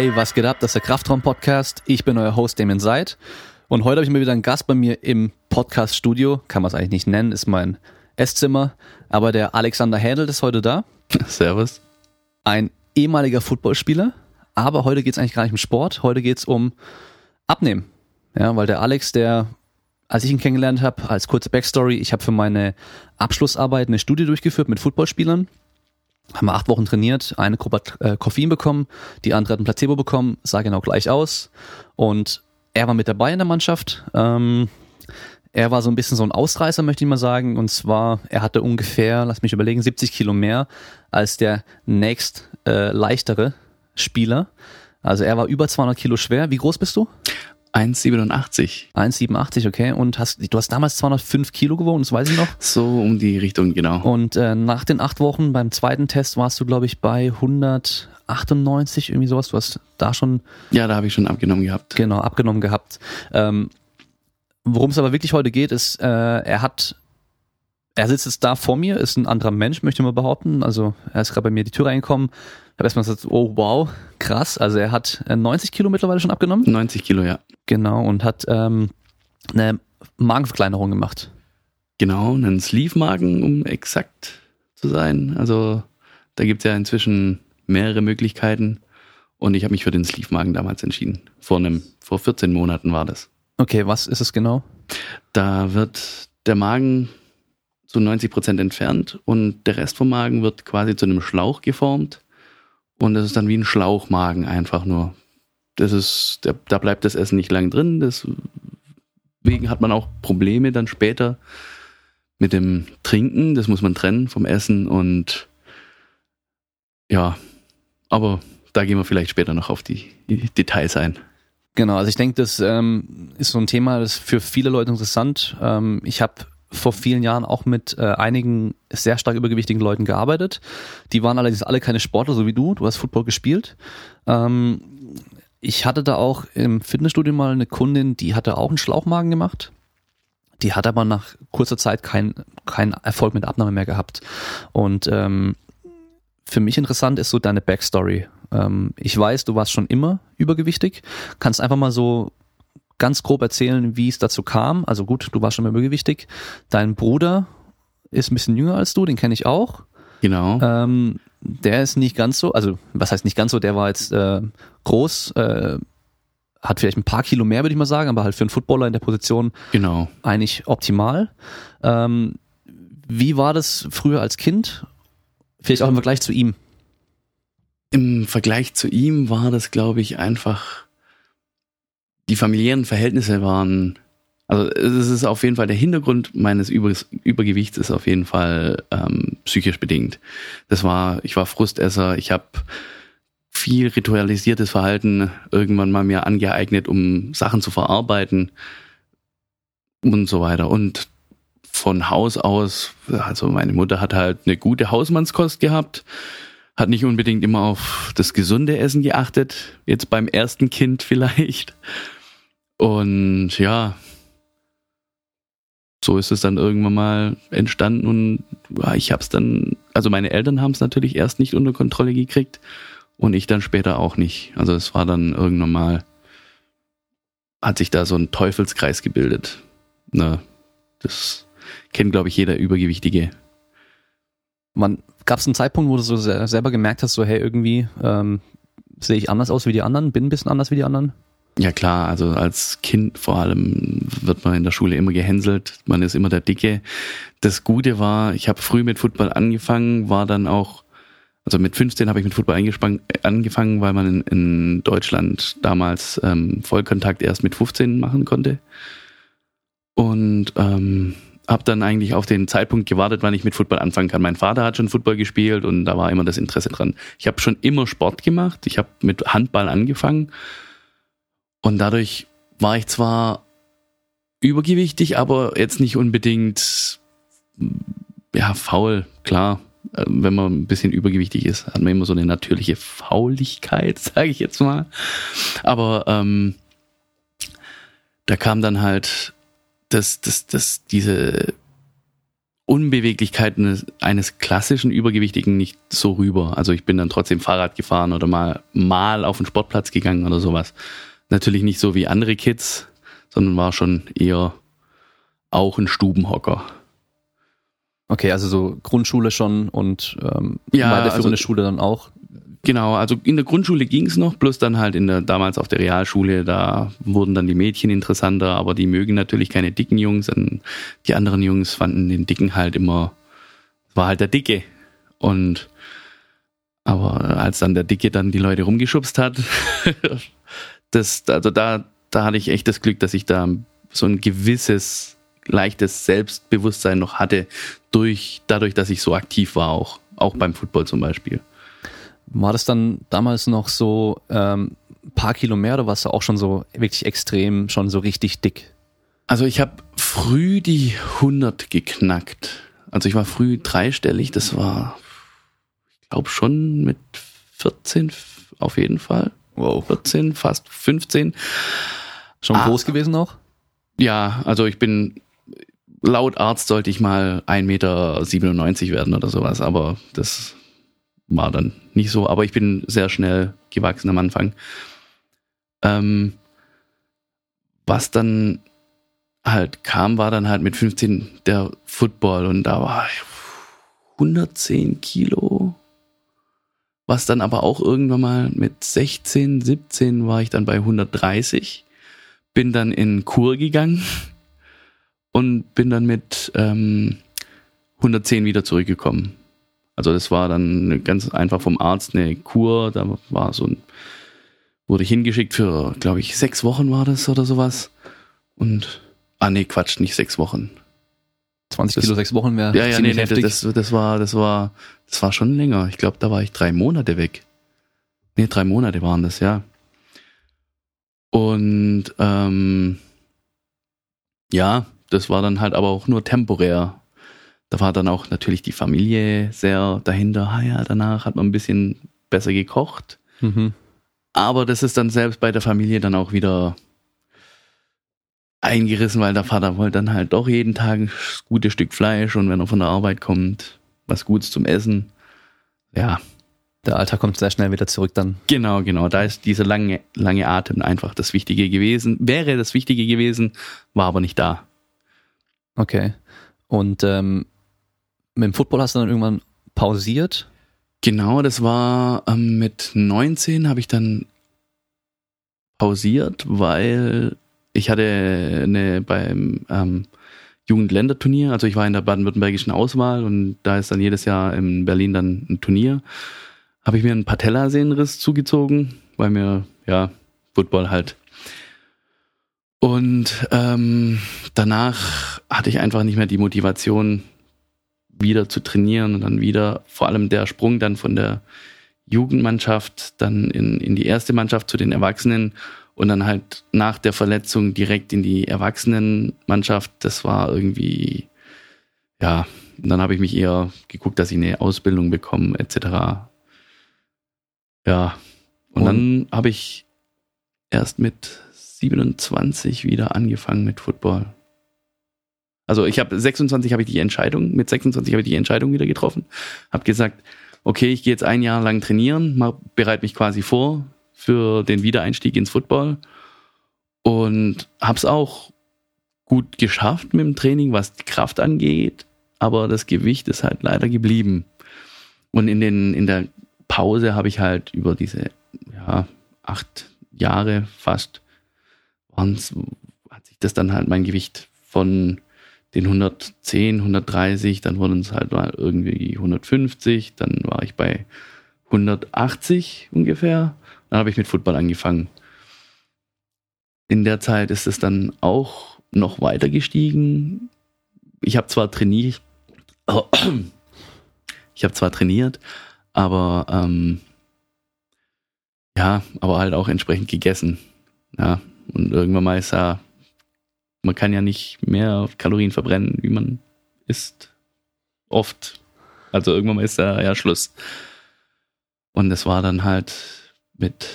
Hey, was geht ab? Das ist der Kraftraum-Podcast. Ich bin euer Host Damien Seid. Und heute habe ich mal wieder einen Gast bei mir im Podcast-Studio. Kann man es eigentlich nicht nennen, ist mein Esszimmer. Aber der Alexander Händel ist heute da. Servus. Ein ehemaliger Footballspieler. Aber heute geht es eigentlich gar nicht um Sport. Heute geht es um Abnehmen. Ja, weil der Alex, der, als ich ihn kennengelernt habe, als kurze Backstory, ich habe für meine Abschlussarbeit eine Studie durchgeführt mit Footballspielern haben wir acht Wochen trainiert, eine Gruppe hat äh, Koffein bekommen, die andere hat ein Placebo bekommen, sah genau gleich aus. Und er war mit dabei in der Mannschaft. Ähm, er war so ein bisschen so ein Ausreißer, möchte ich mal sagen. Und zwar, er hatte ungefähr, lass mich überlegen, 70 Kilo mehr als der nächst äh, leichtere Spieler. Also er war über 200 Kilo schwer. Wie groß bist du? 1,87. 1,87, okay. Und hast, du hast damals 205 Kilo gewogen, das weiß ich noch. So um die Richtung, genau. Und äh, nach den acht Wochen beim zweiten Test warst du, glaube ich, bei 198, irgendwie sowas. Du hast da schon. Ja, da habe ich schon abgenommen gehabt. Genau, abgenommen gehabt. Ähm, Worum es aber wirklich heute geht, ist, äh, er hat er sitzt jetzt da vor mir, ist ein anderer Mensch, möchte ich mal behaupten. Also er ist gerade bei mir die Tür reingekommen. Habe erstmal gesagt, oh wow, krass. Also er hat 90 äh, Kilo mittlerweile schon abgenommen. 90 Kilo, ja. Genau, und hat ähm, eine Magenverkleinerung gemacht. Genau, einen Sleeve-Magen, um exakt zu sein. Also da gibt es ja inzwischen mehrere Möglichkeiten. Und ich habe mich für den Sleeve-Magen damals entschieden. Vor einem, vor 14 Monaten war das. Okay, was ist es genau? Da wird der Magen zu 90 Prozent entfernt und der Rest vom Magen wird quasi zu einem Schlauch geformt und das ist dann wie ein Schlauchmagen einfach nur. Das ist, da, da bleibt das Essen nicht lang drin, deswegen hat man auch Probleme dann später mit dem Trinken, das muss man trennen vom Essen und ja, aber da gehen wir vielleicht später noch auf die, Details ein. Genau, also ich denke, das ähm, ist so ein Thema, das ist für viele Leute interessant. Ähm, ich habe vor vielen Jahren auch mit äh, einigen sehr stark übergewichtigen Leuten gearbeitet. Die waren allerdings alle keine Sportler, so wie du. Du hast Football gespielt. Ähm, ich hatte da auch im Fitnessstudio mal eine Kundin, die hatte auch einen Schlauchmagen gemacht. Die hat aber nach kurzer Zeit keinen kein Erfolg mit Abnahme mehr gehabt. Und ähm, für mich interessant ist so deine Backstory. Ähm, ich weiß, du warst schon immer übergewichtig. Kannst einfach mal so ganz grob erzählen, wie es dazu kam. Also gut, du warst schon mal übergewichtig. Dein Bruder ist ein bisschen jünger als du, den kenne ich auch. Genau. Ähm, der ist nicht ganz so, also was heißt nicht ganz so, der war jetzt äh, groß, äh, hat vielleicht ein paar Kilo mehr, würde ich mal sagen, aber halt für einen Footballer in der Position genau. eigentlich optimal. Ähm, wie war das früher als Kind? Vielleicht auch im Vergleich zu ihm. Im Vergleich zu ihm war das, glaube ich, einfach die familiären Verhältnisse waren, also es ist auf jeden Fall der Hintergrund meines Über Übergewichts ist auf jeden Fall ähm, psychisch bedingt. Das war, ich war Frustesser, ich habe viel ritualisiertes Verhalten irgendwann mal mir angeeignet, um Sachen zu verarbeiten und so weiter. Und von Haus aus, also meine Mutter hat halt eine gute Hausmannskost gehabt, hat nicht unbedingt immer auf das gesunde Essen geachtet, jetzt beim ersten Kind vielleicht. Und ja, so ist es dann irgendwann mal entstanden und ich habe es dann, also meine Eltern haben es natürlich erst nicht unter Kontrolle gekriegt und ich dann später auch nicht. Also es war dann irgendwann mal, hat sich da so ein Teufelskreis gebildet. Ne, das kennt, glaube ich, jeder Übergewichtige. Gab es einen Zeitpunkt, wo du so selber gemerkt hast, so hey, irgendwie ähm, sehe ich anders aus wie die anderen, bin ein bisschen anders wie die anderen? Ja klar, also als Kind vor allem wird man in der Schule immer gehänselt, man ist immer der Dicke. Das Gute war, ich habe früh mit Football angefangen, war dann auch, also mit 15 habe ich mit Football angefangen, weil man in, in Deutschland damals ähm, Vollkontakt erst mit 15 machen konnte. Und ähm, habe dann eigentlich auf den Zeitpunkt gewartet, wann ich mit Football anfangen kann. Mein Vater hat schon Football gespielt und da war immer das Interesse dran. Ich habe schon immer Sport gemacht, ich habe mit Handball angefangen und dadurch war ich zwar übergewichtig, aber jetzt nicht unbedingt, ja, faul, klar. Äh, wenn man ein bisschen übergewichtig ist, hat man immer so eine natürliche Fauligkeit, sage ich jetzt mal. Aber ähm, da kam dann halt das, das, das, diese Unbeweglichkeit eines, eines klassischen Übergewichtigen nicht so rüber. Also ich bin dann trotzdem Fahrrad gefahren oder mal, mal auf den Sportplatz gegangen oder sowas. Natürlich nicht so wie andere Kids, sondern war schon eher auch ein Stubenhocker. Okay, also so Grundschule schon und ähm, Ja, weiterführende also- Schule dann auch. Genau, also in der Grundschule ging es noch, bloß dann halt in der damals auf der Realschule, da wurden dann die Mädchen interessanter, aber die mögen natürlich keine dicken Jungs und die anderen Jungs fanden den Dicken halt immer, war halt der Dicke. Und aber als dann der Dicke dann die Leute rumgeschubst hat, das, also da, da hatte ich echt das Glück, dass ich da so ein gewisses leichtes Selbstbewusstsein noch hatte, durch, dadurch, dass ich so aktiv war auch, auch beim Football zum Beispiel. War das dann damals noch so ähm, ein paar Kilo mehr oder warst du auch schon so wirklich extrem, schon so richtig dick? Also ich habe früh die 100 geknackt. Also ich war früh dreistellig, das war, ich glaube schon mit 14 auf jeden Fall. Wow. 14, fast 15. Schon Ah. groß gewesen auch? Ja, also ich bin, laut Arzt sollte ich mal 1,97 Meter werden oder sowas, aber das war dann nicht so. Aber ich bin sehr schnell gewachsen am Anfang. Ähm, was dann halt kam, war dann halt mit 15 der Football und da war ich 110 Kilo. Was dann aber auch irgendwann mal mit 16, 17 war ich dann bei 130. Bin dann in Kur gegangen und bin dann mit ähm, 110 wieder zurückgekommen. Also das war dann ganz einfach vom Arzt eine Kur, da war so ein, wurde ich hingeschickt für, glaube ich, sechs Wochen war das oder sowas. Und, ah nee, Quatsch, nicht sechs Wochen. 20 Das- Kilo, sechs Wochen wäre Ja, ja, nee, nee, das, das war, das war, das war schon länger. Ich glaube, da war ich drei Monate weg. Nee, drei Monate waren das, ja. Und ähm, ja, das war dann halt aber auch nur temporär. Da war dann auch natürlich die Familie sehr dahinter. Ah ja, danach hat man ein bisschen besser gekocht. mhm. Aber das ist dann selbst bei der Familie dann auch wieder eingerissen, weil der Vater wollte dann halt doch jeden Tag ein gutes Stück Fleisch und wenn er von der Arbeit kommt, was Gutes zum Essen. Ja, Der Alltag kommt sehr schnell wieder zurück dann. genau, genau. Da ist dieser lange, lange Atem einfach das Wichtige gewesen. Wäre das Wichtige gewesen, war aber nicht da. Okay. Und ähm, mit dem Football hast du dann irgendwann pausiert? Genau, das war ähm, mit 19 habe ich dann pausiert, weil ich hatte eine beim ähm, Jugendländerturnier, also ich war in der baden-württembergischen Auswahl und da ist dann jedes Jahr in Berlin dann ein Turnier, habe ich mir einen Patellasehnenriss zugezogen, weil mir, ja, Football halt. Und ähm, danach hatte ich einfach nicht mehr die Motivation, wieder zu trainieren und dann wieder, vor allem der Sprung dann von der Jugendmannschaft dann in, in die erste Mannschaft zu den Erwachsenen und dann halt nach der Verletzung direkt in die Erwachsenenmannschaft, das war irgendwie, ja, und dann habe ich mich eher geguckt, dass ich eine Ausbildung bekomme, etc. Ja, und, Und- dann habe ich erst mit 27 wieder angefangen mit Football. Also ich habe 26 habe ich die Entscheidung, mit 26 habe ich die Entscheidung wieder getroffen, habe gesagt, okay, ich gehe jetzt ein Jahr lang trainieren, bereite mich quasi vor für den Wiedereinstieg ins Football und habe es auch gut geschafft mit dem Training, was die Kraft angeht, aber das Gewicht ist halt leider geblieben. Und in den in der Pause habe ich halt über diese ja, acht Jahre fast hat sich das dann halt mein Gewicht von den 110, 130, dann wurden es halt mal irgendwie 150, dann war ich bei 180 ungefähr. Dann habe ich mit Football angefangen. In der Zeit ist es dann auch noch weiter gestiegen. Ich habe zwar trainiert, ich habe zwar trainiert, aber ähm, ja, aber halt auch entsprechend gegessen. Ja, und irgendwann mal ist ja man kann ja nicht mehr Kalorien verbrennen, wie man isst. Oft. Also irgendwann mal ist da ja Schluss. Und es war dann halt mit.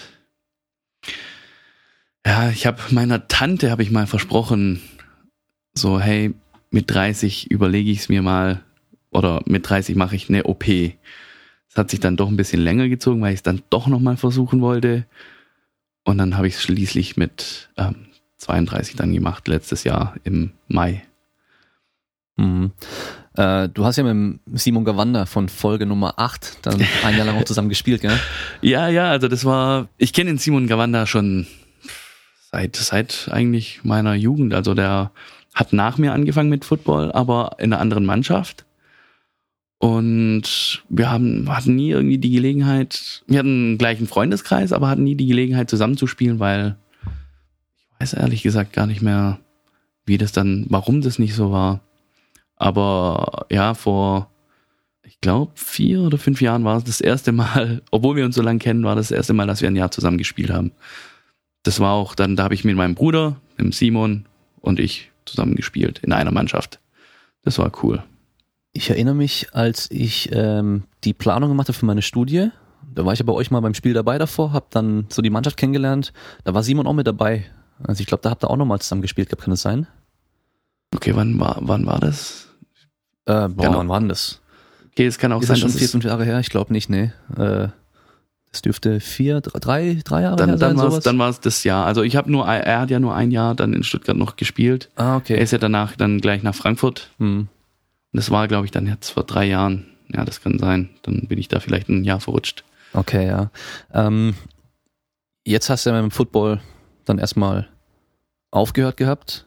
Ja, ich habe meiner Tante habe ich mal versprochen, so hey, mit 30 überlege ich es mir mal, oder mit 30 mache ich eine OP. Es hat sich dann doch ein bisschen länger gezogen, weil ich es dann doch nochmal versuchen wollte. Und dann habe ich es schließlich mit ähm, 32 dann gemacht, letztes Jahr im Mai. Mhm. Äh, du hast ja mit Simon Gawanda von Folge Nummer 8 dann ein Jahr lang auch zusammen gespielt, gell? Ja, ja, also das war, ich kenne den Simon Gawanda schon seit, seit eigentlich meiner Jugend. Also der hat nach mir angefangen mit Football, aber in einer anderen Mannschaft. Und wir haben, hatten nie irgendwie die Gelegenheit, wir hatten einen gleichen Freundeskreis, aber hatten nie die Gelegenheit zusammenzuspielen, weil ich weiß ehrlich gesagt gar nicht mehr, wie das dann, warum das nicht so war. Aber ja, vor, ich glaube, vier oder fünf Jahren war es das erste Mal, obwohl wir uns so lange kennen, war das, das erste Mal, dass wir ein Jahr zusammen gespielt haben. Das war auch dann, da habe ich mit meinem Bruder, dem Simon und ich zusammen gespielt in einer Mannschaft. Das war cool. Ich erinnere mich, als ich ähm, die Planung gemacht habe für meine Studie, da war ich ja bei euch mal beim Spiel dabei davor, habe dann so die Mannschaft kennengelernt. Da war Simon auch mit dabei. Also ich glaube, da habt ihr auch nochmal zusammen gespielt, kann das sein? Okay, wann war, wann war das? Äh, boah, genau. wann war denn das? Okay, es kann auch Ist sein, das schon vier, es, fünf Jahre her? Ich glaube nicht, nee. Äh, das dürfte vier, drei, drei Jahre dann, her sein, dann war es sowas? dann war's das Jahr. Also ich habe nur, er hat ja nur ein Jahr dann in Stuttgart noch gespielt. ah, Er okay. ist ja danach dann gleich nach Frankfurt. Hm. Und das war, glaube ich, dann jetzt vor drei Jahren. Ja, das kann sein. Dann bin ich da vielleicht ein Jahr verrutscht. Okay, ja. Ähm, jetzt hast du ja mit dem Football dann erstmal aufgehört gehabt.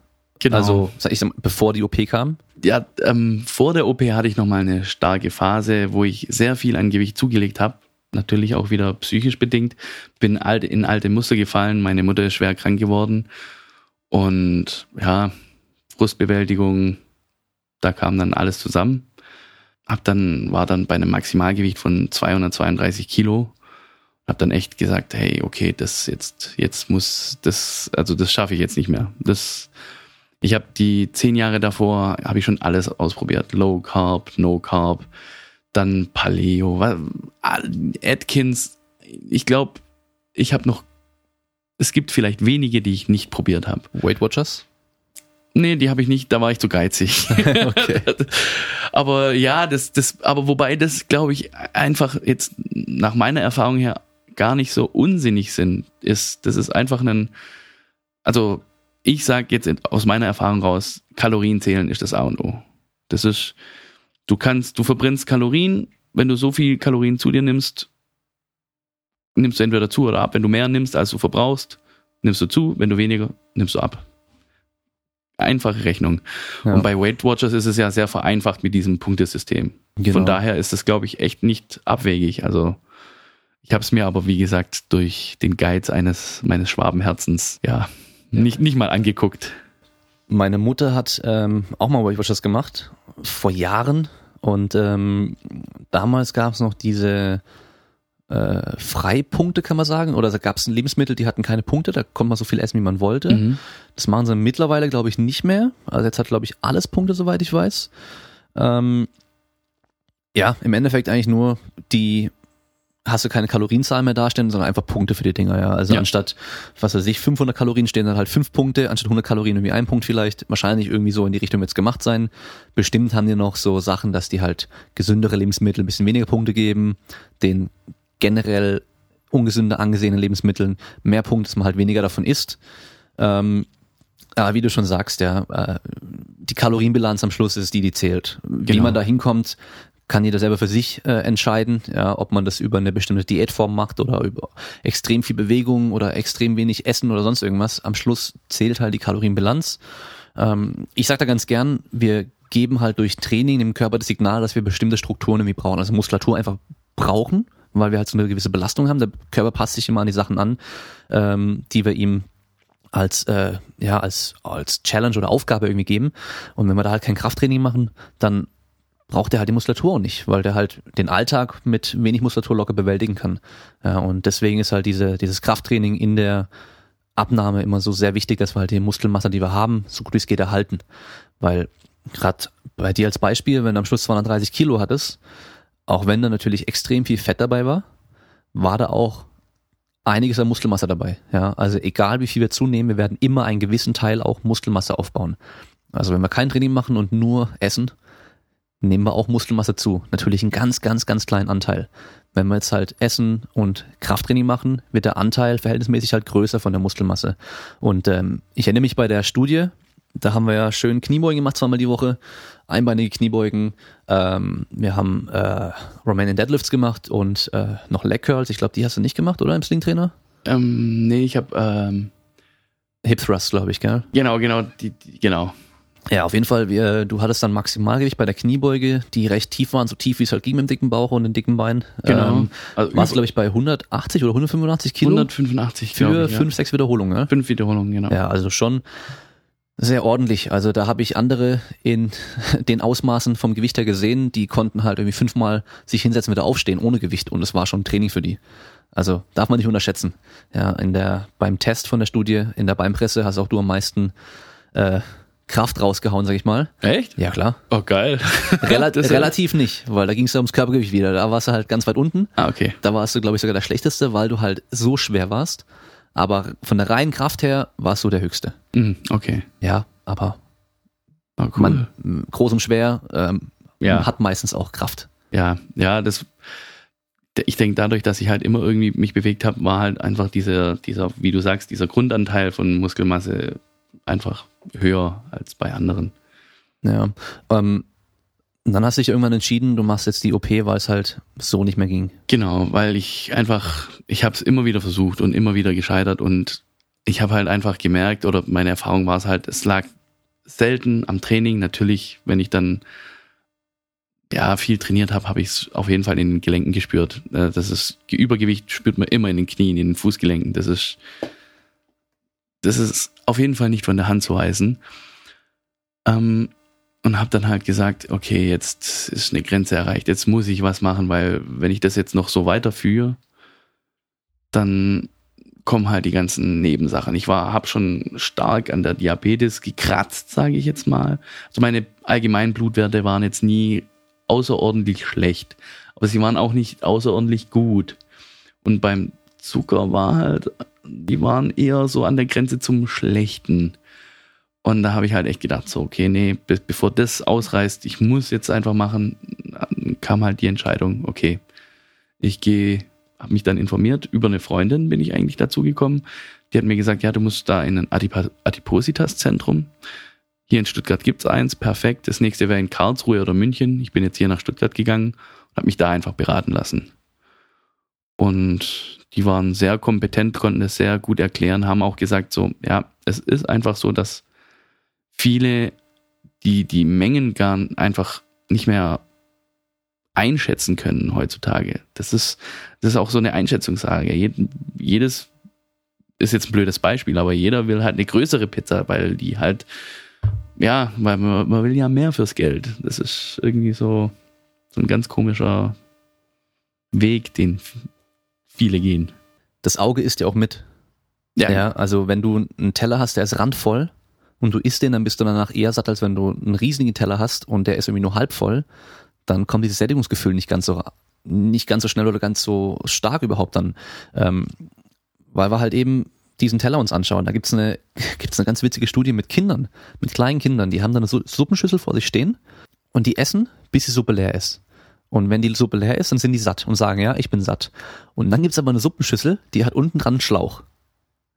Also, sag ich sag bevor die OP kam. Ja, ähm, vor der OP hatte ich nochmal eine starke Phase, wo ich sehr viel an Gewicht zugelegt habe. Natürlich auch wieder psychisch bedingt. Bin alt, in alte Muster gefallen. Meine Mutter ist schwer krank geworden. Und ja, Frustbewältigung, da kam dann alles zusammen. Hab dann, war dann bei einem Maximalgewicht von 232 Kilo. Hab dann echt gesagt, hey, okay, das jetzt, jetzt muss das, also das schaffe ich jetzt nicht mehr. Das, ich habe die zehn Jahre davor, habe ich schon alles ausprobiert. Low Carb, No Carb, dann Paleo, Atkins. Ich glaube, ich habe noch, es gibt vielleicht wenige, die ich nicht probiert habe. Weight Watchers? Nee, die habe ich nicht, da war ich zu geizig. Okay. aber ja, das, das, aber wobei das, glaube ich, einfach jetzt nach meiner Erfahrung her gar nicht so unsinnig sind, ist, das ist einfach ein, also ich sage jetzt aus meiner Erfahrung raus, Kalorien zählen ist das A und O. Das ist, du kannst, du verbrennst Kalorien, wenn du so viel Kalorien zu dir nimmst, nimmst du entweder zu oder ab. Wenn du mehr nimmst, als du verbrauchst, nimmst du zu, wenn du weniger, nimmst du ab. Einfache Rechnung. Ja. Und bei Weight Watchers ist es ja sehr vereinfacht mit diesem Punktesystem. Genau. Von daher ist es, glaube ich, echt nicht abwegig. Also ich habe es mir aber, wie gesagt, durch den Geiz eines meines Schwabenherzens, ja, nicht, nicht mal angeguckt. Meine Mutter hat ähm, auch mal Weight gemacht, vor Jahren. Und ähm, damals gab es noch diese äh, Freipunkte, kann man sagen. Oder da gab es Lebensmittel, die hatten keine Punkte, da konnte man so viel essen, wie man wollte. Mhm. Das machen sie mittlerweile, glaube ich, nicht mehr. Also jetzt hat, glaube ich, alles Punkte, soweit ich weiß. Ähm, ja, im Endeffekt eigentlich nur die hast du keine Kalorienzahl mehr dastehen, sondern einfach Punkte für die Dinger, ja. Also Ja. anstatt, was weiß ich, 500 Kalorien stehen dann halt 5 Punkte, anstatt 100 Kalorien irgendwie ein Punkt vielleicht. Wahrscheinlich irgendwie so in die Richtung jetzt gemacht sein. Bestimmt haben die noch so Sachen, dass die halt gesündere Lebensmittel ein bisschen weniger Punkte geben, den generell ungesünder angesehenen Lebensmitteln mehr Punkte, dass man halt weniger davon isst. Ähm, aber wie du schon sagst, ja, äh, die Kalorienbilanz am Schluss ist die, die zählt. Wie Genau. man da hinkommt, kann jeder selber für sich äh, entscheiden, ja, ob man das über eine bestimmte Diätform macht oder über extrem viel Bewegung oder extrem wenig Essen oder sonst irgendwas. Am Schluss zählt halt die Kalorienbilanz. Ähm, ich sage da ganz gern, wir geben halt durch Training dem Körper das Signal, dass wir bestimmte Strukturen irgendwie brauchen, also Muskulatur einfach brauchen, weil wir halt so eine gewisse Belastung haben. Der Körper passt sich immer an die Sachen an, ähm, die wir ihm als äh, ja als als Challenge oder Aufgabe irgendwie geben und wenn wir da halt kein Krafttraining machen, dann braucht er halt die Muskulatur auch nicht, weil der halt den Alltag mit wenig Muskulatur locker bewältigen kann. Ja, und deswegen ist halt diese dieses Krafttraining in der Abnahme immer so sehr wichtig, dass wir halt die Muskelmasse, die wir haben, so gut wie es geht erhalten, weil gerade bei dir als Beispiel, wenn du am Schluss 230 Kilo hattest, auch wenn da natürlich extrem viel Fett dabei war, war da auch einiges an Muskelmasse dabei. Ja, also egal wie viel wir zunehmen, wir werden immer einen gewissen Teil auch Muskelmasse aufbauen. Also wenn wir kein Training machen und nur essen, nehmen wir auch Muskelmasse zu. Natürlich einen ganz, ganz, ganz kleinen Anteil. Wenn wir jetzt halt Essen und Krafttraining machen, wird der Anteil verhältnismäßig halt größer von der Muskelmasse. Und ähm, ich erinnere mich bei der Studie, da haben wir ja schön Kniebeugen gemacht, zweimal die Woche, einbeinige Kniebeugen. Ähm, wir haben äh, Romanian Deadlifts gemacht und äh, noch Leg Curls. Ich glaube, die hast du nicht gemacht, oder im Slingtrainer? Ähm, nee, ich habe ähm, Hip Thrust, glaube ich, gell? genau, genau, die, die, genau. Ja, auf jeden Fall. Wir, du hattest dann Maximalgewicht bei der Kniebeuge, die recht tief waren, so tief wie es halt ging mit dem dicken Bauch und den dicken Beinen. Genau. Ähm, Also warst glaube ich bei 180 oder 185 Kilo 185 für glaube ich, ja. fünf, sechs Wiederholungen. Ne? Fünf Wiederholungen, genau. Ja, also schon sehr ordentlich. Also da habe ich andere in den Ausmaßen vom Gewicht her gesehen, die konnten halt irgendwie fünfmal sich hinsetzen, wieder aufstehen ohne Gewicht und es war schon Training für die. Also darf man nicht unterschätzen. Ja, in der beim Test von der Studie in der Beinpresse hast auch du am meisten äh, Kraft rausgehauen, sag ich mal. Echt? Ja klar. Oh, geil. Ja- relativ nicht, weil da ging es ja ums Körpergewicht wieder. Da warst du halt ganz weit unten. Ah, okay. Da warst du, glaube ich, sogar der schlechteste, weil du halt so schwer warst. Aber von der reinen Kraft her warst du der höchste. Mhm, okay. Ja, aber Oh, cool. man groß und schwer ähm, ja. hat meistens auch Kraft. Ja, ja, das. Ich denke, dadurch, dass ich halt immer irgendwie mich bewegt habe, war halt einfach dieser, dieser, wie du sagst, dieser Grundanteil von Muskelmasse einfach höher als bei anderen. Ja. Ähm, und dann hast du dich irgendwann entschieden, du machst jetzt die OP, weil es halt so nicht mehr ging. Genau, weil ich einfach, ich habe es immer wieder versucht und immer wieder gescheitert und ich habe halt einfach gemerkt oder meine Erfahrung war es halt, es lag selten am Training. Natürlich, wenn ich dann ja viel trainiert habe, habe ich es auf jeden Fall in den Gelenken gespürt. Äh, Das ist Übergewicht spürt man immer in den Knien, in den Fußgelenken. Das ist das ist auf jeden Fall nicht von der Hand zu weisen. Ähm, und habe dann halt gesagt, okay, jetzt ist eine Grenze erreicht, jetzt muss ich was machen, weil wenn ich das jetzt noch so weiterführe, dann kommen halt die ganzen Nebensachen. Ich war, habe schon stark an der Diabetes gekratzt, sage ich jetzt mal. Also meine allgemeinen Blutwerte waren jetzt nie außerordentlich schlecht, aber sie waren auch nicht außerordentlich gut. Und beim Zucker war halt, die waren eher so an der Grenze zum Schlechten. Und da habe ich halt echt gedacht, so, okay, nee, be bevor das ausreißt, ich muss jetzt einfach machen, kam halt die Entscheidung, okay, ich gehe, habe mich dann informiert, über eine Freundin bin ich eigentlich dazu gekommen. Die hat mir gesagt, ja, du musst da in ein Adipa Adipositas-Zentrum. Hier in Stuttgart gibt's eins, perfekt. Das nächste wäre in Karlsruhe oder München. Ich bin jetzt hier nach Stuttgart gegangen und habe mich da einfach beraten lassen. Und die waren sehr kompetent, konnten es sehr gut erklären, haben auch gesagt, so, ja, es ist einfach so, dass viele die die Mengen gar einfach nicht mehr einschätzen können heutzutage. Das ist, das ist auch so eine Einschätzungssache. Jed- Jedes ist jetzt ein blödes Beispiel, aber jeder will halt eine größere Pizza, weil die halt, ja, weil man, man will ja mehr fürs Geld. Das ist irgendwie so, so ein ganz komischer Weg, den viele gehen. Das Auge isst ja auch mit. Ja, also wenn du einen Teller hast, der ist randvoll und du isst den, dann bist du danach eher satt, als wenn du einen riesigen Teller hast und der ist irgendwie nur halb voll. Dann kommt dieses Sättigungsgefühl nicht ganz so nicht ganz so schnell oder ganz so stark überhaupt dann, ähm, weil wir halt eben diesen Teller uns anschauen. Da gibt's eine gibt's eine ganz witzige Studie mit Kindern, mit kleinen Kindern, die haben dann eine Su- Suppenschüssel vor sich stehen und die essen, bis die Suppe leer ist. Und wenn die Suppe leer ist, dann sind die satt und sagen, ja, ich bin satt. Und dann gibt's aber eine Suppenschüssel, die hat unten dran einen Schlauch.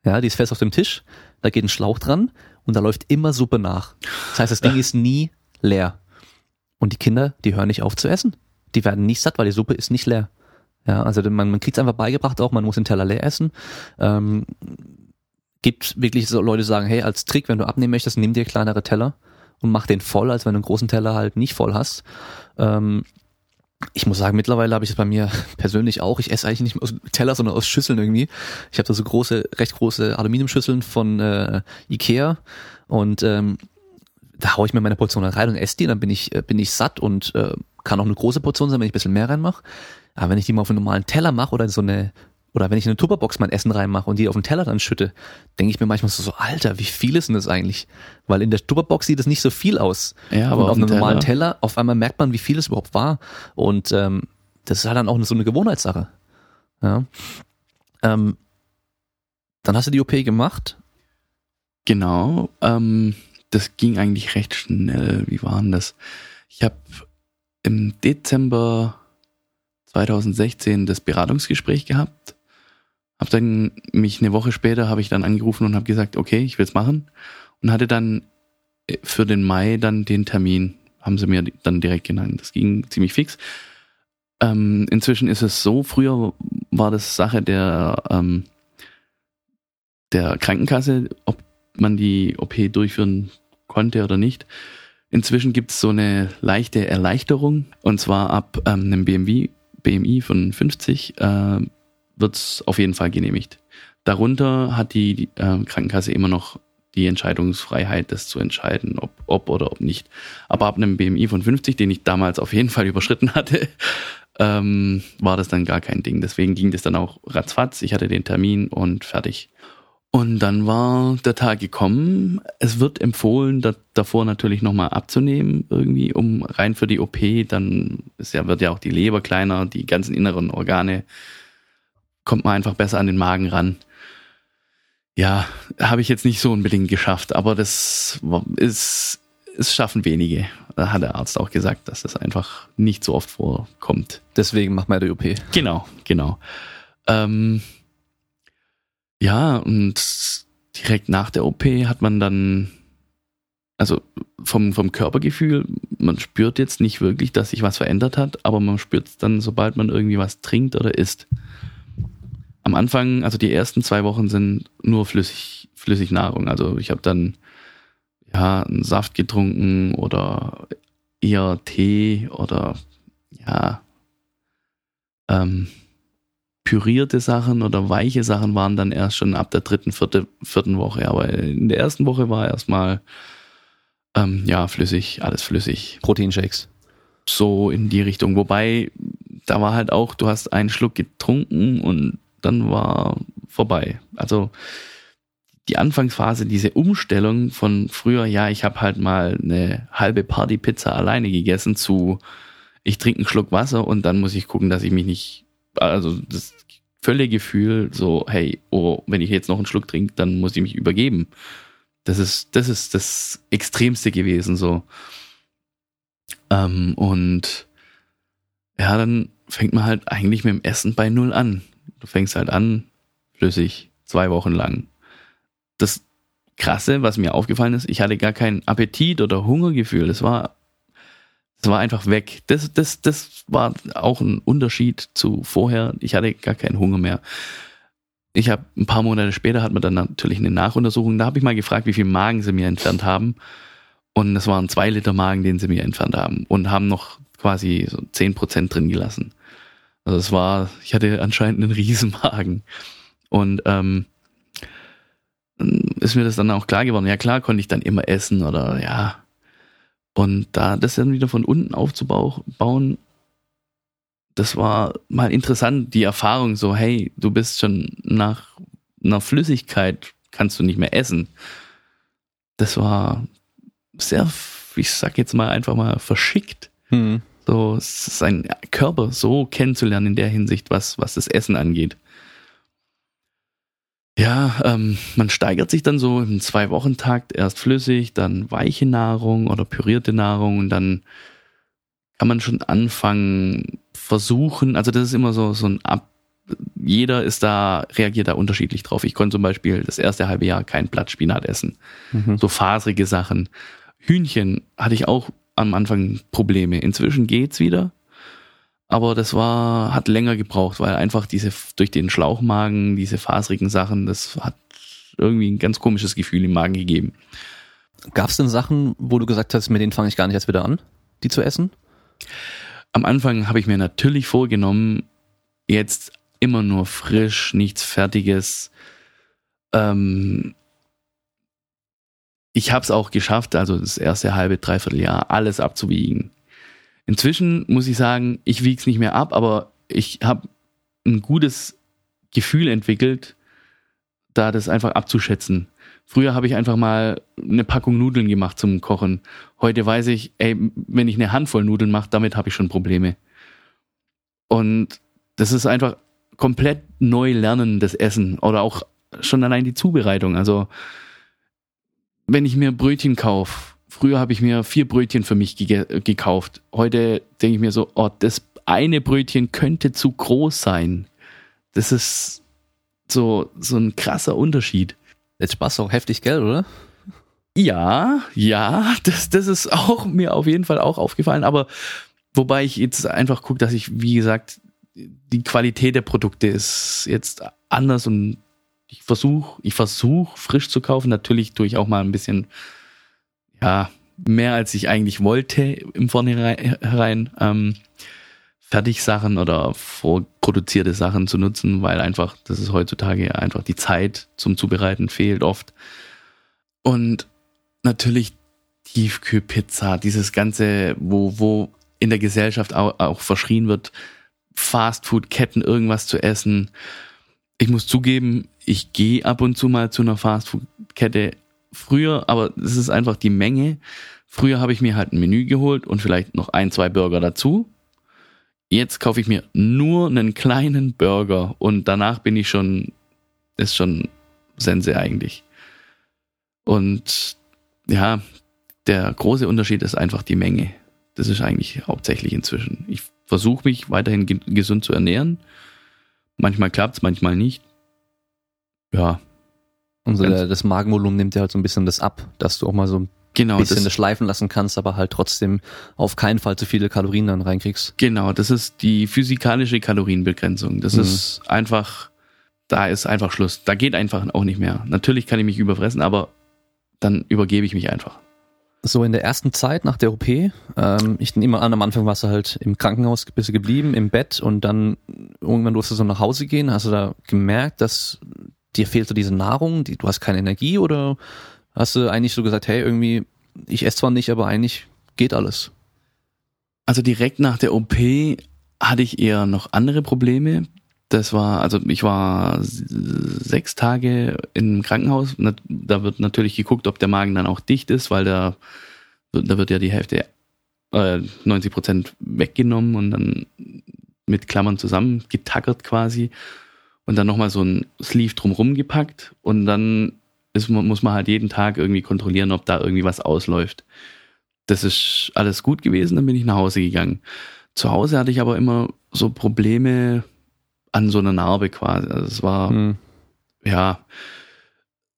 Ja, die ist fest auf dem Tisch, da geht ein Schlauch dran und da läuft immer Suppe nach. Das heißt, das Ding ist nie leer. Und die Kinder, die hören nicht auf zu essen. Die werden nicht satt, weil die Suppe ist nicht leer. Ja, also man, man kriegt es einfach beigebracht auch, man muss den Teller leer essen. Ähm, gibt wirklich so Leute, die sagen, hey, als Trick, wenn du abnehmen möchtest, nimm dir kleinere Teller und mach den voll, als wenn du einen großen Teller halt nicht voll hast. Ähm, ich muss sagen, mittlerweile habe ich es bei mir persönlich auch. Ich esse eigentlich nicht mehr aus Teller, sondern aus Schüsseln irgendwie. Ich habe da so große, recht große Aluminiumschüsseln von äh, Ikea und ähm, da haue ich mir meine Portion rein und esse die, dann bin ich, äh, bin ich satt und äh, kann auch eine große Portion sein, wenn ich ein bisschen mehr reinmache. Aber wenn ich die mal auf einen normalen Teller mache oder so eine, oder wenn ich in eine Tupperbox mein Essen reinmache und die auf den Teller dann schütte, denke ich mir manchmal so, so, Alter, wie viel ist denn das eigentlich? Weil in der Tupperbox sieht es nicht so viel aus. Ja, aber aber auf einem dem normalen Teller- Teller, auf einmal merkt man, wie viel es überhaupt war. Und ähm, das ist halt dann auch so eine Gewohnheitssache. Ja. Ähm, dann hast du die OP gemacht. Genau, ähm, das ging eigentlich recht schnell. Wie war denn das? Ich habe im Dezember 2016 das Beratungsgespräch gehabt. Hab dann mich eine Woche später habe ich dann angerufen und habe gesagt, okay, ich will's machen und hatte dann äh, für den Mai dann den Termin, haben sie mir dann direkt genannt. Das ging ziemlich fix. Ähm, inzwischen ist es so, früher war das Sache der, ähm, der Krankenkasse, ob man die OP durchführen konnte oder nicht. Inzwischen gibt es so eine leichte Erleichterung und zwar ab ähm, einem BMW, BMI von 50 äh, wird es auf jeden Fall genehmigt. Darunter hat die, die äh, Krankenkasse immer noch die Entscheidungsfreiheit, das zu entscheiden, ob, ob oder ob nicht. Aber ab einem BMI von 50, den ich damals auf jeden Fall überschritten hatte, ähm, war das dann gar kein Ding. Deswegen ging das dann auch ratzfatz. Ich hatte den Termin und fertig. Und dann war der Tag gekommen. Es wird empfohlen, da, davor natürlich nochmal abzunehmen, irgendwie, um rein für die OP. Dann ist ja, wird ja auch die Leber kleiner, die ganzen inneren Organe kommt man einfach besser an den Magen ran. Ja, habe ich jetzt nicht so unbedingt geschafft, aber das ist, es schaffen wenige. Da hat der Arzt auch gesagt, dass das einfach nicht so oft vorkommt. Deswegen macht man die OP. Genau, genau. Ähm, ja, und direkt nach der OP hat man dann, also vom, vom Körpergefühl, man spürt jetzt nicht wirklich, dass sich was verändert hat, aber man spürt es dann, sobald man irgendwie was trinkt oder isst. Am Anfang, also die ersten zwei Wochen sind nur flüssig, flüssig Nahrung. Also ich habe dann ja, einen Saft getrunken oder eher Tee oder ja, ähm, pürierte Sachen oder weiche Sachen waren dann erst schon ab der dritten, vierte, vierten Woche. Aber in der ersten Woche war erstmal ähm, ja flüssig, alles flüssig. Proteinshakes. So in die Richtung. Wobei, da war halt auch, du hast einen Schluck getrunken und dann war vorbei. Also die Anfangsphase, diese Umstellung von früher, ja, ich habe halt mal eine halbe Partypizza alleine gegessen zu, ich trinke einen Schluck Wasser und dann muss ich gucken, dass ich mich nicht, also das völlige Gefühl, so, hey, oh, wenn ich jetzt noch einen Schluck trinke, dann muss ich mich übergeben. Das ist, das ist das Extremste gewesen, so. Ähm, und ja, dann fängt man halt eigentlich mit dem Essen bei Null an. Du fängst halt an, flüssig, zwei Wochen lang das Krasse, was mir aufgefallen ist, ich hatte gar keinen Appetit oder Hungergefühl. Das war, das war einfach weg. Das, das, das war auch ein Unterschied zu vorher. Ich hatte gar keinen Hunger mehr. Ich habe ein paar Monate später hat man dann natürlich eine Nachuntersuchung. Da habe ich mal gefragt, wie viel Magen sie mir entfernt haben. Und das waren zwei Liter Magen, den sie mir entfernt haben. Und haben noch quasi so zehn Prozent drin gelassen. Also es war, ich hatte anscheinend einen Riesenmagen. Und ähm, ist mir das dann auch klar geworden. Ja, klar konnte ich dann immer essen oder ja. Und da das dann wieder von unten aufzubauen, das war mal interessant, die Erfahrung so, hey, du bist schon nach einer Flüssigkeit, kannst du nicht mehr essen. Das war sehr, ich sag jetzt mal einfach mal verschickt. Mhm. So, sein Körper so kennenzulernen in der Hinsicht, was, was das Essen angeht. Ja, ähm, man steigert sich dann so im Zwei-Wochen-Takt erst flüssig, dann weiche Nahrung oder pürierte Nahrung und dann kann man schon anfangen, versuchen, also das ist immer so, so ein Ab, jeder ist da, reagiert da unterschiedlich drauf. Ich konnte zum Beispiel das erste halbe Jahr kein Blattspinat essen. Mhm. So faserige Sachen. Hühnchen hatte ich auch am Anfang Probleme. Inzwischen geht's wieder. Aber das war, hat länger gebraucht, weil einfach diese, durch den Schlauchmagen, diese faserigen Sachen, das hat irgendwie ein ganz komisches Gefühl im Magen gegeben. Gab es denn Sachen, wo du gesagt hast, mit denen fange ich gar nicht erst wieder an, die zu essen? Am Anfang habe ich mir natürlich vorgenommen, jetzt immer nur frisch, nichts Fertiges. Ähm, ich habe es auch geschafft, also das erste halbe, dreiviertel Jahr, alles abzuwiegen. Inzwischen muss ich sagen, ich wiege es nicht mehr ab, aber ich habe ein gutes Gefühl entwickelt, da das einfach abzuschätzen. Früher habe ich einfach mal eine Packung Nudeln gemacht zum Kochen. Heute weiß ich, ey, wenn ich eine Handvoll Nudeln mache, damit habe ich schon Probleme. Und das ist einfach komplett neu lernen, das Essen oder auch schon allein die Zubereitung. Also, wenn ich mir Brötchen kaufe, früher habe ich mir vier Brötchen für mich ge gekauft. Heute denke ich mir so, oh, das eine Brötchen könnte zu groß sein. Das ist so, so ein krasser Unterschied. Jetzt sparst du auch heftig Geld, oder? Ja, ja, das, das ist auch mir auf jeden Fall auch aufgefallen, aber wobei ich jetzt einfach gucke, dass ich, wie gesagt, die Qualität der Produkte ist jetzt anders und ich versuche, ich versuche frisch zu kaufen. Natürlich tue ich auch mal ein bisschen, ja, mehr als ich eigentlich wollte im Vornherein. Ähm, Fertigsachen oder vorproduzierte Sachen zu nutzen, weil einfach, das ist heutzutage einfach die Zeit zum Zubereiten fehlt oft. Und natürlich Tiefkühlpizza, dieses ganze, wo, wo in der Gesellschaft auch, auch verschrien wird, Fastfood-Ketten irgendwas zu essen. Ich muss zugeben, ich gehe ab und zu mal zu einer Fastfood-Kette früher, aber es ist einfach die Menge. Früher habe ich mir halt ein Menü geholt und vielleicht noch ein, zwei Burger dazu. Jetzt kaufe ich mir nur einen kleinen Burger und danach bin ich schon, ist schon Sense eigentlich. Und ja, der große Unterschied ist einfach die Menge. Das ist eigentlich hauptsächlich inzwischen. Ich versuche mich weiterhin gesund zu ernähren. Manchmal klappt es, manchmal nicht. Ja. Und so das Magenvolumen nimmt ja halt so ein bisschen das ab, dass du auch mal so ein genau, bisschen das, das schleifen lassen kannst, aber halt trotzdem auf keinen Fall zu viele Kalorien dann reinkriegst. Genau, das ist die physikalische Kalorienbegrenzung. Das mhm. ist einfach, da ist einfach Schluss. Da geht einfach auch nicht mehr. Natürlich kann ich mich überfressen, aber dann übergebe ich mich einfach so in der ersten Zeit nach der OP, ähm, ich nehme an, am Anfang warst du halt im Krankenhaus bist du geblieben, im Bett und dann irgendwann durfst du so nach Hause gehen. Hast du da gemerkt, dass dir fehlt so diese Nahrung, die, du hast keine Energie oder hast du eigentlich so gesagt, hey, irgendwie, ich esse zwar nicht, aber eigentlich geht alles? Also direkt nach der OP hatte ich eher noch andere Probleme. Das war, also ich war sechs Tage im Krankenhaus. Da wird natürlich geguckt, ob der Magen dann auch dicht ist, weil da, da wird ja die Hälfte, äh, 90 Prozent weggenommen und dann mit Klammern zusammen getackert quasi und dann nochmal so ein Sleeve drumrum gepackt und dann ist, muss man halt jeden Tag irgendwie kontrollieren, ob da irgendwie was ausläuft. Das ist alles gut gewesen, dann bin ich nach Hause gegangen. Zu Hause hatte ich aber immer so Probleme an so einer Narbe quasi. Also es war, hm. ja,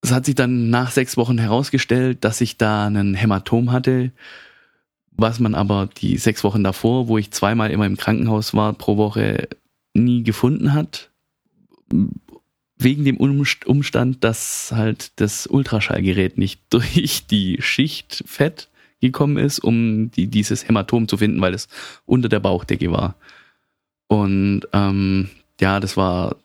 es hat sich dann nach sechs Wochen herausgestellt, dass ich da einen Hämatom hatte, was man aber die sechs Wochen davor, wo ich zweimal immer im Krankenhaus war pro Woche, nie gefunden hat. Wegen dem Umstand, dass halt das Ultraschallgerät nicht durch die Schicht Fett gekommen ist, um die, dieses Hämatom zu finden, weil es unter der Bauchdecke war. Und ähm, ja, das war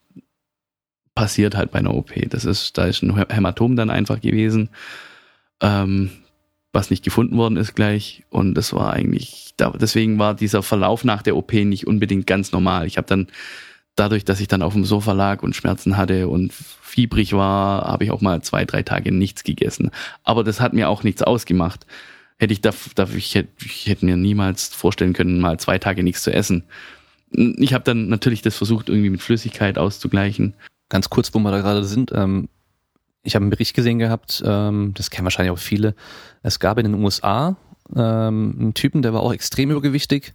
passiert halt bei einer OP. Das ist, da ist ein Hämatom dann einfach gewesen, ähm, was nicht gefunden worden ist gleich. Und das war eigentlich, da, deswegen war dieser Verlauf nach der OP nicht unbedingt ganz normal. Ich habe dann dadurch, dass ich dann auf dem Sofa lag und Schmerzen hatte und fiebrig war, habe ich auch mal zwei, drei Tage nichts gegessen. Aber das hat mir auch nichts ausgemacht. Hätte ich, da, da, ich, hätte, ich hätte mir niemals vorstellen können, mal zwei Tage nichts zu essen. Ich habe dann natürlich das versucht, irgendwie mit Flüssigkeit auszugleichen. Ganz kurz, wo wir da gerade sind, ähm, ich habe einen Bericht gesehen gehabt, ähm, das kennen wahrscheinlich auch viele. Es gab in den USA ähm, einen Typen, der war auch extrem übergewichtig.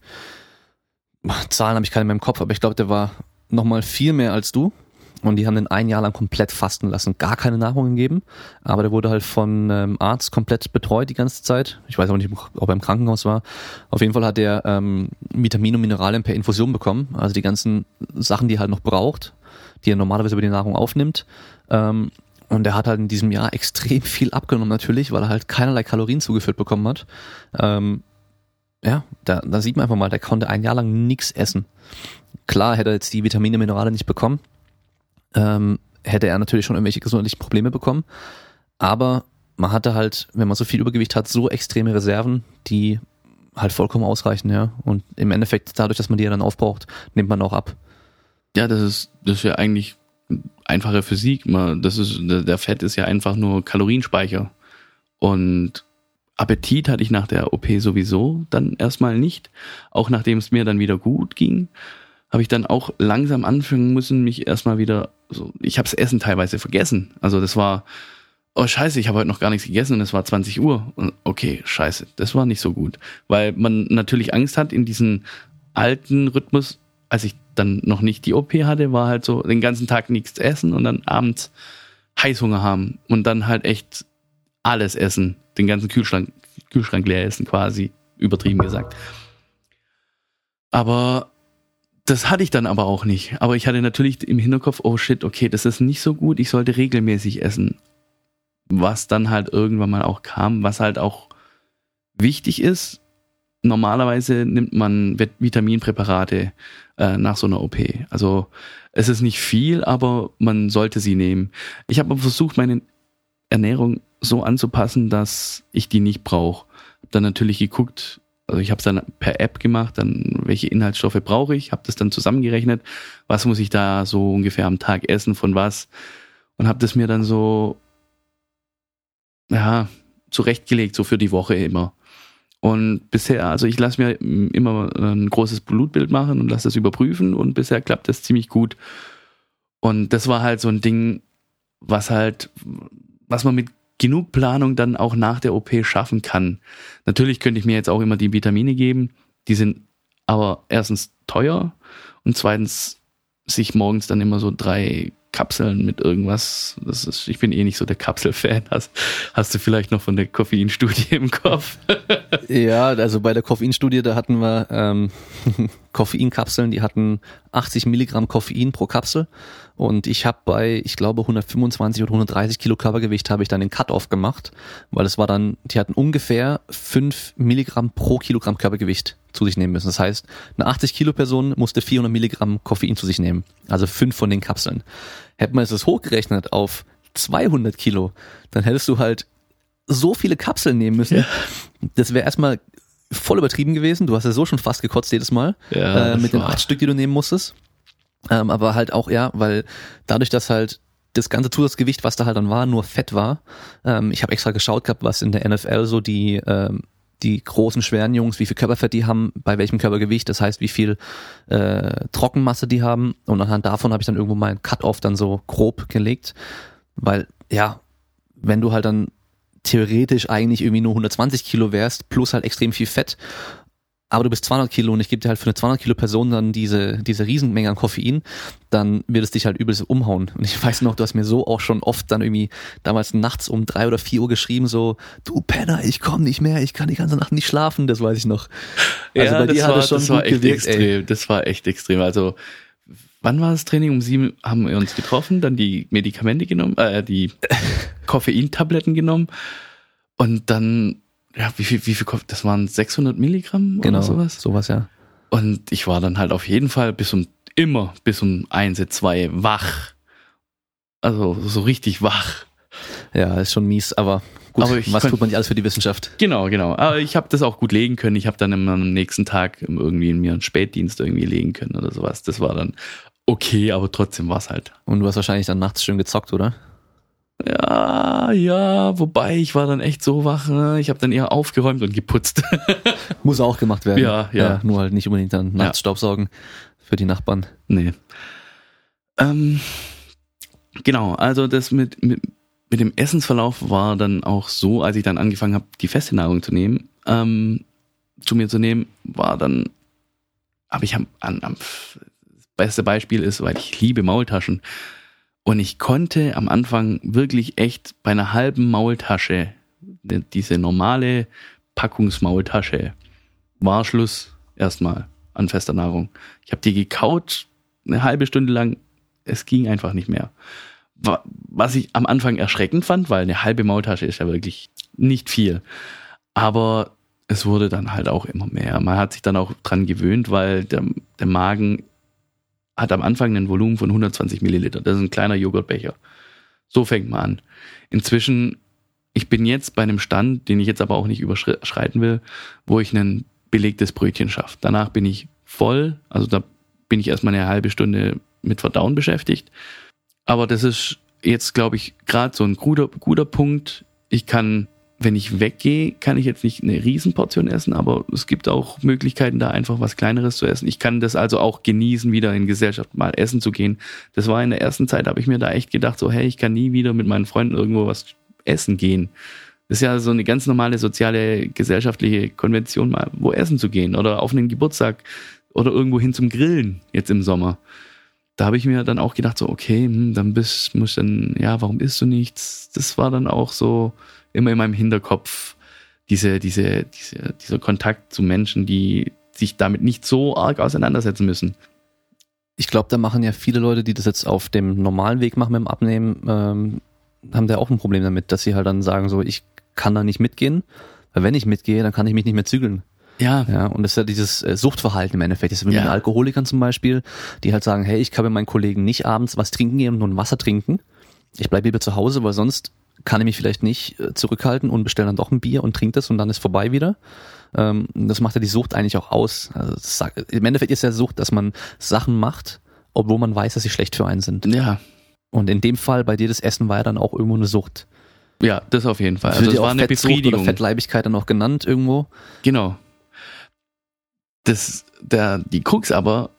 Zahlen habe ich keine mehr im Kopf, aber ich glaube, der war nochmal viel mehr als du. Und die haben den ein Jahr lang komplett fasten lassen, gar keine Nahrung gegeben. Aber der wurde halt von ähm, Arzt komplett betreut die ganze Zeit. Ich weiß auch nicht, ob er im Krankenhaus war. Auf jeden Fall hat er ähm, Vitamine und Mineralien per Infusion bekommen. Also die ganzen Sachen, die er halt noch braucht, die er normalerweise über die Nahrung aufnimmt. Ähm, und er hat halt in diesem Jahr extrem viel abgenommen natürlich, weil er halt keinerlei Kalorien zugeführt bekommen hat. Ähm, ja, da, da sieht man einfach mal, der konnte ein Jahr lang nichts essen. Klar hätte er jetzt die Vitamine, Mineralien nicht bekommen, ähm, hätte er natürlich schon irgendwelche gesundheitlichen Probleme bekommen. Aber man hatte halt, wenn man so viel Übergewicht hat, so extreme Reserven, die halt vollkommen ausreichen, ja. Und im Endeffekt, dadurch, dass man die ja dann aufbraucht, nimmt man auch ab. Ja, das ist, das ist ja eigentlich einfache Physik. Das ist, der Fett ist ja einfach nur Kalorienspeicher. Und Appetit hatte ich nach der OP sowieso dann erstmal nicht. Auch nachdem es mir dann wieder gut ging habe ich dann auch langsam anfangen müssen, mich erstmal wieder so, ich habe das Essen teilweise vergessen. Also das war oh scheiße, ich habe heute noch gar nichts gegessen und es war 20 Uhr. Und okay, scheiße, das war nicht so gut. Weil man natürlich Angst hat in diesen alten Rhythmus, als ich dann noch nicht die OP hatte, war halt so den ganzen Tag nichts essen und dann abends Heißhunger haben und dann halt echt alles essen, den ganzen Kühlschrank, Kühlschrank leer essen quasi, übertrieben gesagt. Aber das hatte ich dann aber auch nicht. Aber ich hatte natürlich im Hinterkopf, oh shit, okay, das ist nicht so gut, ich sollte regelmäßig essen. Was dann halt irgendwann mal auch kam, was halt auch wichtig ist. Normalerweise nimmt man Vitaminpräparate äh, nach so einer OP. Also es ist nicht viel, aber man sollte sie nehmen. Ich habe versucht, meine Ernährung so anzupassen, dass ich die nicht brauche. Hab dann natürlich geguckt, also ich habe es dann per App gemacht, dann welche Inhaltsstoffe brauche ich, habe das dann zusammengerechnet, was muss ich da so ungefähr am Tag essen, von was und habe das mir dann so ja zurechtgelegt, so für die Woche immer. Und bisher, also ich lasse mir immer ein großes Blutbild machen und lasse das überprüfen und bisher klappt das ziemlich gut. Und das war halt so ein Ding, was halt, was man mit genug Planung dann auch nach der OP schaffen kann. Natürlich könnte ich mir jetzt auch immer die Vitamine geben, die sind aber erstens teuer und zweitens sich morgens dann immer so drei Kapseln mit irgendwas. Das ist, ich bin eh nicht so der Kapselfan. Hast, hast du vielleicht noch von der Koffeinstudie im Kopf? ja, also bei der Koffeinstudie, da hatten wir ähm, Koffeinkapseln, die hatten 80 Milligramm Koffein pro Kapsel. Und ich habe bei, ich glaube, 125 oder 130 Kilo Körpergewicht habe ich dann den Cut-off gemacht, weil es war dann, die hatten ungefähr 5 Milligramm pro Kilogramm Körpergewicht zu sich nehmen müssen. Das heißt, eine 80 Kilo Person musste 400 Milligramm Koffein zu sich nehmen. Also fünf von den Kapseln. Hätte man es hochgerechnet auf 200 Kilo, dann hättest du halt so viele Kapseln nehmen müssen. Ja. Das wäre erstmal voll übertrieben gewesen. Du hast ja so schon fast gekotzt jedes Mal ja, äh, mit den acht Stück, die du nehmen musstest. Ähm, aber halt auch, ja, weil dadurch, dass halt das ganze Zusatzgewicht, was da halt dann war, nur Fett war. Ähm, ich habe extra geschaut gehabt, was in der NFL so die ähm, die großen schweren Jungs, wie viel Körperfett die haben, bei welchem Körpergewicht, das heißt, wie viel äh, Trockenmasse die haben. Und anhand davon habe ich dann irgendwo mal Cut-off dann so grob gelegt, weil ja, wenn du halt dann theoretisch eigentlich irgendwie nur 120 Kilo wärst, plus halt extrem viel Fett aber du bist 200 Kilo und ich gebe dir halt für eine 200 Kilo Person dann diese, diese Riesenmenge an Koffein, dann wird es dich halt übelst umhauen. Und ich weiß noch, du hast mir so auch schon oft dann irgendwie damals nachts um drei oder vier Uhr geschrieben, so, du Penner, ich komm nicht mehr, ich kann die ganze Nacht nicht schlafen, das weiß ich noch. Also ja, bei dir hat es schon das war echt gewirkt, extrem, ey. das war echt extrem. Also, wann war das Training? Um sieben haben wir uns getroffen, dann die Medikamente genommen, äh, die Koffeintabletten genommen und dann ja, wie viel, wie viel, das waren 600 Milligramm genau, oder sowas? sowas, ja. Und ich war dann halt auf jeden Fall bis um, immer bis um eins, zwei wach. Also so richtig wach. Ja, ist schon mies, aber gut, aber was tut man nicht alles für die Wissenschaft? Genau, genau. Aber ich habe das auch gut legen können. Ich habe dann immer am nächsten Tag irgendwie mir einen Spätdienst irgendwie legen können oder sowas. Das war dann okay, aber trotzdem war es halt. Und du hast wahrscheinlich dann nachts schön gezockt, oder? Ja, ja, wobei ich war dann echt so wach, ne? ich habe dann eher aufgeräumt und geputzt. Muss auch gemacht werden. Ja, ja. ja nur halt nicht unbedingt dann nachts ja. Staubsaugen für die Nachbarn. Nee. Ähm, genau, also das mit, mit, mit dem Essensverlauf war dann auch so, als ich dann angefangen habe, die feste Nahrung zu nehmen, ähm, zu mir zu nehmen, war dann, aber ich habe an, am, das beste Beispiel ist, weil ich liebe Maultaschen. Und ich konnte am Anfang wirklich echt bei einer halben Maultasche, diese normale Packungsmaultasche, war Schluss erstmal an fester Nahrung. Ich habe die gekaut eine halbe Stunde lang, es ging einfach nicht mehr. Was ich am Anfang erschreckend fand, weil eine halbe Maultasche ist ja wirklich nicht viel. Aber es wurde dann halt auch immer mehr. Man hat sich dann auch dran gewöhnt, weil der, der Magen hat am Anfang ein Volumen von 120 Milliliter. Das ist ein kleiner Joghurtbecher. So fängt man an. Inzwischen, ich bin jetzt bei einem Stand, den ich jetzt aber auch nicht überschreiten will, wo ich ein belegtes Brötchen schaffe. Danach bin ich voll, also da bin ich erstmal eine halbe Stunde mit Verdauen beschäftigt. Aber das ist jetzt, glaube ich, gerade so ein guter, guter Punkt. Ich kann wenn ich weggehe, kann ich jetzt nicht eine Riesenportion essen, aber es gibt auch Möglichkeiten, da einfach was Kleineres zu essen. Ich kann das also auch genießen, wieder in Gesellschaft mal essen zu gehen. Das war in der ersten Zeit, habe ich mir da echt gedacht, so, hey, ich kann nie wieder mit meinen Freunden irgendwo was essen gehen. Das ist ja so eine ganz normale soziale, gesellschaftliche Konvention, mal wo essen zu gehen oder auf einen Geburtstag oder irgendwo hin zum Grillen jetzt im Sommer. Da habe ich mir dann auch gedacht, so, okay, hm, dann bist, muss dann, ja, warum isst du nichts? Das war dann auch so immer in meinem Hinterkopf, diese, diese, diese, dieser Kontakt zu Menschen, die sich damit nicht so arg auseinandersetzen müssen. Ich glaube, da machen ja viele Leute, die das jetzt auf dem normalen Weg machen mit dem Abnehmen, ähm, haben da auch ein Problem damit, dass sie halt dann sagen, so, ich kann da nicht mitgehen, weil wenn ich mitgehe, dann kann ich mich nicht mehr zügeln. Ja. Ja, und das ist ja dieses äh, Suchtverhalten im Endeffekt. Das ist wie ja. mit Alkoholikern zum Beispiel, die halt sagen, hey, ich kann mit meinen Kollegen nicht abends was trinken gehen und nur ein Wasser trinken. Ich bleibe lieber zu Hause, weil sonst kann ich mich vielleicht nicht äh, zurückhalten und bestelle dann doch ein Bier und trinke das und dann ist vorbei wieder. Ähm, das macht ja die Sucht eigentlich auch aus. Also sagt, Im Endeffekt ist ja Sucht, dass man Sachen macht, obwohl man weiß, dass sie schlecht für einen sind. Ja. Und in dem Fall bei dir das Essen war ja dann auch irgendwo eine Sucht. Ja, das auf jeden Fall. Also es war eine Befriedigung. Oder Fettleibigkeit dann auch genannt irgendwo. Genau. Das, der, die Krux aber,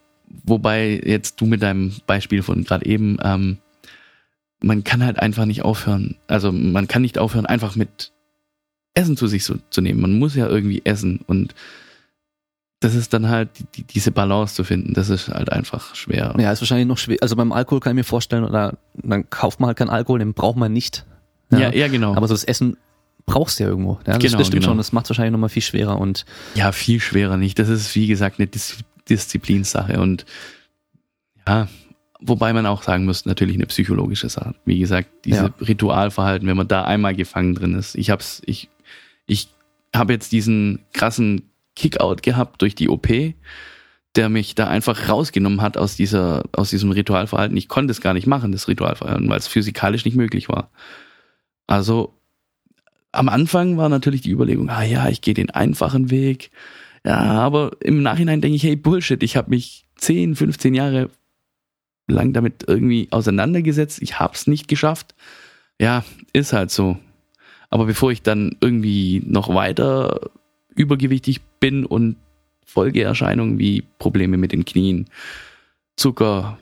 wobei jetzt du mit deinem Beispiel von gerade eben, ähm, man kann halt einfach nicht aufhören. Also man kann nicht aufhören, einfach mit Essen zu sich so, zu nehmen. Man muss ja irgendwie essen und das ist dann halt die, diese Balance zu finden, das ist halt einfach schwer. Ja, ist wahrscheinlich noch schwer. Also beim Alkohol kann ich mir vorstellen, oder dann kauft man halt keinen Alkohol, den braucht man nicht. Ja, ja, ja genau. Aber so das Essen brauchst du ja irgendwo. Ja, das, genau, das stimmt genau. schon, das macht es wahrscheinlich nochmal viel schwerer und. Ja, viel schwerer nicht. Das ist, wie gesagt, eine Dis Disziplinsache und ja, wobei man auch sagen muss, natürlich eine psychologische Sache. Wie gesagt, diese ja. Ritualverhalten, wenn man da einmal gefangen drin ist. Ich hab's, ich, ich habe jetzt diesen krassen Kickout gehabt durch die OP, der mich da einfach rausgenommen hat aus dieser, aus diesem Ritualverhalten. Ich konnte es gar nicht machen, das Ritualverhalten, weil es physikalisch nicht möglich war. Also am Anfang war natürlich die Überlegung, ah ja, ich gehe den einfachen Weg. Ja, aber im Nachhinein denke ich, hey, Bullshit, ich habe mich 10, 15 Jahre lang damit irgendwie auseinandergesetzt. Ich habe es nicht geschafft. Ja, ist halt so. Aber bevor ich dann irgendwie noch weiter übergewichtig bin und Folgeerscheinungen wie Probleme mit den Knien, Zucker,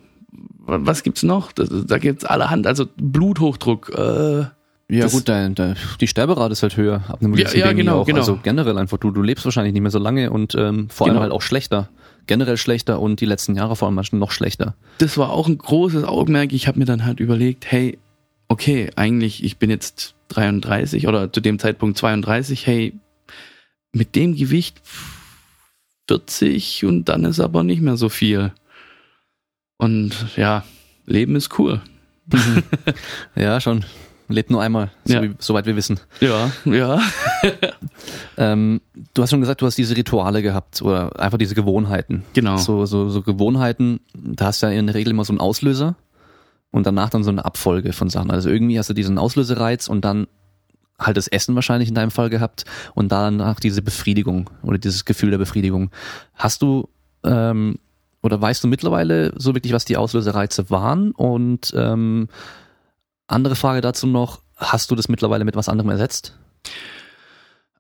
was gibt's noch? Da, da gibt's allerhand, also Bluthochdruck, äh, ja das gut, dein, dein, die Sterberate ist halt höher ab einem ja, ja, genau, auch. genau. Also generell einfach, du, du lebst wahrscheinlich nicht mehr so lange und ähm, vor genau. allem halt auch schlechter. Generell schlechter und die letzten Jahre vor allem noch schlechter. Das war auch ein großes Augenmerk. Ich habe mir dann halt überlegt, hey, okay, eigentlich, ich bin jetzt 33 oder zu dem Zeitpunkt 32, hey, mit dem Gewicht 40 und dann ist aber nicht mehr so viel. Und ja, Leben ist cool. ja, schon. Lebt nur einmal, so ja. wie, soweit wir wissen. Ja, ja. ähm, du hast schon gesagt, du hast diese Rituale gehabt oder einfach diese Gewohnheiten. Genau. So, so, so Gewohnheiten, da hast du ja in der Regel immer so einen Auslöser und danach dann so eine Abfolge von Sachen. Also irgendwie hast du diesen Auslösereiz und dann halt das Essen wahrscheinlich in deinem Fall gehabt und danach diese Befriedigung oder dieses Gefühl der Befriedigung. Hast du ähm, oder weißt du mittlerweile so wirklich, was die Auslösereize waren und ähm, andere Frage dazu noch, hast du das mittlerweile mit was anderem ersetzt?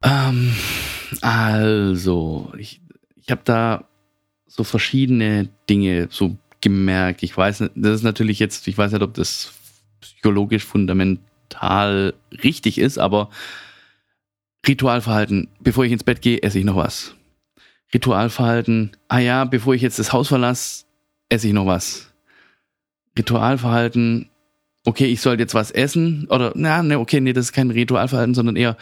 Ähm, also, ich, ich habe da so verschiedene Dinge so gemerkt. Ich weiß das ist natürlich jetzt, ich weiß nicht, ob das psychologisch fundamental richtig ist, aber Ritualverhalten, bevor ich ins Bett gehe, esse ich noch was. Ritualverhalten, ah ja, bevor ich jetzt das Haus verlasse, esse ich noch was. Ritualverhalten, okay, ich sollte jetzt was essen oder na, ne, okay, nee, das ist kein Ritualverhalten, sondern eher,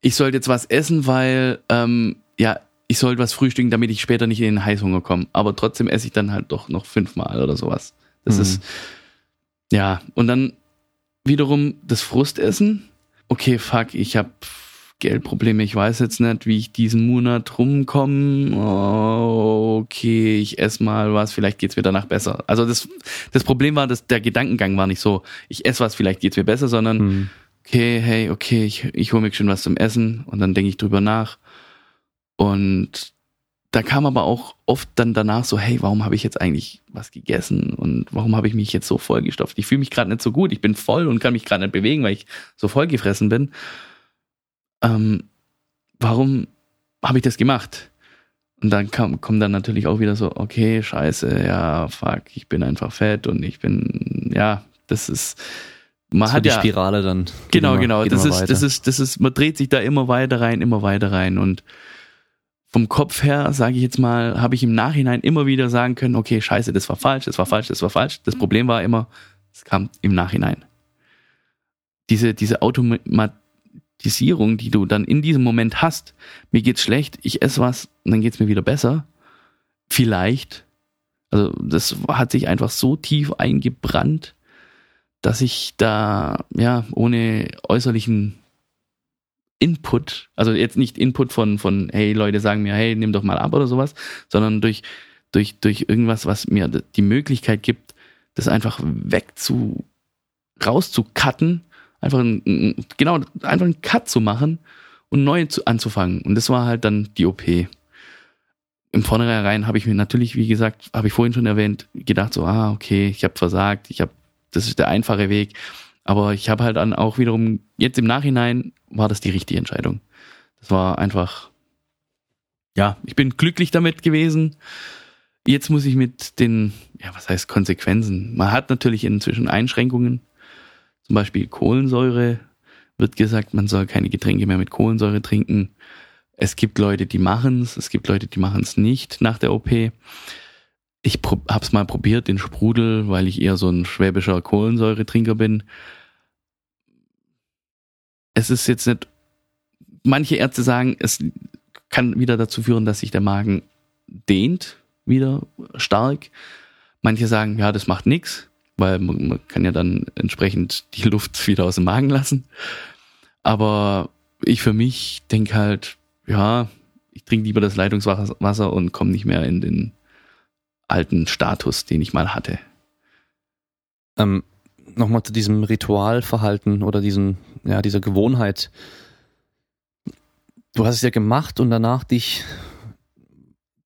ich sollte jetzt was essen, weil ähm, ja, ich sollte was frühstücken, damit ich später nicht in den Heißhunger komme. Aber trotzdem esse ich dann halt doch noch fünfmal oder sowas. Das mhm. ist ja und dann wiederum das Frustessen. Okay, fuck, ich habe Geldprobleme. Ich weiß jetzt nicht, wie ich diesen Monat rumkomme. Oh, okay, ich esse mal was, vielleicht geht's mir danach besser. Also das, das Problem war, dass der Gedankengang war nicht so, ich esse was, vielleicht geht's mir besser, sondern hm. okay, hey, okay, ich, ich hole mir schon was zum Essen und dann denke ich drüber nach. Und da kam aber auch oft dann danach so, hey, warum habe ich jetzt eigentlich was gegessen und warum habe ich mich jetzt so vollgestopft? Ich fühle mich gerade nicht so gut, ich bin voll und kann mich gerade nicht bewegen, weil ich so vollgefressen bin ähm, warum habe ich das gemacht? Und dann kam, kommt dann natürlich auch wieder so, okay, scheiße, ja, fuck, ich bin einfach fett und ich bin, ja, das ist, man so hat die ja Spirale dann. Genau, immer- genau. Das ist, das ist, das ist, man dreht sich da immer weiter rein, immer weiter rein. Und vom Kopf her, sage ich jetzt mal, habe ich im Nachhinein immer wieder sagen können, okay, scheiße, das war falsch, das war falsch, das war falsch. Das Problem war immer, es kam im Nachhinein. Diese, diese Automatisierung, die du dann in diesem Moment hast, mir geht's schlecht, ich esse was und dann geht's mir wieder besser. Vielleicht. Also das hat sich einfach so tief eingebrannt, dass ich da ja ohne äußerlichen Input, also jetzt nicht Input von von hey Leute sagen mir hey nimm doch mal ab oder sowas, sondern durch durch durch irgendwas, was mir die Möglichkeit gibt, das einfach wegzu rauszucutten, einfach ein, ein- genau einfach einen Cut zu machen und neu zu, anzufangen. Und das war halt dann die OP. Im Vornherein habe ich mir natürlich, wie gesagt, habe ich vorhin schon erwähnt, gedacht so, ah, okay, ich habe versagt, ich habe, das ist der einfache Weg. Aber ich habe halt dann auch wiederum, jetzt im Nachhinein war das die richtige Entscheidung. Das war einfach, ja, ich bin glücklich damit gewesen. Jetzt muss ich mit den, ja, was heißt Konsequenzen? Man hat natürlich inzwischen Einschränkungen. Zum Beispiel Kohlensäure wird gesagt, man soll keine Getränke mehr mit Kohlensäure trinken. Es gibt Leute, die machen es, es gibt Leute, die machen es nicht nach der OP. Ich habe es mal probiert, den Sprudel, weil ich eher so ein schwäbischer Kohlensäuretrinker bin. Es ist jetzt nicht. Manche Ärzte sagen, es kann wieder dazu führen, dass sich der Magen dehnt, wieder stark. Manche sagen, ja, das macht nichts, weil man, man kann ja dann entsprechend die Luft wieder aus dem Magen lassen. Aber ich für mich denke halt, ja, ich trinke lieber das Leitungswasser Wasser und komme nicht mehr in den alten Status, den ich mal hatte. Ähm, Nochmal zu diesem Ritualverhalten oder diesem, ja, dieser Gewohnheit. Du hast es ja gemacht und danach dich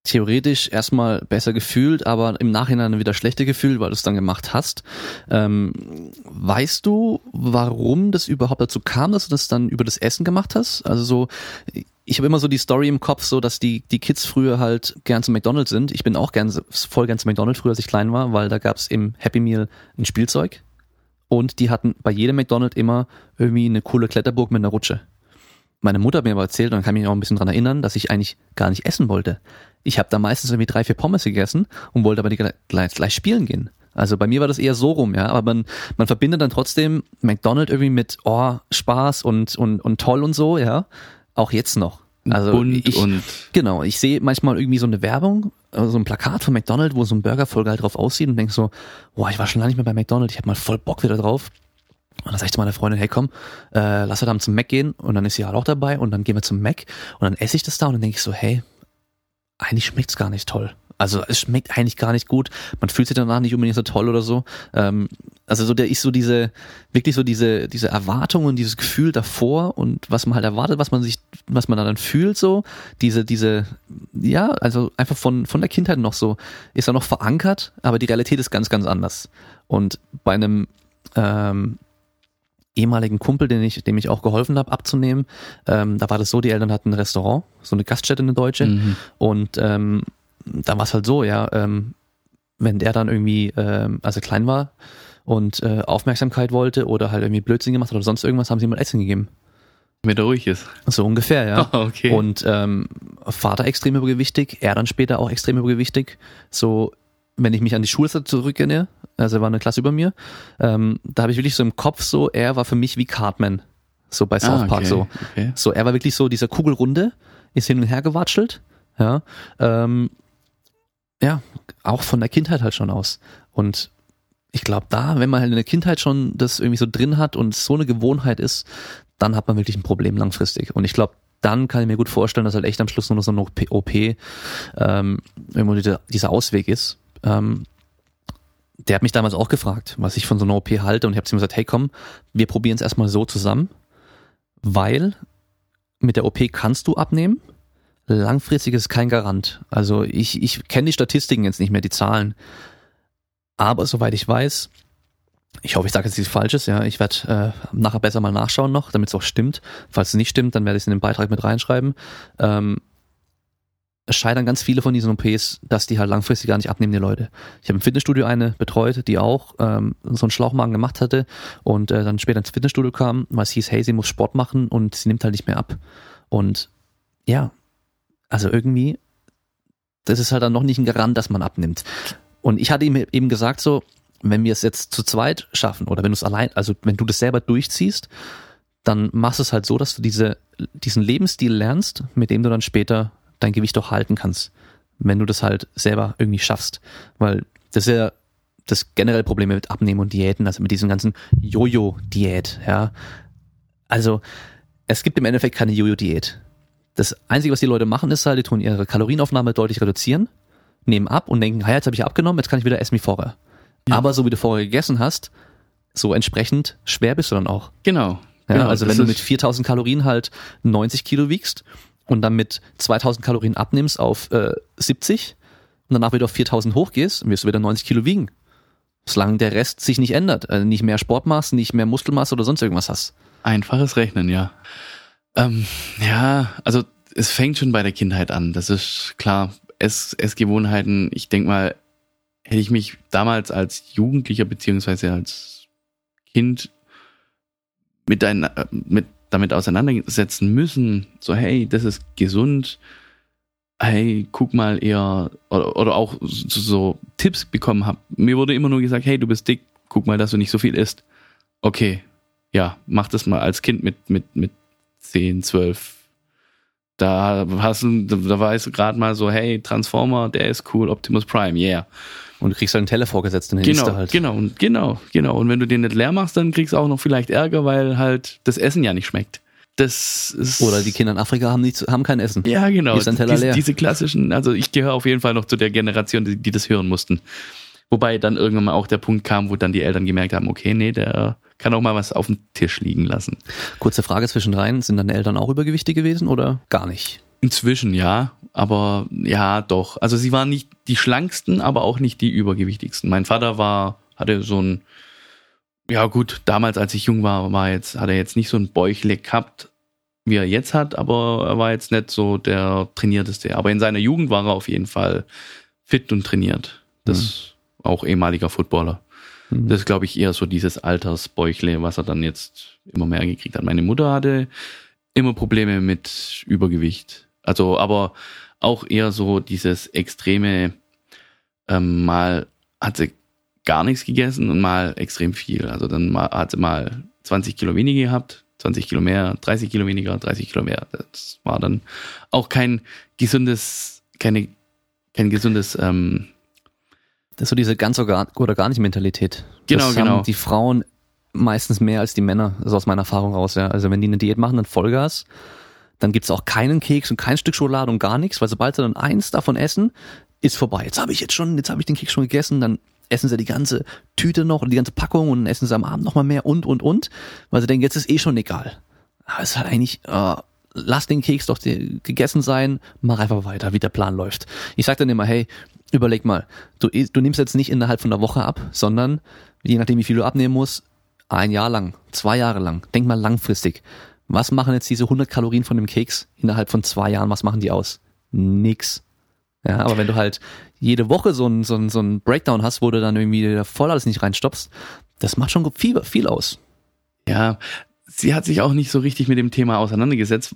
theoretisch erstmal besser gefühlt, aber im Nachhinein wieder schlechter gefühlt, weil du es dann gemacht hast. Ähm, weißt du, warum das überhaupt dazu kam, dass du das dann über das Essen gemacht hast? Also so, ich habe immer so die Story im Kopf, so dass die die Kids früher halt gern zu McDonald's sind. Ich bin auch gern voll gern zu McDonald's früher, als ich klein war, weil da gab's im Happy Meal ein Spielzeug und die hatten bei jedem McDonald's immer irgendwie eine coole Kletterburg mit einer Rutsche. Meine Mutter hat mir aber erzählt, und dann kann ich mich auch ein bisschen dran erinnern, dass ich eigentlich gar nicht essen wollte. Ich habe da meistens irgendwie drei, vier Pommes gegessen und wollte aber nicht gleich, gleich spielen gehen. Also bei mir war das eher so rum, ja. Aber man, man verbindet dann trotzdem McDonald's irgendwie mit oh, Spaß und, und, und toll und so, ja. Auch jetzt noch. Also Bunt ich, und Genau, ich sehe manchmal irgendwie so eine Werbung, äh, so ein Plakat von McDonald's, wo so ein Burger voll geil drauf aussieht und denk so, boah, ich war schon lange nicht mehr bei McDonald's, ich habe mal voll Bock wieder drauf. Und dann sag ich zu meiner Freundin, hey komm, äh, lass wir dann zum Mac gehen und dann ist sie halt auch dabei und dann gehen wir zum Mac und dann esse ich das da und dann denke ich so, hey, eigentlich schmeckt's gar nicht toll. Also es schmeckt eigentlich gar nicht gut. Man fühlt sich danach nicht unbedingt so toll oder so. Ähm, also so der ist so diese, wirklich so diese, diese Erwartung und dieses Gefühl davor und was man halt erwartet, was man sich, was man dann fühlt so, diese, diese, ja, also einfach von, von der Kindheit noch so, ist da noch verankert, aber die Realität ist ganz, ganz anders. Und bei einem, ähm, ehemaligen Kumpel, den ich, dem ich auch geholfen habe abzunehmen, ähm, da war das so, die Eltern hatten ein Restaurant, so eine Gaststätte, eine deutsche, Mhm. und ähm, da war es halt so, ja, ähm, wenn der dann irgendwie, ähm, als er klein war und äh, Aufmerksamkeit wollte oder halt irgendwie Blödsinn gemacht hat oder sonst irgendwas, haben sie ihm mal Essen gegeben. Wenn er ruhig ist. So ungefähr, ja. okay. Und ähm, Vater extrem übergewichtig, er dann später auch extrem übergewichtig. So, wenn ich mich an die Schulzeit zurückerinnere, also er war eine Klasse über mir, ähm, da habe ich wirklich so im Kopf so, er war für mich wie Cartman. So bei South ah, Park okay. so. Okay. So, er war wirklich so dieser Kugelrunde, ist hin und her gewatschelt, ja, ähm, ja, auch von der Kindheit halt schon aus. Und ich glaube, da, wenn man halt in der Kindheit schon das irgendwie so drin hat und so eine Gewohnheit ist, dann hat man wirklich ein Problem langfristig. Und ich glaube, dann kann ich mir gut vorstellen, dass halt echt am Schluss nur noch so eine OP, OP ähm, irgendwo dieser, dieser Ausweg ist. Ähm, der hat mich damals auch gefragt, was ich von so einer OP halte und ich habe zu ihm gesagt, hey komm, wir probieren es erstmal so zusammen, weil mit der OP kannst du abnehmen, langfristig ist kein Garant. Also ich, ich kenne die Statistiken jetzt nicht mehr, die Zahlen, aber soweit ich weiß, ich hoffe, ich sage jetzt nichts Falsches, ja, ich werde äh, nachher besser mal nachschauen noch, damit es auch stimmt. Falls es nicht stimmt, dann werde ich es in den Beitrag mit reinschreiben. Ähm, scheitern ganz viele von diesen OPs, dass die halt langfristig gar nicht abnehmen, die Leute. Ich habe im Fitnessstudio eine betreut, die auch ähm, so einen Schlauchmagen gemacht hatte und äh, dann später ins Fitnessstudio kam, weil es hieß, hey, sie muss Sport machen und sie nimmt halt nicht mehr ab. Und ja, also irgendwie, das ist halt dann noch nicht ein Garant, dass man abnimmt. Und ich hatte ihm eben gesagt so, wenn wir es jetzt zu zweit schaffen oder wenn du es allein, also wenn du das selber durchziehst, dann machst du es halt so, dass du diese, diesen Lebensstil lernst, mit dem du dann später dein Gewicht auch halten kannst, wenn du das halt selber irgendwie schaffst. Weil das ist ja das generelle Problem mit Abnehmen und Diäten, also mit diesem ganzen Jojo-Diät, ja. Also, es gibt im Endeffekt keine Jojo-Diät. Das Einzige, was die Leute machen, ist halt, die tun ihre Kalorienaufnahme deutlich reduzieren, nehmen ab und denken, hey, jetzt habe ich abgenommen, jetzt kann ich wieder essen wie vorher. Ja. Aber so wie du vorher gegessen hast, so entsprechend schwer bist du dann auch. Genau. Ja, genau, also wenn du mit 4000 Kalorien halt 90 Kilo wiegst und dann mit 2000 Kalorien abnimmst auf äh, 70 und danach wieder auf 4000 hochgehst, wirst du wieder 90 Kilo wiegen. Solange der Rest sich nicht ändert. Also nicht mehr Sportmaß, nicht mehr Muskelmasse oder sonst irgendwas hast. Einfaches Rechnen, ja. Ähm, ja, also es fängt schon bei der Kindheit an. Das ist klar. Ess, Essgewohnheiten, ich denk mal, hätte ich mich damals als Jugendlicher beziehungsweise als Kind mit, ein, mit damit auseinandersetzen müssen, so hey, das ist gesund, hey, guck mal eher, oder, oder auch so, so Tipps bekommen habe. Mir wurde immer nur gesagt, hey, du bist dick, guck mal, dass du nicht so viel isst. Okay, ja, mach das mal als Kind mit, mit, mit 10, 12. Da hast du, da weißt du gerade mal so, hey, Transformer, der ist cool, Optimus Prime, yeah. Und du kriegst halt einen Teller vorgesetzt dann genau, halt. Genau, genau, genau. Und wenn du den nicht leer machst, dann kriegst du auch noch vielleicht Ärger, weil halt das Essen ja nicht schmeckt. Das ist Oder die Kinder in Afrika haben, nicht, haben kein Essen. Ja, genau. Teller diese, leer. diese klassischen, also ich gehöre auf jeden Fall noch zu der Generation, die, die das hören mussten. Wobei dann irgendwann mal auch der Punkt kam, wo dann die Eltern gemerkt haben, okay, nee, der kann auch mal was auf dem Tisch liegen lassen. Kurze Frage zwischendrein, sind deine Eltern auch übergewichtig gewesen oder gar nicht? Inzwischen ja, aber ja, doch. Also sie waren nicht die schlanksten, aber auch nicht die übergewichtigsten. Mein Vater war, hatte so ein, ja gut, damals als ich jung war, war jetzt, hat er jetzt nicht so ein Bäuchle gehabt, wie er jetzt hat, aber er war jetzt nicht so der trainierteste. Aber in seiner Jugend war er auf jeden Fall fit und trainiert. Das mhm. Auch ehemaliger Footballer. Mhm. Das ist, glaube ich, eher so dieses Altersbäuchle, was er dann jetzt immer mehr gekriegt hat. Meine Mutter hatte immer Probleme mit Übergewicht. Also, aber auch eher so dieses extreme, ähm, mal hat sie gar nichts gegessen und mal extrem viel. Also dann mal, hat sie mal 20 Kilo weniger gehabt, 20 Kilo mehr, 30 Kilo weniger, 30 Kilo mehr. Das war dann auch kein gesundes, keine, kein gesundes, ähm, das ist so diese ganz oder gar nicht Mentalität. Genau, das genau. die Frauen meistens mehr als die Männer, ist aus meiner Erfahrung raus, ja. Also wenn die eine Diät machen, dann Vollgas dann gibt's auch keinen Keks und kein Stück Schokolade und gar nichts, weil sobald sie dann eins davon essen, ist vorbei. Jetzt habe ich jetzt schon, jetzt habe ich den Keks schon gegessen, dann essen sie die ganze Tüte noch oder die ganze Packung und essen sie am Abend nochmal mehr und und und, weil sie denken, jetzt ist eh schon egal. Aber es ist halt eigentlich, äh, lass den Keks doch gegessen sein, mach einfach weiter, wie der Plan läuft. Ich sag dann immer, hey, überleg mal, du, du nimmst jetzt nicht innerhalb von einer Woche ab, sondern je nachdem, wie viel du abnehmen musst, ein Jahr lang, zwei Jahre lang. Denk mal langfristig. Was machen jetzt diese 100 Kalorien von dem Keks innerhalb von zwei Jahren? Was machen die aus? Nix. Ja, aber wenn du halt jede Woche so ein, so ein, so ein Breakdown hast, wo du dann irgendwie voll alles nicht reinstoppst, das macht schon viel, viel aus. Ja, sie hat sich auch nicht so richtig mit dem Thema auseinandergesetzt.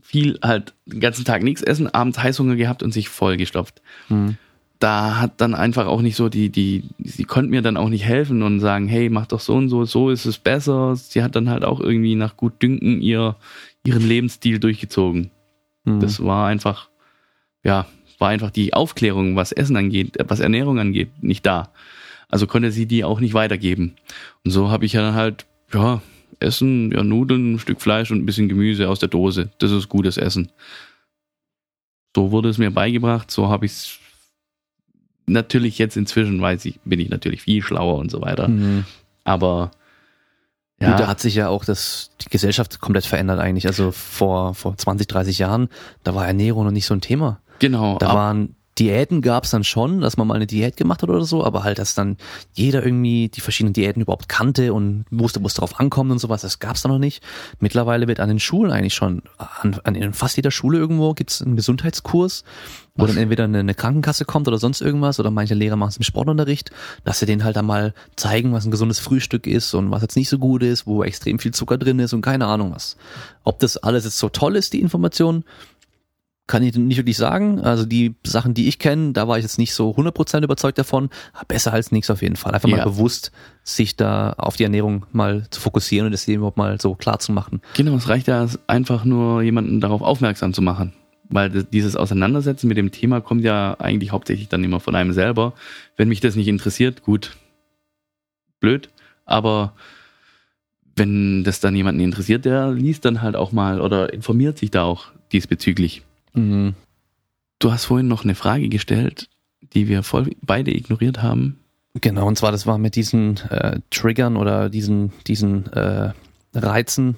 Viel halt den ganzen Tag nichts essen, abends Heißhunger gehabt und sich vollgestopft. Mhm da hat dann einfach auch nicht so die, die, sie konnte mir dann auch nicht helfen und sagen, hey, mach doch so und so, so ist es besser. Sie hat dann halt auch irgendwie nach gut Dünken ihr, ihren Lebensstil durchgezogen. Mhm. Das war einfach, ja, war einfach die Aufklärung, was Essen angeht, was Ernährung angeht, nicht da. Also konnte sie die auch nicht weitergeben. Und so habe ich ja dann halt, ja, Essen, ja, Nudeln, ein Stück Fleisch und ein bisschen Gemüse aus der Dose. Das ist gutes Essen. So wurde es mir beigebracht, so habe ich es natürlich jetzt inzwischen weiß ich, bin ich natürlich viel schlauer und so weiter. Mhm. Aber ja. Gut, da hat sich ja auch das, die Gesellschaft komplett verändert eigentlich. Also vor, vor 20, 30 Jahren, da war Ernährung noch nicht so ein Thema. Genau. Da waren Diäten gab es dann schon, dass man mal eine Diät gemacht hat oder so, aber halt, dass dann jeder irgendwie die verschiedenen Diäten überhaupt kannte und wusste, wo es drauf ankommt und sowas, das gab es dann noch nicht. Mittlerweile wird an den Schulen eigentlich schon, an, an fast jeder Schule irgendwo gibt es einen Gesundheitskurs, wo dann entweder eine, eine, Krankenkasse kommt oder sonst irgendwas oder manche Lehrer machen es im Sportunterricht, dass sie denen halt einmal zeigen, was ein gesundes Frühstück ist und was jetzt nicht so gut ist, wo extrem viel Zucker drin ist und keine Ahnung was. Ob das alles jetzt so toll ist, die Information, kann ich nicht wirklich sagen. Also die Sachen, die ich kenne, da war ich jetzt nicht so 100% überzeugt davon. Besser als nichts auf jeden Fall. Einfach ja. mal bewusst sich da auf die Ernährung mal zu fokussieren und das eben überhaupt mal so klar zu machen. Genau, es reicht ja einfach nur, jemanden darauf aufmerksam zu machen. Weil dieses Auseinandersetzen mit dem Thema kommt ja eigentlich hauptsächlich dann immer von einem selber. Wenn mich das nicht interessiert, gut, blöd. Aber wenn das dann jemanden interessiert, der liest dann halt auch mal oder informiert sich da auch diesbezüglich. Mhm. Du hast vorhin noch eine Frage gestellt, die wir voll beide ignoriert haben. Genau, und zwar das war mit diesen äh, Triggern oder diesen, diesen äh, Reizen,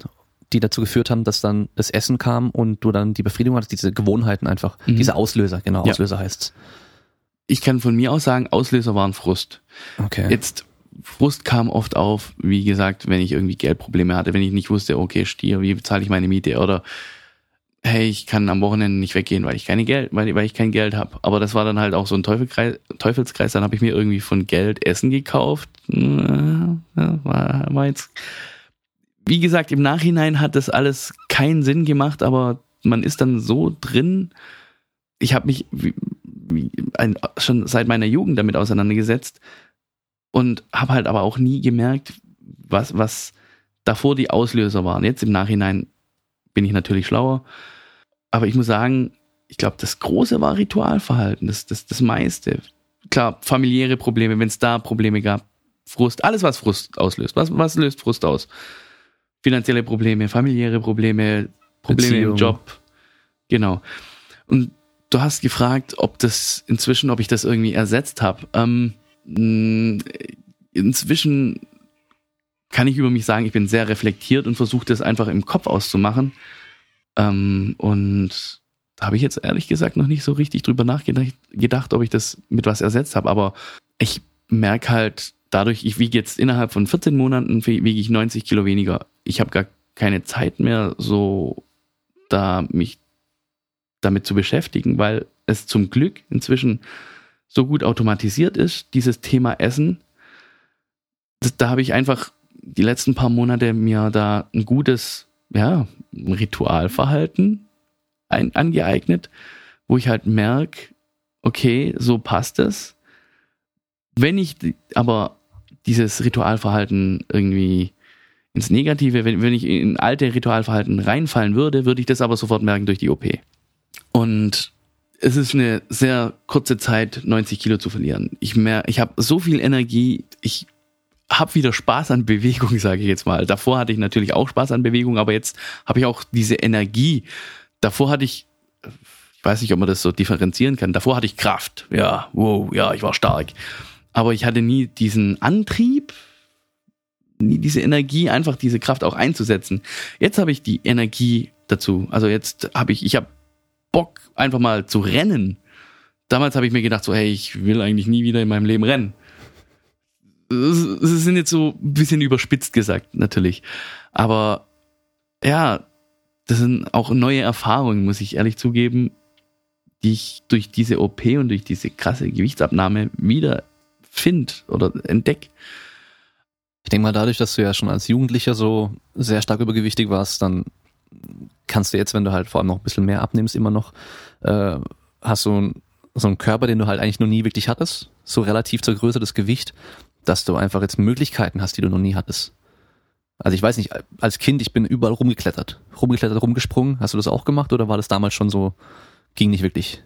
die dazu geführt haben, dass dann das Essen kam und du dann die Befriedigung hattest, diese Gewohnheiten einfach, mhm. diese Auslöser, genau, Auslöser ja. heißt's. Ich kann von mir aus sagen, Auslöser waren Frust. Okay. Jetzt Frust kam oft auf, wie gesagt, wenn ich irgendwie Geldprobleme hatte, wenn ich nicht wusste, okay, Stier, wie bezahle ich meine Miete oder hey, ich kann am Wochenende nicht weggehen, weil ich keine Geld, weil, weil ich kein Geld habe. Aber das war dann halt auch so ein Teufelskreis, Teufelskreis. Dann habe ich mir irgendwie von Geld Essen gekauft. War, war jetzt. Wie gesagt, im Nachhinein hat das alles keinen Sinn gemacht, aber man ist dann so drin. Ich habe mich schon seit meiner Jugend damit auseinandergesetzt und habe halt aber auch nie gemerkt, was, was davor die Auslöser waren. Jetzt im Nachhinein bin ich natürlich schlauer aber ich muss sagen, ich glaube, das Große war Ritualverhalten, das, das, das meiste. Klar, familiäre Probleme, wenn es da Probleme gab, Frust, alles was Frust auslöst. Was, was löst Frust aus? Finanzielle Probleme, familiäre Probleme, Probleme Beziehung. im Job. Genau. Und du hast gefragt, ob das inzwischen, ob ich das irgendwie ersetzt habe. Ähm, inzwischen kann ich über mich sagen, ich bin sehr reflektiert und versuche das einfach im Kopf auszumachen. Ähm, und da habe ich jetzt ehrlich gesagt noch nicht so richtig drüber nachgedacht, ob ich das mit was ersetzt habe. Aber ich merke halt dadurch, ich wiege jetzt innerhalb von 14 Monaten wiege ich 90 Kilo weniger. Ich habe gar keine Zeit mehr, so da mich damit zu beschäftigen, weil es zum Glück inzwischen so gut automatisiert ist, dieses Thema Essen. Da habe ich einfach die letzten paar Monate mir da ein gutes ja, ein Ritualverhalten ein, angeeignet, wo ich halt merke, okay, so passt es. Wenn ich aber dieses Ritualverhalten irgendwie ins Negative, wenn, wenn ich in alte Ritualverhalten reinfallen würde, würde ich das aber sofort merken durch die OP. Und es ist eine sehr kurze Zeit, 90 Kilo zu verlieren. Ich ich habe so viel Energie, ich habe wieder Spaß an Bewegung, sage ich jetzt mal. Davor hatte ich natürlich auch Spaß an Bewegung, aber jetzt habe ich auch diese Energie. Davor hatte ich, ich weiß nicht, ob man das so differenzieren kann. Davor hatte ich Kraft. Ja, wow, ja, ich war stark. Aber ich hatte nie diesen Antrieb, nie diese Energie, einfach diese Kraft auch einzusetzen. Jetzt habe ich die Energie dazu. Also jetzt habe ich, ich habe Bock, einfach mal zu rennen. Damals habe ich mir gedacht, so, hey, ich will eigentlich nie wieder in meinem Leben rennen sie sind jetzt so ein bisschen überspitzt gesagt, natürlich. Aber ja, das sind auch neue Erfahrungen, muss ich ehrlich zugeben, die ich durch diese OP und durch diese krasse Gewichtsabnahme wieder finde oder entdecke. Ich denke mal, dadurch, dass du ja schon als Jugendlicher so sehr stark übergewichtig warst, dann kannst du jetzt, wenn du halt vor allem noch ein bisschen mehr abnimmst, immer noch, äh, hast du so einen Körper, den du halt eigentlich noch nie wirklich hattest, so relativ zur Größe des Gewicht dass du einfach jetzt Möglichkeiten hast, die du noch nie hattest. Also ich weiß nicht, als Kind, ich bin überall rumgeklettert. Rumgeklettert, rumgesprungen. Hast du das auch gemacht oder war das damals schon so, ging nicht wirklich?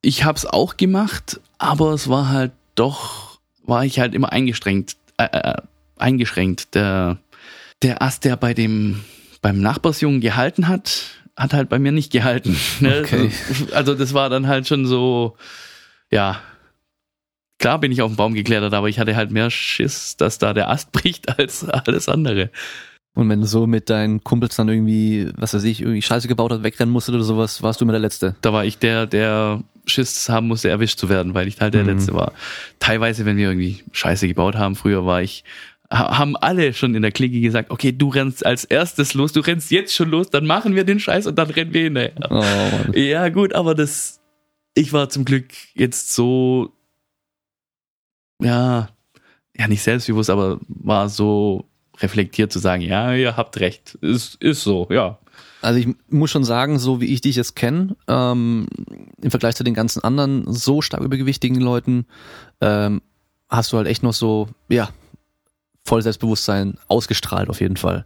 Ich hab's auch gemacht, aber es war halt doch, war ich halt immer eingeschränkt, äh, äh, eingeschränkt. Der, der Ast, der bei dem, beim Nachbarsjungen gehalten hat, hat halt bei mir nicht gehalten. Ne? Okay. Also das war dann halt schon so, ja, klar bin ich auf den Baum geklettert, aber ich hatte halt mehr Schiss, dass da der Ast bricht als alles andere. Und wenn du so mit deinen Kumpels dann irgendwie, was weiß ich, irgendwie Scheiße gebaut hat, wegrennen musstest oder sowas, warst du immer der Letzte. Da war ich der, der Schiss haben musste, erwischt zu werden, weil ich halt der Mhm. Letzte war. Teilweise, wenn wir irgendwie Scheiße gebaut haben, früher war ich, ha- haben alle schon in der Clique gesagt, okay, du rennst als erstes los, du rennst jetzt schon los, dann machen wir den Scheiß und dann rennen wir hinterher. Oh. Ja, gut, aber das, ich war zum Glück jetzt so, ja, ja, nicht selbstbewusst, aber war so reflektiert zu sagen, ja, ihr habt recht, ist, ist so, ja. Also ich muss schon sagen, so wie ich dich jetzt kenne, ähm, im Vergleich zu den ganzen anderen so stark übergewichtigen Leuten, ähm, hast du halt echt noch so, ja, voll Selbstbewusstsein ausgestrahlt auf jeden Fall.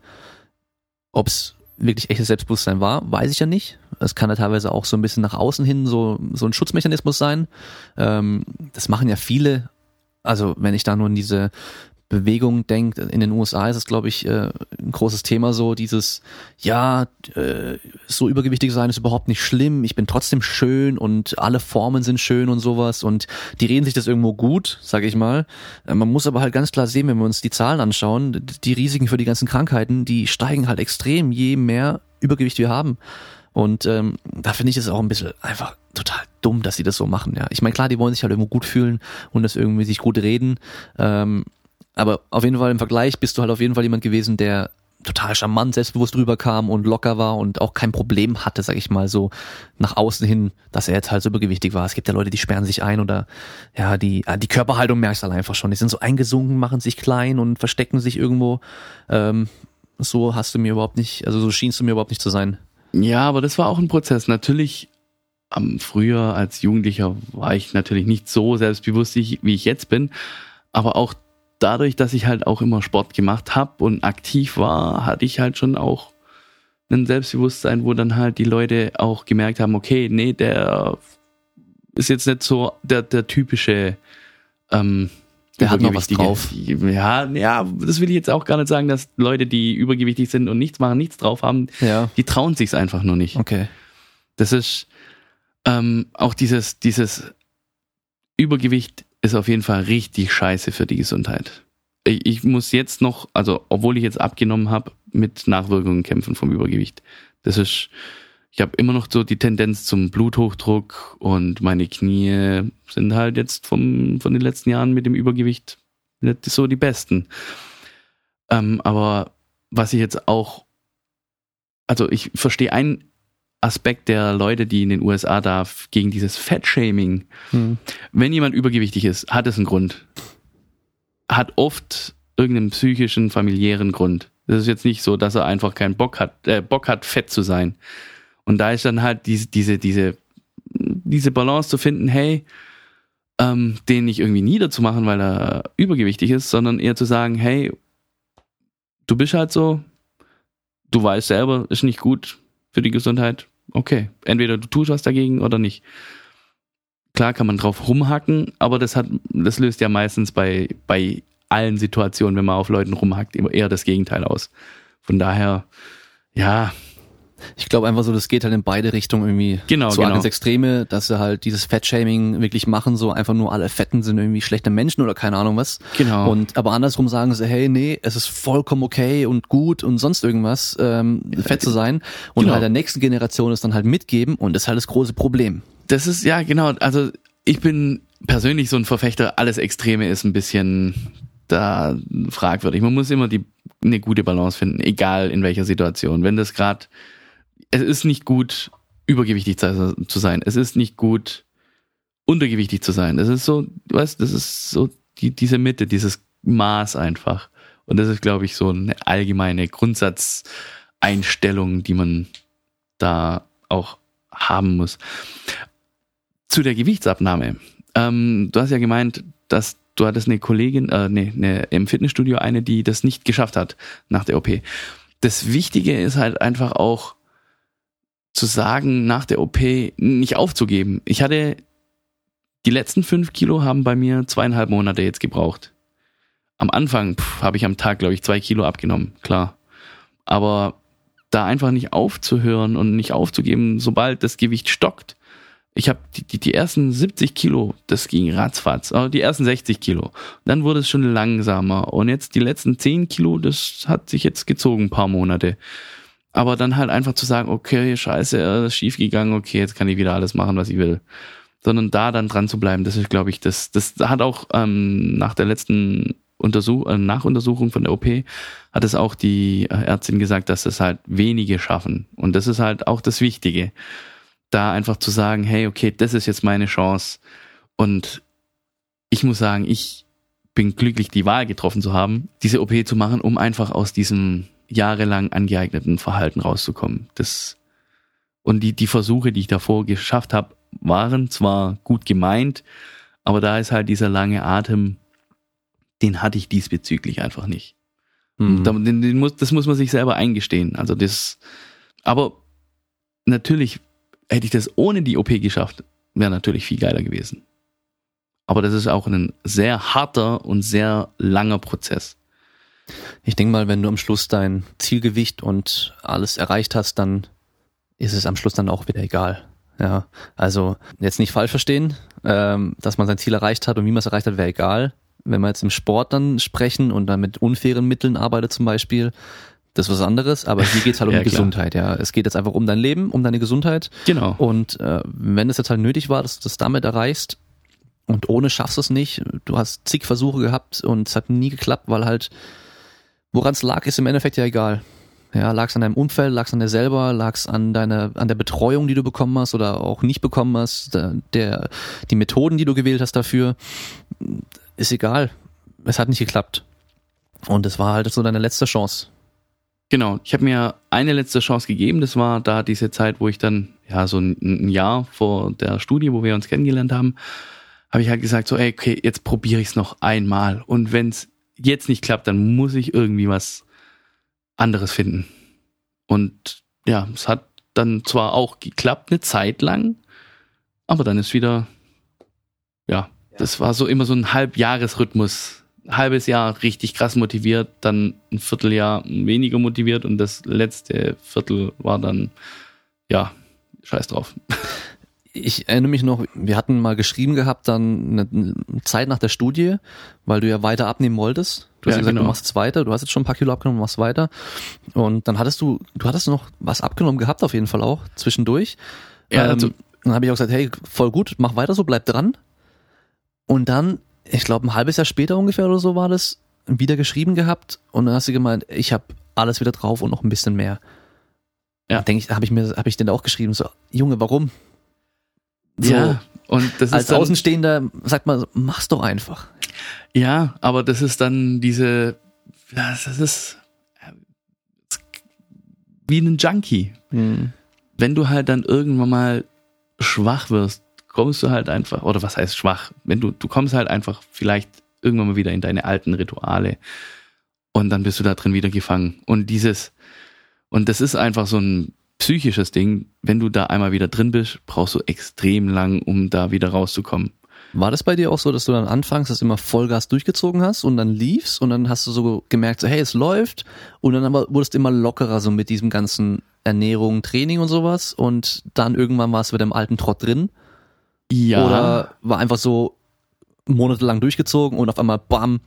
Ob es wirklich echtes Selbstbewusstsein war, weiß ich ja nicht. Es kann ja teilweise auch so ein bisschen nach außen hin so, so ein Schutzmechanismus sein. Ähm, das machen ja viele. Also wenn ich da nur in diese Bewegung denke, in den USA ist es, glaube ich, äh, ein großes Thema so, dieses, ja, äh, so übergewichtig sein ist überhaupt nicht schlimm, ich bin trotzdem schön und alle Formen sind schön und sowas und die reden sich das irgendwo gut, sage ich mal. Äh, Man muss aber halt ganz klar sehen, wenn wir uns die Zahlen anschauen, die Risiken für die ganzen Krankheiten, die steigen halt extrem, je mehr Übergewicht wir haben. Und ähm, da finde ich es auch ein bisschen einfach total dumm, dass sie das so machen. Ja, ich meine klar, die wollen sich halt irgendwo gut fühlen und das irgendwie sich gut reden. Ähm, aber auf jeden Fall im Vergleich bist du halt auf jeden Fall jemand gewesen, der total charmant, selbstbewusst rüberkam und locker war und auch kein Problem hatte, sag ich mal, so nach außen hin, dass er jetzt halt so übergewichtig war. Es gibt ja Leute, die sperren sich ein oder ja, die, ah, die Körperhaltung merkst du halt einfach schon. Die sind so eingesunken, machen sich klein und verstecken sich irgendwo. Ähm, so hast du mir überhaupt nicht, also so schienst du mir überhaupt nicht zu sein. Ja, aber das war auch ein Prozess. Natürlich, am früher als Jugendlicher war ich natürlich nicht so selbstbewusst, wie ich- jetzt bin. Aber auch dadurch, dass ich halt auch immer Sport gemacht habe und aktiv war, hatte ich halt schon auch ein Selbstbewusstsein, wo dann halt die Leute auch gemerkt haben, okay, nee, der ist jetzt nicht so der, der typische ähm, Der hat noch was Übergewichtige. Ja, ja, das will ich jetzt auch gar nicht sagen, dass Leute, die übergewichtig sind und nichts machen, nichts drauf haben, Ja. die trauen sich's einfach nur nicht. Okay. Das ist ähm, auch dieses, dieses Übergewicht ist auf jeden Fall richtig scheiße für die Gesundheit. Ich, ich muss jetzt noch, also obwohl ich jetzt abgenommen habe, mit Nachwirkungen kämpfen vom Übergewicht. Das ist, ich habe immer noch so die Tendenz zum Bluthochdruck und meine Knie sind halt jetzt vom, von den letzten Jahren mit dem Übergewicht nicht so die besten. Ähm, aber was ich jetzt auch, also ich verstehe einen Aspekt der Leute, die in den USA da gegen dieses Fettshaming, Hm. wenn jemand übergewichtig ist, hat es einen Grund. Hat oft irgendeinen psychischen, familiären Grund. Das ist jetzt nicht so, dass er einfach keinen Bock hat, äh, Bock hat, fett zu sein. Und da ist dann halt diese, diese, diese, diese Balance zu finden, hey, ähm, den nicht irgendwie niederzumachen, weil er übergewichtig ist, sondern eher zu sagen, hey, du bist halt so, du weißt selber, ist nicht gut für die Gesundheit. Okay, entweder du tust was dagegen oder nicht. Klar kann man drauf rumhacken, aber das hat, das löst ja meistens bei, bei allen Situationen, wenn man auf Leuten rumhackt, immer eher das Gegenteil aus. Von daher, ja, Ich glaube einfach so, das geht halt in beide Richtungen irgendwie Genau, so genau. ins Extreme, dass sie halt dieses Fettshaming wirklich machen, so einfach nur alle Fetten sind irgendwie schlechte Menschen oder keine Ahnung was. genau. Und aber andersrum sagen sie, hey, nee, es ist vollkommen okay und gut und sonst irgendwas, ähm, fett zu sein. Und Genau. halt der nächsten Generation ist dann halt mitgeben und das ist halt das große Problem. Das ist, ja, genau. Also ich bin persönlich so ein Verfechter, alles Extreme ist ein bisschen da fragwürdig. Man muss immer die eine gute Balance finden, egal in welcher Situation. Wenn das gerade, es ist nicht gut, übergewichtig zu sein. Es ist nicht gut, untergewichtig zu sein. Das ist so, du weißt, das ist so die, diese Mitte, dieses Maß einfach. Und das ist, glaube ich, so eine allgemeine Grundsatzeinstellung, die man da auch haben muss. Zu der Gewichtsabnahme. Ähm, du hast ja gemeint, dass du hattest eine Kollegin, äh, nee, eine, im Fitnessstudio eine, die das nicht geschafft hat nach der OP. Das Wichtige ist halt einfach auch zu sagen, nach der OP nicht aufzugeben. Ich hatte die letzten fünf Kilo haben bei mir zweieinhalb Monate jetzt gebraucht. Am Anfang habe ich am Tag, glaube ich, zwei Kilo abgenommen, klar. Aber da einfach nicht aufzuhören und nicht aufzugeben, sobald das Gewicht stockt, Ich habe die, die, die ersten 70 Kilo, das ging ratzfatz, aber die ersten 60 Kilo. Dann wurde es schon langsamer und jetzt die letzten 10 Kilo, das hat sich jetzt gezogen, ein paar Monate. Aber dann halt einfach zu sagen, okay, scheiße, das ist schief gegangen, okay, jetzt kann ich wieder alles machen, was ich will. Sondern da dann dran zu bleiben, das ist, glaube ich, das, das hat auch ähm, nach der letzten Untersuch äh, Nachuntersuchung von der OP hat es auch die äh, Ärztin gesagt, dass es halt wenige schaffen. Und das ist halt auch das Wichtige. Da einfach zu sagen, hey, okay, das ist jetzt meine Chance. Und ich muss sagen, ich bin glücklich, die Wahl getroffen zu haben, diese OP zu machen, um einfach aus diesem jahrelang angeeigneten Verhalten rauszukommen. Das und die, die Versuche, die ich davor geschafft habe, waren zwar gut gemeint, aber da ist halt dieser lange Atem den hatte ich diesbezüglich einfach nicht. Mhm. Den, den muss, das muss man sich selber eingestehen. Also das, aber natürlich hätte ich das ohne die OP geschafft, wäre natürlich viel geiler gewesen. Aber das ist auch ein sehr harter und sehr langer Prozess. Ich denke mal, wenn du am Schluss dein Zielgewicht und alles erreicht hast, dann ist es am Schluss dann auch wieder egal. Ja, also jetzt nicht falsch verstehen, ähm, dass man sein Ziel erreicht hat und wie man es erreicht hat, wäre egal wenn wir jetzt im Sport dann sprechen und dann mit unfairen Mitteln arbeitet zum Beispiel, das ist was anderes, aber hier geht's halt um ja, Gesundheit, ja. Es geht jetzt einfach um dein Leben, um deine Gesundheit. Genau. Und äh, wenn es jetzt halt nötig war, dass du das damit erreichst und ohne schaffst du es nicht, du hast zig Versuche gehabt und es hat nie geklappt, weil halt, woran es lag, ist im Endeffekt ja egal. Ja, lag es an deinem Umfeld, lag es an dir selber, lag es an deiner, an der Betreuung, die du bekommen hast oder auch nicht bekommen hast, der, der die Methoden, die du gewählt hast dafür ist egal. Es hat nicht geklappt. Und es war halt so deine letzte Chance. Genau, ich habe mir eine letzte Chance gegeben. Das war da diese Zeit, wo ich dann, ja, so ein, ein Jahr vor der Studie, wo wir uns kennengelernt haben, habe ich halt gesagt, so, ey, okay, jetzt probiere ich es noch einmal. Und wenn es jetzt nicht klappt, dann muss ich irgendwie was anderes finden. Und ja, es hat dann zwar auch geklappt, eine Zeit lang, aber dann ist wieder, ja, das war so immer so ein Halbjahresrhythmus. Halbes Jahr richtig krass motiviert, dann ein Vierteljahr weniger motiviert und das letzte Viertel war dann, ja, scheiß drauf. Ich erinnere mich noch, wir hatten mal geschrieben gehabt, dann eine Zeit nach der Studie, weil du ja weiter abnehmen wolltest. Du hast ja, gesagt, genau. du machst es weiter, du hast jetzt schon ein paar Kilo abgenommen, machst weiter. Und dann hattest du, du hattest noch was abgenommen gehabt, auf jeden Fall auch, zwischendurch. Ja, ähm, also, dann habe ich auch gesagt, hey, voll gut, mach weiter so, bleib dran. Und dann, ich glaube, ein halbes Jahr später ungefähr oder so war das, wieder geschrieben gehabt und dann hast du gemeint, ich habe alles wieder drauf und noch ein bisschen mehr. Ja. Denke ich, habe ich mir, habe ich denn auch geschrieben, so, Junge, warum? So, ja, und das ist als dann, Außenstehender sagt man, mach's doch einfach. Ja, aber das ist dann diese, das ist wie ein Junkie. Hm. Wenn du halt dann irgendwann mal schwach wirst, kommst du halt einfach, oder was heißt schwach? Wenn du, du kommst halt einfach vielleicht irgendwann mal wieder in deine alten Rituale und dann bist du da drin wieder gefangen. Und dieses, und das ist einfach so ein psychisches Ding. Wenn du da einmal wieder drin bist, brauchst du extrem lang, um da wieder rauszukommen. War das bei dir auch so, dass du dann anfangs das immer Vollgas durchgezogen hast und dann liefst und dann hast du so gemerkt, so, hey, es läuft und dann aber wurdest du immer lockerer so mit diesem ganzen Ernährung, Training und sowas und dann irgendwann warst du wieder im alten Trott drin ja. Oder war einfach so monatelang durchgezogen und auf einmal bam,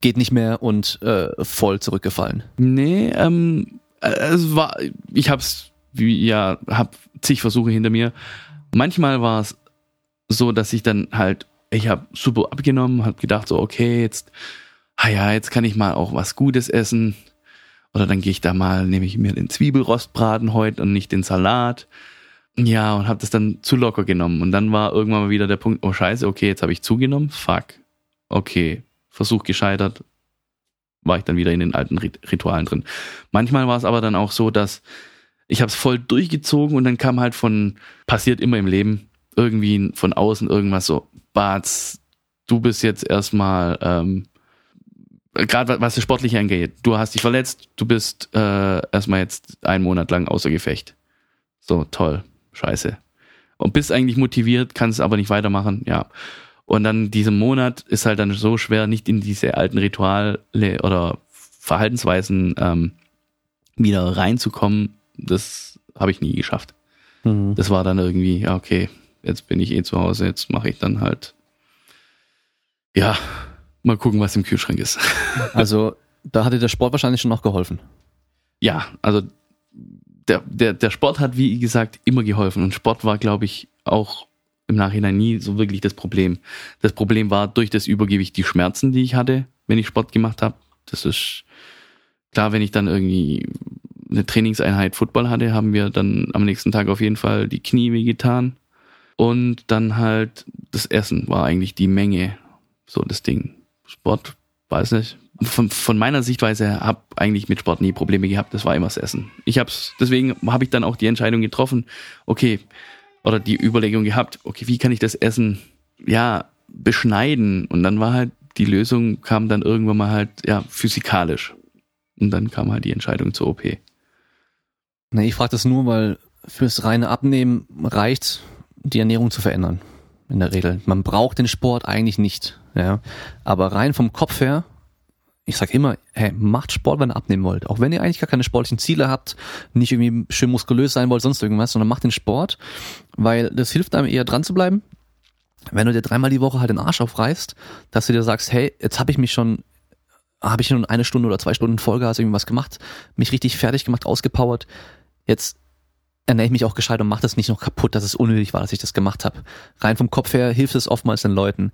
geht nicht mehr und äh, voll zurückgefallen? Nee, ähm, äh, es war, ich hab's, wie, ja, hab zig Versuche hinter mir. Manchmal war es so, dass ich dann halt, ich habe super abgenommen, hab gedacht so, okay, jetzt, ah ja, jetzt kann ich mal auch was Gutes essen. Oder dann gehe ich da mal, nehme ich mir den Zwiebelrostbraten heute und nicht den Salat. Ja, und habe das dann zu locker genommen. Und dann war irgendwann mal wieder der Punkt, oh scheiße, okay, jetzt habe ich zugenommen. Fuck. Okay, Versuch gescheitert. War ich dann wieder in den alten Ritualen drin. Manchmal war es aber dann auch so, dass ich habe es voll durchgezogen und dann kam halt von, passiert immer im Leben, irgendwie von außen irgendwas so, Bats, du bist jetzt erstmal, ähm, gerade was das Sportliche angeht, du hast dich verletzt, du bist äh, erstmal jetzt einen Monat lang außer Gefecht. So, toll scheiße. Und bist eigentlich motiviert, kannst aber nicht weitermachen, ja. Und dann diesen Monat ist halt dann so schwer, nicht in diese alten Rituale oder Verhaltensweisen ähm, wieder reinzukommen. Das habe ich nie geschafft. Mhm. Das war dann irgendwie, ja, okay, jetzt bin ich eh zu Hause, jetzt mache ich dann halt, ja, mal gucken, was im Kühlschrank ist. Also da hatte der Sport wahrscheinlich schon noch geholfen. Ja, also der, der, der Sport hat, wie gesagt, immer geholfen. Und Sport war, glaube ich, auch im Nachhinein nie so wirklich das Problem. Das Problem war durch das Übergewicht die Schmerzen, die ich hatte, wenn ich Sport gemacht habe. Das ist klar, wenn ich dann irgendwie eine Trainingseinheit Football hatte, haben wir dann am nächsten Tag auf jeden Fall die Knie wehgetan. Und dann halt das Essen war eigentlich die Menge, so das Ding. Sport, weiß nicht. Von, von meiner Sichtweise habe eigentlich mit Sport nie Probleme gehabt. Das war immer das Essen. Ich hab's, deswegen habe ich dann auch die Entscheidung getroffen, okay, oder die Überlegung gehabt, okay, wie kann ich das Essen, ja, beschneiden? Und dann war halt die Lösung, kam dann irgendwann mal halt, ja, physikalisch. Und dann kam halt die Entscheidung zur OP. Nee, ich frage das nur, weil fürs reine Abnehmen reicht, die Ernährung zu verändern. In der Regel. Man braucht den Sport eigentlich nicht. Ja. Aber rein vom Kopf her, ich sag immer, hey, macht Sport, wenn ihr abnehmen wollt. Auch wenn ihr eigentlich gar keine sportlichen Ziele habt, nicht irgendwie schön muskulös sein wollt, sonst irgendwas, sondern macht den Sport, weil das hilft einem eher dran zu bleiben. Wenn du dir dreimal die Woche halt den Arsch aufreißt, dass du dir sagst, hey, jetzt habe ich mich schon habe ich schon eine Stunde oder zwei Stunden Vollgas irgendwas gemacht, mich richtig fertig gemacht, ausgepowert jetzt ernähre ich mich auch gescheit und mache das nicht noch kaputt, dass es unnötig war, dass ich das gemacht habe. Rein vom Kopf her hilft es oftmals den Leuten.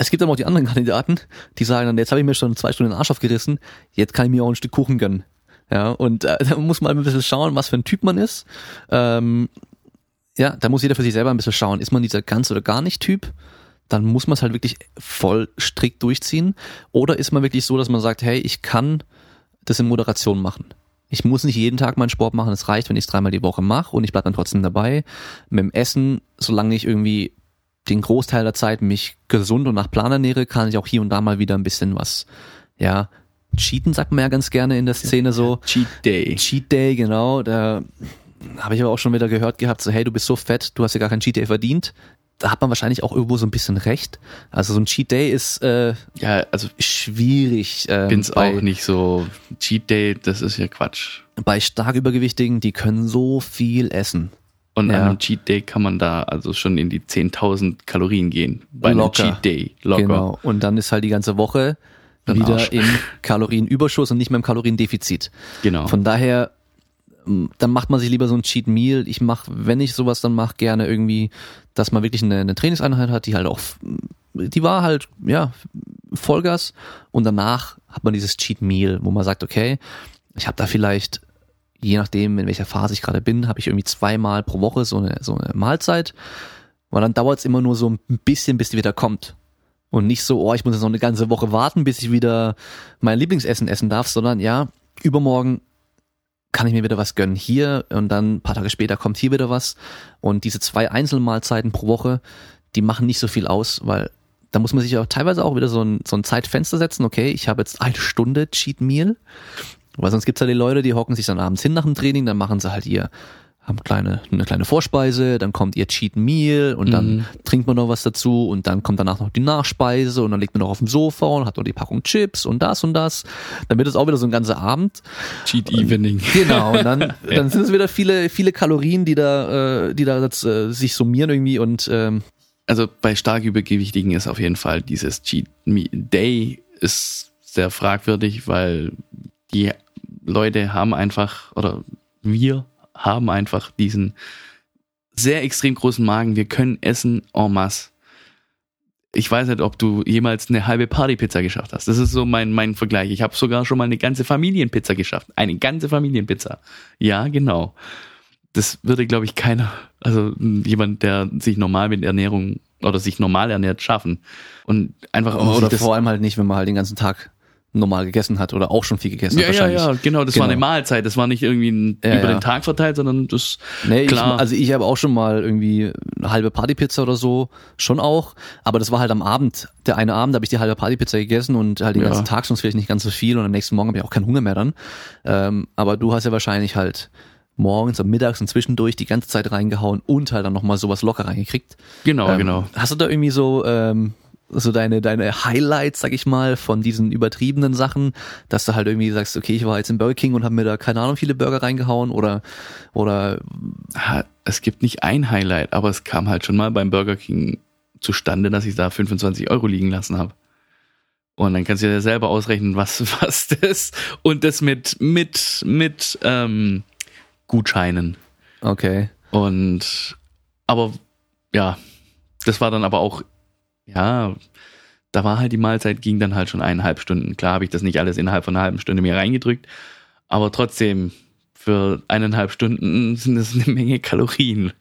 Es gibt aber auch die anderen Kandidaten, die sagen dann, jetzt habe ich mir schon zwei Stunden den Arsch aufgerissen, jetzt kann ich mir auch ein Stück Kuchen gönnen. Ja, und äh, da muss man ein bisschen schauen, was für ein Typ man ist. Ähm, ja, da muss jeder für sich selber ein bisschen schauen. Ist man dieser ganz oder gar nicht Typ? Dann muss man es halt wirklich voll strikt durchziehen. Oder ist man wirklich so, dass man sagt, hey, ich kann das in Moderation machen. Ich muss nicht jeden Tag meinen Sport machen. Es reicht, wenn ich es dreimal die Woche mache und ich bleibe dann trotzdem dabei. Mit dem Essen, solange ich irgendwie den Großteil der Zeit mich gesund und nach Plan ernähre, kann ich auch hier und da mal wieder ein bisschen was, ja, cheaten sagt man ja ganz gerne in der Szene so. Cheat Day. Cheat Day, genau. Da habe ich aber auch schon wieder gehört gehabt, so hey, du bist so fett, du hast ja gar keinen Cheat Day verdient da hat man wahrscheinlich auch irgendwo so ein bisschen recht. Also so ein Cheat Day ist äh, ja also schwierig. Ähm, bin's auch nicht so Cheat Day, das ist ja Quatsch. Bei stark übergewichtigen, die können so viel essen. Und ja. an einem Cheat Day kann man da also schon in die 10.000 Kalorien gehen. Bei Locker. einem Cheat Day. Locker. Genau. Und dann ist halt die ganze Woche Dann wieder Arsch. im Kalorienüberschuss und nicht mehr im Kaloriendefizit. Genau. Von daher dann macht man sich lieber so ein Cheat Meal. Ich mache, wenn ich sowas dann mache, gerne irgendwie, dass man wirklich eine, eine Trainingseinheit hat, die halt auch, die war halt, ja, Vollgas und danach hat man dieses Cheat Meal, wo man sagt, okay, ich habe da vielleicht, je nachdem, in welcher Phase ich gerade bin, habe ich irgendwie zweimal pro Woche so eine, so eine Mahlzeit, weil dann dauert es immer nur so ein bisschen, bis die wieder kommt. Und nicht so, oh, ich muss jetzt noch eine ganze Woche warten, bis ich wieder mein Lieblingsessen essen darf, sondern ja, übermorgen kann ich mir wieder was gönnen hier und dann ein paar Tage später kommt hier wieder was. Und diese zwei Einzelmahlzeiten pro Woche, die machen nicht so viel aus, weil da muss man sich auch teilweise auch wieder so ein, so ein Zeitfenster setzen. Okay, ich habe jetzt eine Stunde Cheat Meal. Weil sonst gibt's ja die Leute, die hocken sich dann abends hin nach dem Training, dann machen sie halt ihr haben kleine, eine kleine Vorspeise, dann kommt ihr Cheat Meal und dann mhm. trinkt man noch was dazu und dann kommt danach noch die Nachspeise und dann liegt man noch auf dem Sofa und hat noch die Packung Chips und das und das. Dann wird es auch wieder so ein ganzer Abend. Cheat Evening. Genau, und dann, ja. dann sind es wieder viele, viele Kalorien, die da, äh, die da jetzt, äh, sich summieren irgendwie und ähm, also bei stark übergewichtigen ist auf jeden Fall dieses Cheat Day ist sehr fragwürdig, weil die Leute haben einfach oder wir haben einfach diesen sehr extrem großen Magen. Wir können essen en masse. Ich weiß nicht, ob du jemals eine halbe Partypizza geschafft hast. Das ist so mein, mein Vergleich. Ich habe sogar schon mal eine ganze Familienpizza geschafft. Eine ganze Familienpizza. Ja, genau. Das würde, glaube ich, keiner, also jemand, der sich normal mit Ernährung oder sich normal ernährt, schaffen. Und einfach auch. Oder vor allem halt nicht, wenn man halt den ganzen Tag normal gegessen hat oder auch schon viel gegessen ja, hat. Ja, ja, genau, das genau. war eine Mahlzeit, das war nicht irgendwie ein, ja, über ja. den Tag verteilt, sondern das nee, klar. Ich, also ich habe auch schon mal irgendwie eine halbe Partypizza oder so, schon auch, aber das war halt am Abend, der eine Abend habe ich die halbe Partypizza gegessen und halt den ganzen Tag sonst vielleicht nicht ganz so viel und am nächsten Morgen habe ich auch keinen Hunger mehr dann. Ähm, aber du hast ja wahrscheinlich halt morgens und mittags und zwischendurch die ganze Zeit reingehauen und halt dann nochmal sowas locker reingekriegt. Genau, ähm, genau. Hast du da irgendwie so ähm, so deine, deine Highlights, sag ich mal, von diesen übertriebenen Sachen, dass du halt irgendwie sagst, okay, ich war jetzt im Burger King und habe mir da, keine Ahnung, viele Burger reingehauen oder, oder. es gibt nicht ein Highlight, aber es kam halt schon mal beim Burger King zustande, dass ich da 25 Euro liegen lassen habe. Und dann kannst du dir selber ausrechnen, was, was das und das mit, mit, mit ähm, Gutscheinen. Okay. Und aber ja, das war dann aber auch, ja, da war halt die Mahlzeit, ging dann halt schon eineinhalb Stunden. Klar habe ich das nicht alles innerhalb von einer halben Stunde mir reingedrückt, aber trotzdem, für eineinhalb Stunden sind das eine Menge Kalorien.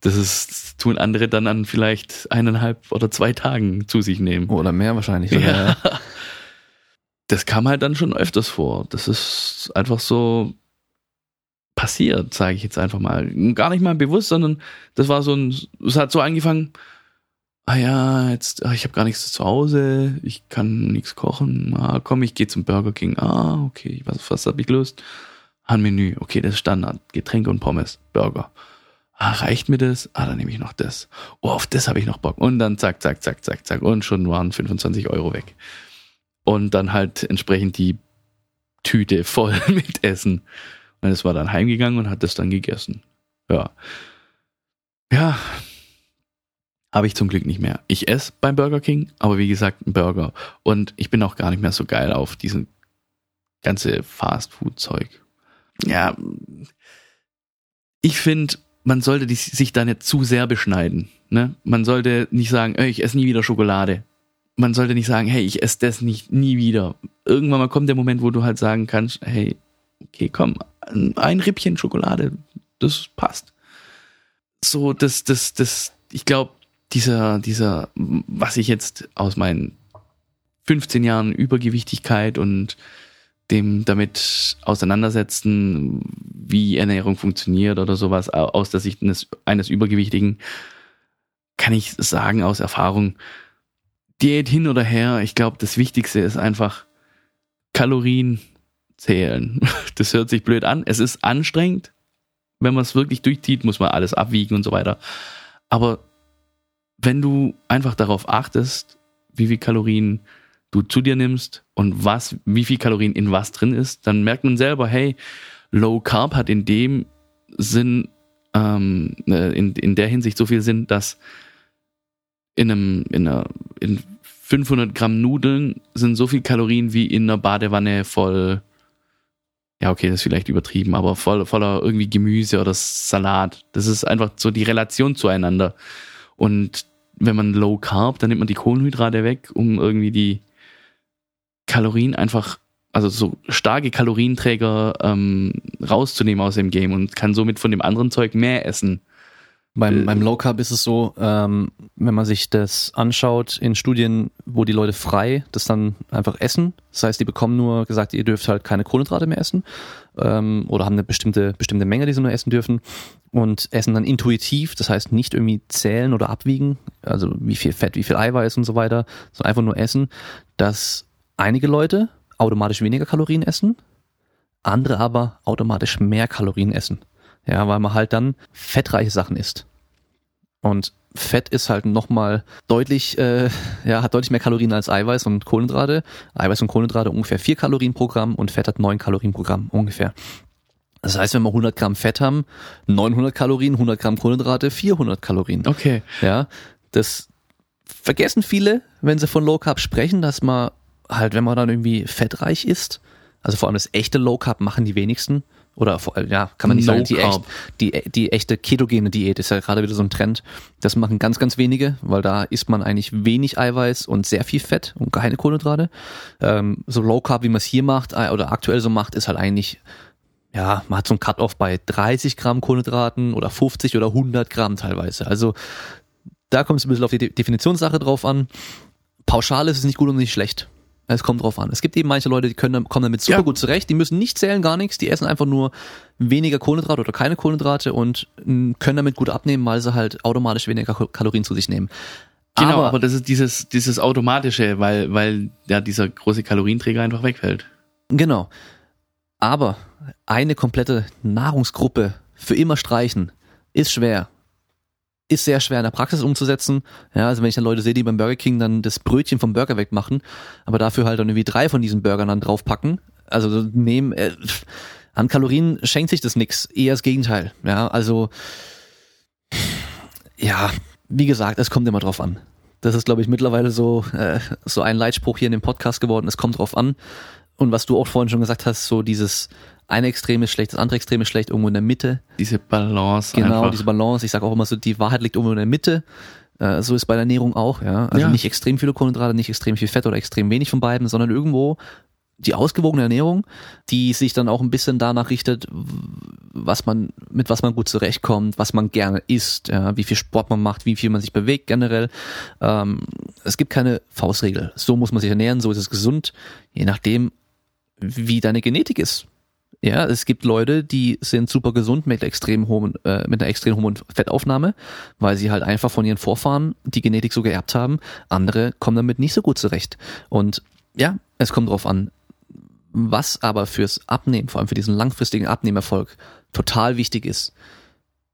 Das ist, das tun andere dann an vielleicht eineinhalb oder zwei Tagen zu sich nehmen. Oder mehr wahrscheinlich. Ja. Das kam halt dann schon öfters vor. Das ist einfach so passiert, sage ich jetzt einfach mal. Gar nicht mal bewusst, sondern das war so ein, es hat so angefangen, ah ja, jetzt, ach, ich habe gar nichts zu Hause, ich kann nichts kochen, ah, komm, ich gehe zum Burger King, ah, okay, was, was habe ich Lust? Ein Menü, okay, das ist Standard, Getränke und Pommes, Burger. Ah, reicht mir das? Ah, dann nehme ich noch das. Oh, auf das habe ich noch Bock. Und dann zack, zack, zack, zack, zack. Und schon waren 25 Euro weg. Und dann halt entsprechend die Tüte voll mit Essen. Und es war dann heimgegangen und hat das dann gegessen. Ja. Ja, habe ich zum Glück nicht mehr. Ich esse beim Burger King, aber wie gesagt, ein Burger. Und ich bin auch gar nicht mehr so geil auf diesen ganze Fast-Food-Zeug. Ja, ich finde, man sollte sich da nicht zu sehr beschneiden. Ne? Man sollte nicht sagen, ich esse nie wieder Schokolade. Man sollte nicht sagen, hey, ich esse das nicht nie wieder. Irgendwann mal kommt der Moment, wo du halt sagen kannst, hey, okay, komm, ein Rippchen Schokolade, das passt. So, das, das, das, ich glaube, dieser, dieser, was ich jetzt aus meinen 15 Jahren Übergewichtigkeit und dem damit auseinandersetzen, wie Ernährung funktioniert oder sowas, aus der Sicht eines, eines Übergewichtigen, kann ich sagen aus Erfahrung, Diät hin oder her, ich glaube, das Wichtigste ist einfach Kalorien zählen. Das hört sich blöd an. Es ist anstrengend. Wenn man es wirklich durchzieht, muss man alles abwiegen und so weiter. Aber wenn du einfach darauf achtest, wie viel Kalorien du zu dir nimmst und was, wie viel Kalorien in was drin ist, dann merkt man selber, hey, Low Carb hat in dem Sinn, ähm, äh, in, in der Hinsicht so viel Sinn, dass in einem, in einer, in 500 Gramm Nudeln sind so viel Kalorien wie in einer Badewanne voll, ja, okay, das ist vielleicht übertrieben, aber voll, voller irgendwie Gemüse oder Salat. Das ist einfach so die Relation zueinander. Und wenn man Low Carb, dann nimmt man die Kohlenhydrate weg, um irgendwie die Kalorien einfach, also so starke Kalorienträger ähm, rauszunehmen aus dem Game und kann somit von dem anderen Zeug mehr essen. Beim, äh, beim Low Carb ist es so, ähm, wenn man sich das anschaut in Studien, wo die Leute frei das dann einfach essen, das heißt, die bekommen nur gesagt, ihr dürft halt keine Kohlenhydrate mehr essen ähm, oder haben eine bestimmte, bestimmte Menge, die sie nur essen dürfen und essen dann intuitiv, das heißt nicht irgendwie zählen oder abwiegen, also wie viel Fett, wie viel Eiweiß und so weiter, sondern einfach nur essen, dass einige Leute automatisch weniger Kalorien essen, andere aber automatisch mehr Kalorien essen. Ja, weil man halt dann fettreiche Sachen isst. Und Fett ist halt nochmal deutlich, äh, ja, hat deutlich mehr Kalorien als Eiweiß und Kohlenhydrate. Eiweiß und Kohlenhydrate ungefähr vier Kalorien pro Gramm und Fett hat neun Kalorien pro Gramm ungefähr. Das heißt, wenn wir 100 Gramm Fett haben, 900 Kalorien, 100 Gramm Kohlenhydrate, 400 Kalorien. Okay. Ja, das vergessen viele, wenn sie von Low Carb sprechen, dass man halt, wenn man dann irgendwie fettreich ist, also vor allem das echte Low Carb machen die wenigsten. Oder ja, kann man nicht sagen, die, echt, die, die echte ketogene Diät ist ja gerade wieder so ein Trend. Das machen ganz, ganz wenige, weil da isst man eigentlich wenig Eiweiß und sehr viel Fett und keine Kohlenhydrate. Ähm, so Low Carb, wie man es hier macht äh, oder aktuell so macht, ist halt eigentlich ja, man hat so ein Cut-off bei 30 Gramm Kohlenhydraten oder 50 oder 100 Gramm teilweise. Also da kommt es ein bisschen auf die De Definitionssache drauf an. Pauschal ist es nicht gut und nicht schlecht. Es kommt drauf an. Es gibt eben manche Leute, die können, kommen damit super ja. gut zurecht. Die müssen nicht zählen, gar nichts. Die essen einfach nur weniger Kohlenhydrate oder keine Kohlenhydrate und können damit gut abnehmen, weil sie halt automatisch weniger Kalorien zu sich nehmen. Genau, aber, aber das ist dieses, dieses automatische, weil, weil ja dieser große Kalorienträger einfach wegfällt. Genau. Aber eine komplette Nahrungsgruppe für immer streichen ist schwer. Ist sehr schwer in der Praxis umzusetzen. Ja, also wenn ich dann Leute sehe, die beim Burger King dann das Brötchen vom Burger wegmachen, aber dafür halt dann irgendwie drei von diesen Burgern dann draufpacken. Also nehmen, äh, an Kalorien schenkt sich das nix. Eher das Gegenteil. Ja, also Ja, wie gesagt, es kommt immer drauf an. Das ist, glaube ich, mittlerweile so, äh, so ein Leitspruch hier in dem Podcast geworden. Es kommt drauf an. Und was du auch vorhin schon gesagt hast, so dieses eine Extrem ist schlecht, das andere Extrem ist schlecht, irgendwo in der Mitte. Diese Balance. Genau, einfach. diese Balance. Ich sage auch immer so, die Wahrheit liegt irgendwo in der Mitte. Äh, so ist bei der Ernährung auch, ja. Also Ja. nicht extrem viele Kohlenhydrate, nicht extrem viel Fett oder extrem wenig von beiden, sondern irgendwo die ausgewogene Ernährung, die sich dann auch ein bisschen danach richtet, was man, mit was man gut zurechtkommt, was man gerne isst, ja, wie viel Sport man macht, wie viel man sich bewegt generell. Ähm, es gibt keine Faustregel. So muss man sich ernähren, so ist es gesund, je nachdem, wie deine Genetik ist. Ja, es gibt Leute, die sind super gesund mit extrem hohen, äh, mit einer extrem hohen Fettaufnahme, weil sie halt einfach von ihren Vorfahren die Genetik so geerbt haben. Andere kommen damit nicht so gut zurecht. Und ja, es kommt drauf an. Was aber fürs Abnehmen, vor allem für diesen langfristigen Abnehmerfolg, total wichtig ist,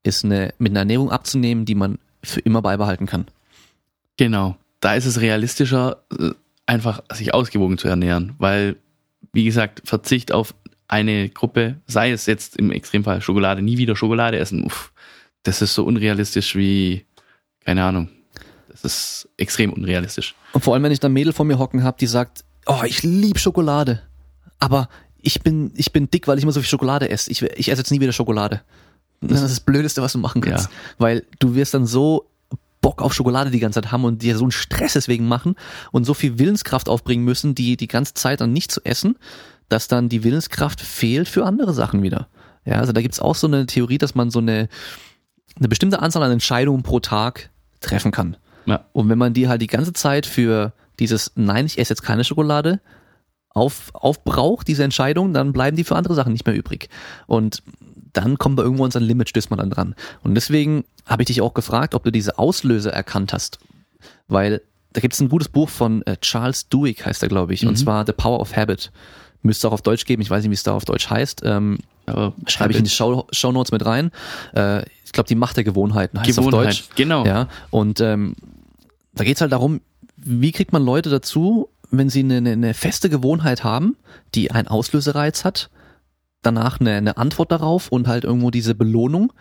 ist eine, mit einer Ernährung abzunehmen, die man für immer beibehalten kann. Genau. Da ist es realistischer, äh, einfach sich ausgewogen zu ernähren, weil, wie gesagt, Verzicht auf eine Gruppe, sei es jetzt im Extremfall Schokolade, nie wieder Schokolade essen, uff, das ist so unrealistisch wie, keine Ahnung. Das ist extrem unrealistisch. Und vor allem, wenn ich da ein Mädel vor mir hocken habe, die sagt, oh, ich lieb Schokolade, aber ich bin, ich bin dick, weil ich immer so viel Schokolade esse. Ich, ich esse jetzt nie wieder Schokolade. Das ist das Blödeste, was du machen kannst. Ja. Weil du wirst dann so Bock auf Schokolade die ganze Zeit haben und dir so einen Stress deswegen machen und so viel Willenskraft aufbringen müssen, die die ganze Zeit dann nicht zu essen, dass dann die Willenskraft fehlt für andere Sachen wieder. Ja, also da gibt's auch so eine Theorie, dass man so eine, eine bestimmte Anzahl an Entscheidungen pro Tag treffen kann. Ja. Und wenn man die halt die ganze Zeit für dieses Nein, ich esse jetzt keine Schokolade auf, aufbraucht, diese Entscheidung, dann bleiben die für andere Sachen nicht mehr übrig. Und dann kommt man irgendwo an sein Limit, stößt man dann dran. Und deswegen habe ich dich auch gefragt, ob du diese Auslöser erkannt hast. Weil da gibt es ein gutes Buch von äh, Charles Duhigg, heißt er, glaube ich, und zwar The Power of Habit. Müsste auch auf Deutsch geben, ich weiß nicht, wie es da auf Deutsch heißt. Ähm, Aber schreibe ich in die Show, Show Notes mit rein. Äh, ich glaube, die Macht der Gewohnheiten heißt es auf Gewohnheit, Deutsch. genau. Ja, und ähm, da geht's halt darum, wie kriegt man Leute dazu, wenn sie eine, eine, eine feste Gewohnheit haben, die einen Auslösereiz hat, danach eine, eine Antwort darauf und halt irgendwo diese Belohnung,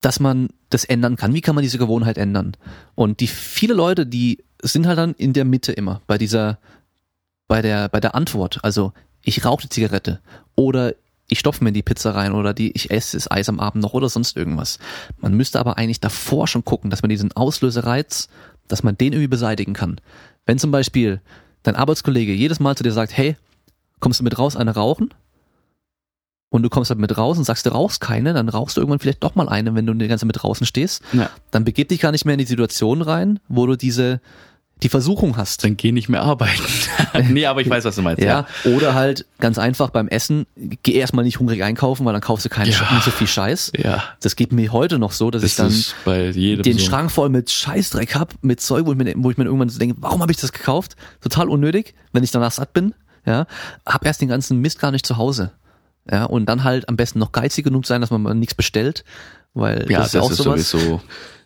dass man das ändern kann. Wie kann man diese Gewohnheit ändern? Und die viele Leute, die sind halt dann in der Mitte immer bei dieser, bei der, bei der Antwort. Also ich rauche die Zigarette oder ich stopfe mir die Pizza rein oder die, ich esse das Eis am Abend noch oder sonst irgendwas. Man müsste aber eigentlich davor schon gucken, dass man diesen Auslösereiz, dass man den irgendwie beseitigen kann. Wenn zum Beispiel dein Arbeitskollege jedes Mal zu dir sagt, hey, kommst du mit raus, eine rauchen? Und du kommst halt mit raus und sagst, du rauchst keine, dann rauchst du irgendwann vielleicht doch mal eine, wenn du die ganze Zeit mit draußen stehst. Ja. Dann begib dich gar nicht mehr in die Situation rein, wo du diese, die Versuchung hast. Dann geh nicht mehr arbeiten. nee, aber ich weiß, was du meinst. Ja, oder halt ganz einfach beim Essen, geh erstmal nicht hungrig einkaufen, weil dann kaufst du keinen Ja. nicht so viel Scheiß. Ja. Das geht mir heute noch so, dass Das ich dann ist bei jedem den so. Schrank voll mit Scheißdreck hab, mit Zeug, wo ich mir, wo ich mir irgendwann so denke, warum habe ich das gekauft? Total unnötig, wenn ich danach satt bin. Ja, hab erst den ganzen Mist gar nicht zu Hause. Ja, und dann halt am besten noch geizig genug sein, dass man mal nichts bestellt, weil Ja, das ist ja auch sowas. sowieso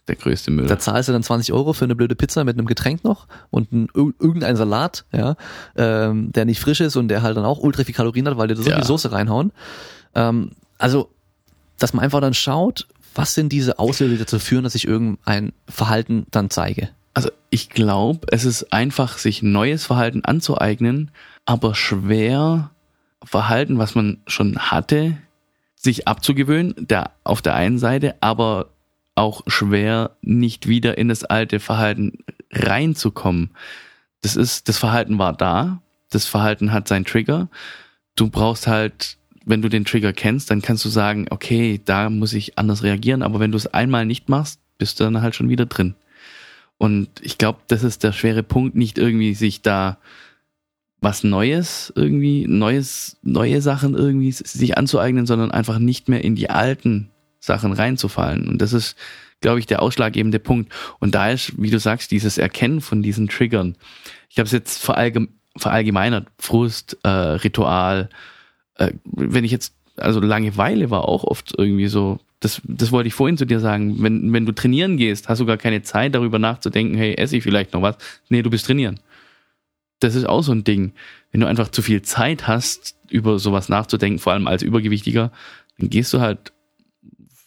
der größte Müll. Da zahlst du dann 20 Euro für eine blöde Pizza mit einem Getränk noch und ein, ir- irgendein Salat, ja, ähm, der nicht frisch ist und der halt dann auch ultra viel Kalorien hat, weil die da so Ja. viel Soße reinhauen. Ähm, also, dass man einfach dann schaut, was sind diese Auslöser, die dazu führen, dass ich irgendein Verhalten dann zeige. Also ich glaube, es ist einfach, sich neues Verhalten anzueignen, aber schwer Verhalten, was man schon hatte, sich abzugewöhnen, der, auf der einen Seite, aber auch schwer, nicht wieder in das alte Verhalten reinzukommen. Das ist, das Verhalten war da, das Verhalten hat seinen Trigger. Du brauchst halt, wenn du den Trigger kennst, dann kannst du sagen, okay, da muss ich anders reagieren, aber wenn du es einmal nicht machst, bist du dann halt schon wieder drin. Und ich glaube, das ist der schwere Punkt, nicht irgendwie sich da was Neues irgendwie, neues, neue Sachen irgendwie sich anzueignen, sondern einfach nicht mehr in die alten Sachen reinzufallen. Und das ist, glaube ich, der ausschlaggebende Punkt. Und da ist, wie du sagst, dieses Erkennen von diesen Triggern. Ich habe es jetzt verallgem verallgemeinert, Frust, äh, Ritual. Äh, wenn ich jetzt, also Langeweile war auch oft irgendwie so, das, das wollte ich vorhin zu dir sagen, wenn, wenn du trainieren gehst, hast du gar keine Zeit darüber nachzudenken, hey, esse ich vielleicht noch was? Nee, du bist trainieren. Das ist auch so ein Ding. Wenn du einfach zu viel Zeit hast, über sowas nachzudenken, vor allem als Übergewichtiger, dann gehst du halt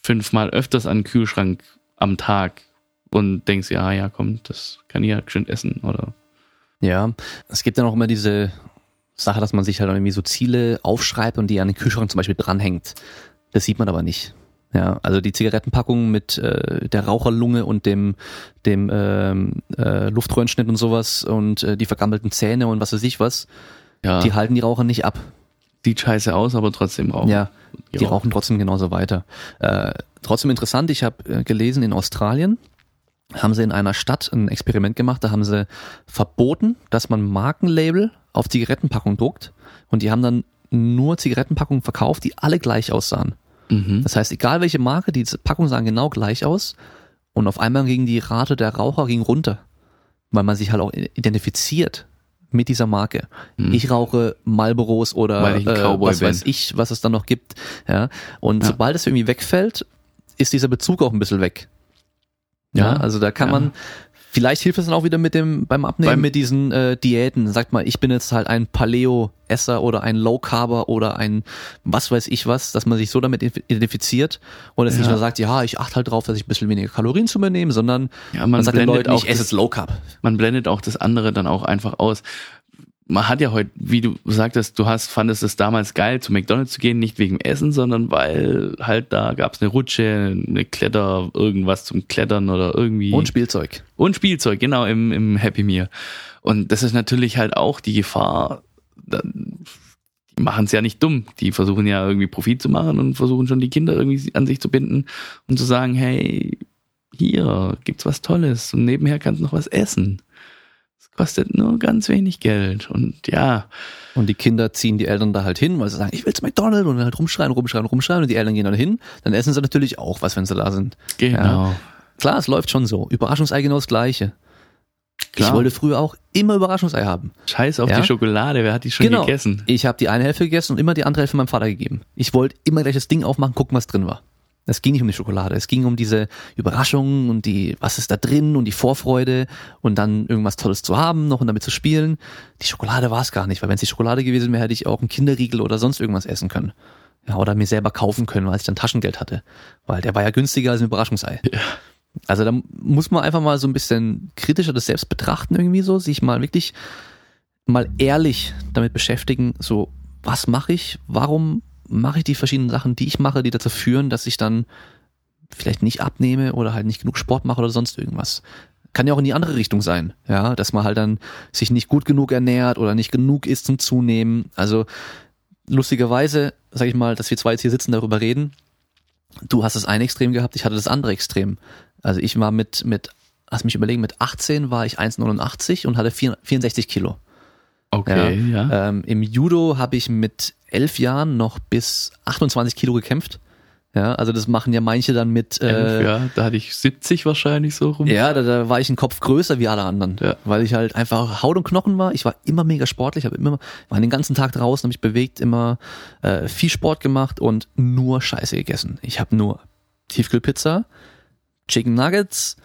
fünfmal öfters an den Kühlschrank am Tag und denkst, ja, ja, komm, das kann ich ja schön essen oder. Ja, es gibt ja noch immer diese Sache, dass man sich halt irgendwie so Ziele aufschreibt und die an den Kühlschrank zum Beispiel dranhängt. Das sieht man aber nicht. Ja, also die Zigarettenpackung mit äh, der Raucherlunge und dem dem ähm, äh, Luftröhrenschnitt und sowas und äh, die vergammelten Zähne und was weiß ich was, Ja, die halten die Raucher nicht ab. sieht scheiße aus, aber trotzdem rauchen. Ja, die rauchen trotzdem genauso weiter. Äh, trotzdem interessant, ich habe äh, gelesen, in Australien haben sie in einer Stadt ein Experiment gemacht, da haben sie verboten, dass man Markenlabel auf Zigarettenpackungen druckt und die haben dann nur Zigarettenpackungen verkauft, die alle gleich aussahen. Mhm. Das heißt, egal welche Marke, die Packungen sahen genau gleich aus und auf einmal ging die Rate der Raucher ging runter, weil man sich halt auch identifiziert mit dieser Marke. Ich rauche Marlboros oder äh, was weiß bin. ich, was es dann noch gibt. Ja. Und Ja. sobald es irgendwie wegfällt, ist dieser Bezug auch ein bisschen weg. Ja, Ja. also da kann Ja. man, vielleicht hilft es dann auch wieder mit dem, beim Abnehmen Beim- mit diesen äh, Diäten. Sagt mal, ich bin jetzt halt ein Paleo-Esser oder ein Low-Carber oder ein was weiß ich was, dass man sich so damit identifiziert und es nicht Ja. nur sagt, ja, ich achte halt drauf, dass ich ein bisschen weniger Kalorien zu mir nehme, sondern Ja, man, man sagt den Leuten, auch ich esse das, jetzt Low Carb. man blendet auch das andere dann auch einfach aus. Man hat ja heute, wie du sagtest, du hast, fandest es damals geil, zu McDonalds zu gehen, nicht wegen Essen, sondern weil halt da gab's eine Rutsche, eine Kletter, irgendwas zum Klettern oder irgendwie. Und Spielzeug. Und Spielzeug, genau, im, im Happy Meal. Und das ist natürlich halt auch die Gefahr, die machen es ja nicht dumm. Die versuchen ja irgendwie Profit zu machen und versuchen schon die Kinder irgendwie an sich zu binden und zu sagen, hey, hier gibt's was Tolles und nebenher kannst du noch was essen. Kostet nur ganz wenig Geld. Und ja, Und die Kinder ziehen die Eltern da halt hin, weil sie sagen, ich will's McDonald's und dann halt rumschreien, rumschreien, rumschreien und die Eltern gehen dann hin, dann essen sie natürlich auch was, wenn sie da sind. genau. Klar, es läuft schon so. Überraschungsei genau das Gleiche. Klar. Ich wollte früher auch immer Überraschungsei haben. Scheiß auf Ja? die Schokolade, wer hat die schon Genau. gegessen? Ich habe die eine Hälfte gegessen und immer die andere Hälfte meinem Vater gegeben. Ich wollte immer gleich das Ding aufmachen, gucken, was drin war. Es ging nicht um die Schokolade, es ging um diese Überraschungen und die, was ist da drin und die Vorfreude und dann irgendwas Tolles zu haben noch und damit zu spielen. Die Schokolade war es gar nicht, weil wenn es die Schokolade gewesen wäre, hätte ich auch einen Kinderriegel oder sonst irgendwas essen können. Ja, oder mir selber kaufen können, weil ich dann Taschengeld hatte. Weil der war ja günstiger als ein Überraschungsei. Also da muss man einfach mal so ein bisschen kritischer das selbst betrachten irgendwie so, sich mal wirklich mal ehrlich damit beschäftigen, so was mache ich, warum mache ich die verschiedenen Sachen, die ich mache, die dazu führen, dass ich dann vielleicht nicht abnehme oder halt nicht genug Sport mache oder sonst irgendwas. Kann ja auch in die andere Richtung sein, ja, dass man halt dann sich nicht gut genug ernährt oder nicht genug isst zum Zunehmen. Also lustigerweise, sag ich mal, dass wir zwei jetzt hier sitzen, darüber reden. Du hast das eine Extrem gehabt, ich hatte das andere Extrem. Also ich war mit, mit, lass mich überlegen, mit 18 war ich 1,89 und hatte 4, 64 Kilo. Okay, ja. Ähm, Im Judo habe ich mit elf Jahren noch bis 28 Kilo gekämpft. Ja, also das machen ja manche dann mit. Äh, ja, da hatte ich 70 wahrscheinlich so rum. ja, da, da war ich ein Kopf größer wie alle anderen, Ja. weil ich halt einfach Haut und Knochen war. Ich war immer mega sportlich, habe immer war den ganzen Tag draußen, habe mich bewegt, immer äh, viel Sport gemacht und nur Scheiße gegessen. Ich habe nur Tiefkühlpizza, Chicken Nuggets,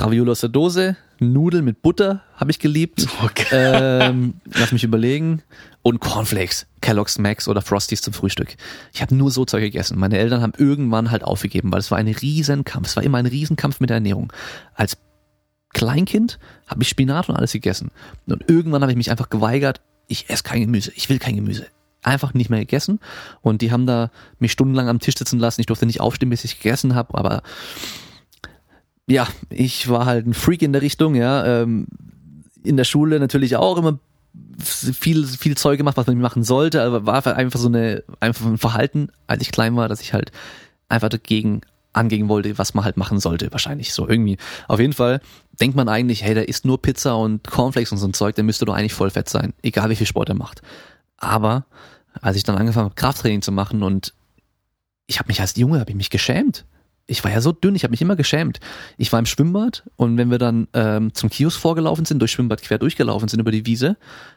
Ravioli aus der Dose, Nudeln mit Butter habe ich geliebt. Okay. ähm, lass mich überlegen. Und Cornflakes, Kellogg's Max oder Frosties zum Frühstück. Ich habe nur so Zeug gegessen. Meine Eltern haben irgendwann halt aufgegeben, weil es war ein Riesenkampf. Es war immer ein Riesenkampf mit der Ernährung. Als Kleinkind habe ich Spinat und alles gegessen. Und irgendwann habe ich mich einfach geweigert, ich esse kein Gemüse, ich will kein Gemüse. Einfach nicht mehr gegessen. Und die haben da mich stundenlang am Tisch sitzen lassen. Ich durfte nicht aufstehen, bis ich gegessen habe, aber ja, ich war halt ein Freak in der Richtung, ja. Ähm, in der Schule natürlich auch immer viel, viel Zeug gemacht, was man machen sollte, aber war einfach so eine, einfach ein Verhalten, als ich klein war, dass ich halt einfach dagegen angehen wollte, was man halt machen sollte, wahrscheinlich so irgendwie. Auf jeden Fall denkt man eigentlich, hey, der isst nur Pizza und Cornflakes und so ein Zeug, der müsste doch eigentlich voll fett sein, egal wie viel Sport er macht. Aber als ich dann angefangen habe, Krafttraining zu machen und ich habe mich als Junge, habe ich mich geschämt. Ich war ja so dünn, ich habe mich immer geschämt. Ich war im Schwimmbad und wenn wir dann ähm, zum Kiosk vorgelaufen sind, durch Schwimmbad quer durchgelaufen sind über die Wiese,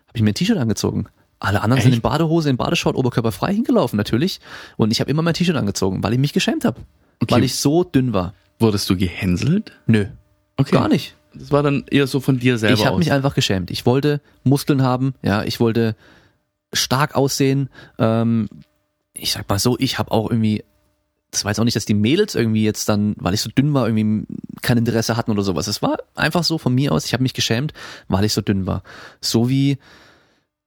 habe ich mir ein T-Shirt angezogen. Alle anderen sind Echt? in Badehose, in Badeshort, oberkörperfrei hingelaufen natürlich. Und ich habe immer mein T-Shirt angezogen, weil ich mich geschämt habe. Okay. Weil ich so dünn war. Wurdest du gehänselt? Nö, Okay. gar nicht. Das war dann eher so von dir selber Ich habe mich einfach geschämt. Ich wollte Muskeln haben, ja, ich wollte stark aussehen. Ähm, ich sag mal so, ich habe auch irgendwie das war jetzt auch nicht, dass die Mädels irgendwie jetzt dann, weil ich so dünn war, irgendwie kein Interesse hatten oder sowas. Es war einfach so von mir aus, ich habe mich geschämt, weil ich so dünn war. So wie,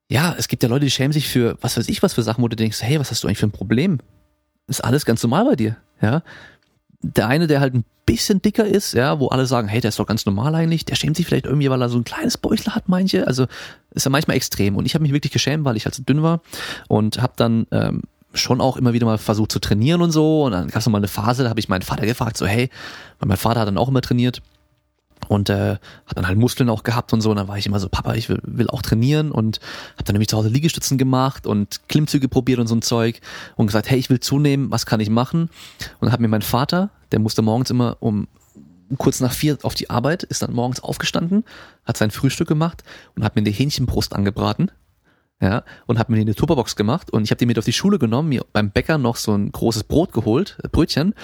ja, es gibt ja Leute, die schämen sich für, was weiß ich, was für Sachen, wo du denkst, hey, was hast du eigentlich für ein Problem? Ist alles ganz normal bei dir, ja. Der eine, der halt ein bisschen dicker ist, ja, wo alle sagen, hey, der ist doch ganz normal eigentlich, der schämt sich vielleicht irgendwie, weil er so ein kleines Bäuchler hat, manche. Also ist ja manchmal extrem. Und ich habe mich wirklich geschämt, weil ich halt so dünn war und habe dann ähm, schon auch immer wieder mal versucht zu trainieren und so. Und dann gab es mal eine Phase, da habe ich meinen Vater gefragt, so hey, weil mein Vater hat dann auch immer trainiert und äh, hat dann halt Muskeln auch gehabt und so. Und dann war ich immer so, Papa, ich will, will auch trainieren und habe dann nämlich zu Hause Liegestützen gemacht und Klimmzüge probiert und so ein Zeug und gesagt, hey, ich will zunehmen, was kann ich machen? Und dann hat mir mein Vater, der musste morgens immer um kurz nach vier auf die Arbeit, ist dann morgens aufgestanden, hat sein Frühstück gemacht und hat mir eine Hähnchenbrust angebraten ja, und habe mir eine Tupperbox gemacht und ich habe die mit auf die Schule genommen, mir beim Bäcker noch so ein großes Brot geholt, äh, Brötchen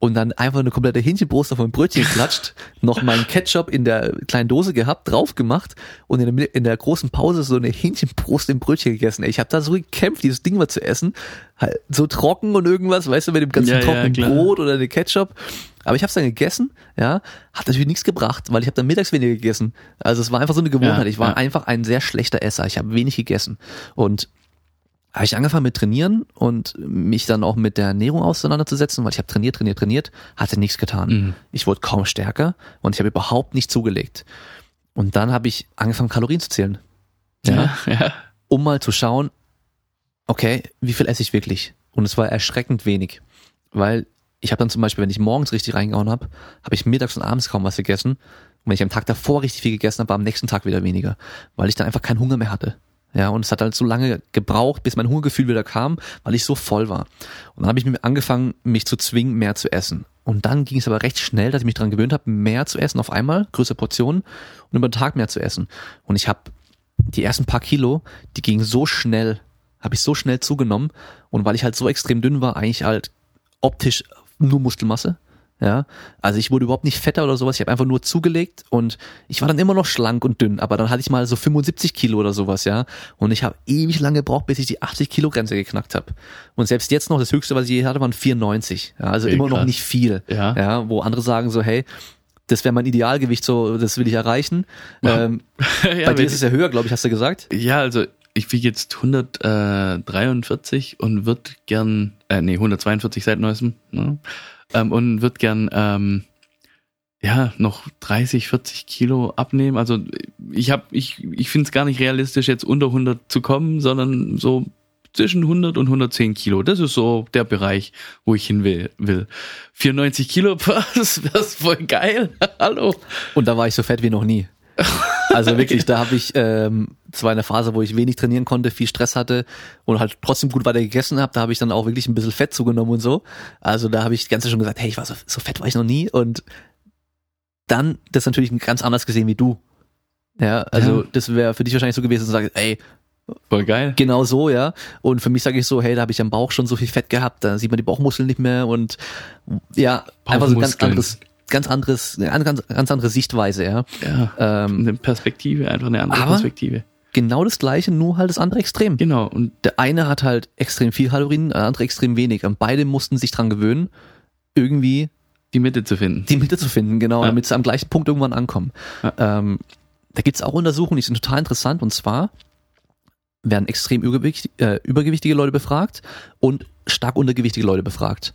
und dann einfach eine komplette Hähnchenbrust auf ein Brötchen geklatscht, noch meinen Ketchup in der kleinen Dose gehabt, drauf gemacht und in der, in der großen Pause so eine Hähnchenbrust im Brötchen gegessen. Ich habe da so gekämpft, dieses Ding mal zu essen, halt so trocken und irgendwas, weißt du, mit dem ganzen ja, trockenen ja, Brot oder den Ketchup. Aber ich habe es dann gegessen, ja, hat natürlich nichts gebracht, weil ich habe dann mittags weniger gegessen. Also es war einfach so eine Gewohnheit. Ja, ich war einfach ein sehr schlechter Esser. Ich habe wenig gegessen und habe ich angefangen mit Trainieren und mich dann auch mit der Ernährung auseinanderzusetzen, weil ich habe trainiert, trainiert, trainiert, hatte nichts getan. Mhm. Ich wurde kaum stärker und ich habe überhaupt nicht zugelegt. Und dann habe ich angefangen, Kalorien zu zählen. Ja, ja, ja. Um mal zu schauen, okay, wie viel esse ich wirklich? Und es war erschreckend wenig. Weil ich habe dann zum Beispiel, wenn ich morgens richtig reingehauen habe, habe ich mittags und abends kaum was gegessen. Und wenn ich am Tag davor richtig viel gegessen habe, war am nächsten Tag wieder weniger. Weil ich dann einfach keinen Hunger mehr hatte. Ja, und es hat halt so lange gebraucht, bis mein Hungergefühl wieder kam, weil ich so voll war. Und dann habe ich angefangen, mich zu zwingen, mehr zu essen. Und dann ging es aber recht schnell, dass ich mich daran gewöhnt habe, mehr zu essen auf einmal, größere Portionen und über den Tag mehr zu essen. Und ich habe die ersten paar Kilo, die gingen so schnell, habe ich so schnell zugenommen. Und weil ich halt so extrem dünn war, eigentlich halt optisch nur Muskelmasse. Ja, also ich wurde überhaupt nicht fetter oder sowas. Ich habe einfach nur zugelegt und ich war dann immer noch schlank und dünn. Aber dann hatte ich mal so 75 Kilo oder sowas, ja. Und ich habe ewig lange gebraucht, bis ich die 80 Kilo Grenze geknackt habe. Und selbst jetzt noch das Höchste, was ich je hatte, waren 94. Ja, also okay, immer krass. noch nicht viel. Ja. ja, wo andere sagen so, hey, das wäre mein Idealgewicht, so das will ich erreichen. Ja. Ähm, ja, bei dir ist es ja höher, glaube ich, hast du gesagt. Ja, also ich wiege jetzt 143 und würde gern, äh, nee, 142 seit neuestem. Ne? Ähm, und würde gern ähm, ja noch 30, 40 Kilo abnehmen. Also ich habe, ich, ich finde es gar nicht realistisch, jetzt unter 100 zu kommen, sondern so zwischen 100 und 110 Kilo. Das ist so der Bereich, wo ich hin will. will. 94 Kilo, das wäre voll geil. Hallo. Und da war ich so fett wie noch nie. Also wirklich, da habe ich ähm, zwar eine Phase, wo ich wenig trainieren konnte, viel Stress hatte und halt trotzdem gut weiter gegessen habe, da habe ich dann auch wirklich ein bisschen Fett zugenommen und so. Also da habe ich die ganze Zeit schon gesagt, hey, ich war so, so fett war ich noch nie und dann das natürlich ganz anders gesehen wie du. Ja, also ja. das wäre für dich wahrscheinlich so gewesen, zu sagen, ey, Voll geil. Genau so, ja. Und für mich sage ich so, hey, da habe ich am Bauch schon so viel Fett gehabt, da sieht man die Bauchmuskeln nicht mehr und ja, einfach so ein ganz anderes, ganz anderes, eine ganz, ganz andere Sichtweise, ja. Ja. Ähm, eine Perspektive, einfach eine andere Perspektive. Genau das gleiche, nur halt das andere Extrem. Genau. Und der eine hat halt extrem viel Kalorien, der andere extrem wenig. Und beide mussten sich dran gewöhnen, irgendwie die Mitte zu finden. Die Mitte zu finden, genau, ja. damit sie am gleichen Punkt irgendwann ankommen. Ja. Ähm, da gibt's auch Untersuchungen, die sind total interessant. Und zwar werden extrem übergewichtige, äh, übergewichtige Leute befragt und stark untergewichtige Leute befragt.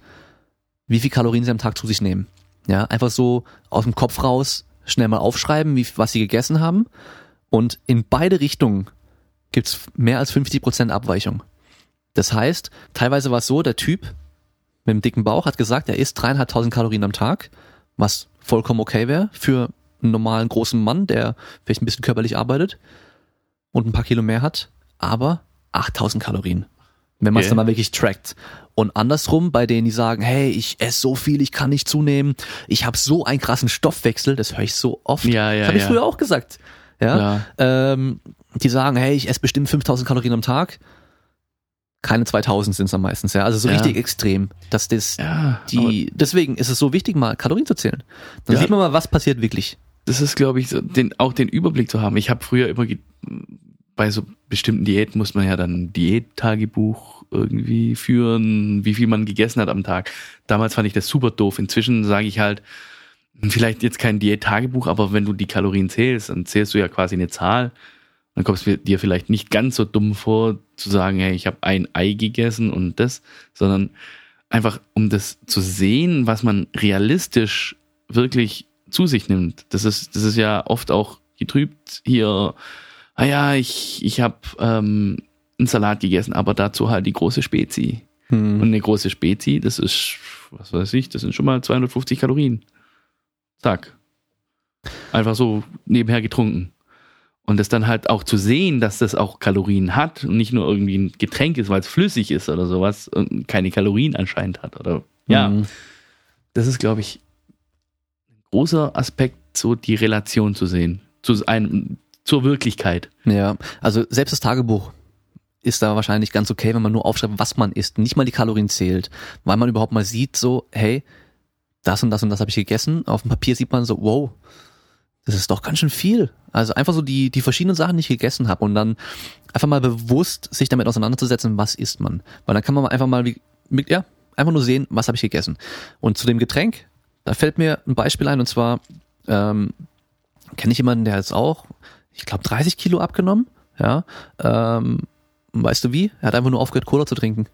Wie viel Kalorien sie am Tag zu sich nehmen. Ja, einfach so aus dem Kopf raus schnell mal aufschreiben, wie, was sie gegessen haben. Und in beide Richtungen gibt's mehr als 50 Prozent Abweichung. Das heißt, teilweise war es so, der Typ mit dem dicken Bauch hat gesagt, er isst dreieinhalbtausend Kalorien am Tag, was vollkommen okay wäre für einen normalen großen Mann, der vielleicht ein bisschen körperlich arbeitet und ein paar Kilo mehr hat, aber 8000 Kalorien wenn man es okay. dann mal wirklich trackt. Und andersrum, bei denen, die sagen, hey, ich esse so viel, ich kann nicht zunehmen, ich habe so einen krassen Stoffwechsel, das höre ich so oft. Ja, ja, das habe ich ja. früher auch gesagt. Ja. ja. Ähm, die sagen, hey, ich esse bestimmt 5000 Kalorien am Tag. Keine 2000 sind es dann meistens, ja. Also so ja. richtig extrem, dass das ja, die, deswegen ist es so wichtig, mal Kalorien zu zählen. Dann sieht man mal, was passiert wirklich. Das ist, glaube ich, so, den, auch den Überblick zu haben. Ich habe früher immer bei so bestimmten Diäten muss man ja dann ein Diättagebuch irgendwie führen, wie viel man gegessen hat am Tag. Damals fand ich das super doof. Inzwischen sage ich halt, vielleicht jetzt kein Diättagebuch, aber wenn du die Kalorien zählst, dann zählst du ja quasi eine Zahl. Dann kommst du dir vielleicht nicht ganz so dumm vor, zu sagen, hey, ich habe ein Ei gegessen und das, sondern einfach, um das zu sehen, was man realistisch wirklich zu sich nimmt. Das ist, das ist ja oft auch getrübt hier. Ah ja, ich, ich habe ähm, einen Salat gegessen, aber dazu halt die große Spezi. Hm. Und eine große Spezi, das ist, was weiß ich, das sind schon mal 250 Kalorien. Zack. Einfach so nebenher getrunken. Und das dann halt auch zu sehen, dass das auch Kalorien hat und nicht nur irgendwie ein Getränk ist, weil es flüssig ist oder sowas und keine Kalorien anscheinend hat. Oder ja. Mhm. Das ist, glaube ich, ein großer Aspekt, so die Relation zu sehen. Zu einem, zur Wirklichkeit. Ja, also selbst das Tagebuch ist da wahrscheinlich ganz okay, wenn man nur aufschreibt, was man isst, nicht mal die Kalorien zählt, weil man überhaupt mal sieht, so, hey, das und das und das habe ich gegessen. Auf dem Papier sieht man so, wow, das ist doch ganz schön viel. Also einfach so die, die verschiedenen Sachen, die ich gegessen habe und dann einfach mal bewusst sich damit auseinanderzusetzen, was isst man. Weil dann kann man einfach mal, wie, ja, einfach nur sehen, was habe ich gegessen. Und zu dem Getränk, da fällt mir ein Beispiel ein und zwar ähm, kenne ich jemanden, der jetzt auch, ich glaube, 30 Kilo abgenommen. Ja, ähm, weißt du wie? Er hat einfach nur aufgehört, Cola zu trinken.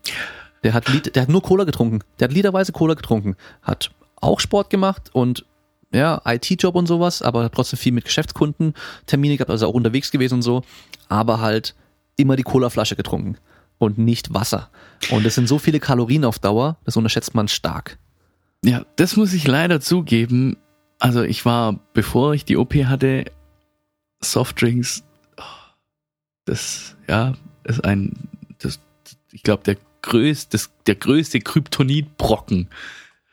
Der hat, der hat nur Cola getrunken. Der hat liederweise Cola getrunken. Hat auch Sport gemacht und ja, IT-Job und sowas, aber trotzdem viel mit Geschäftskunden Termine gehabt, also auch unterwegs gewesen und so, aber halt immer die Cola-Flasche getrunken und nicht Wasser. Und es sind so viele Kalorien auf Dauer, das unterschätzt man stark. Ja, das muss ich leider zugeben. Also ich war, bevor ich die OP hatte, Softdrinks, das, ja, ist ein, das, ich glaube, der größte, der größte Kryptonitbrocken.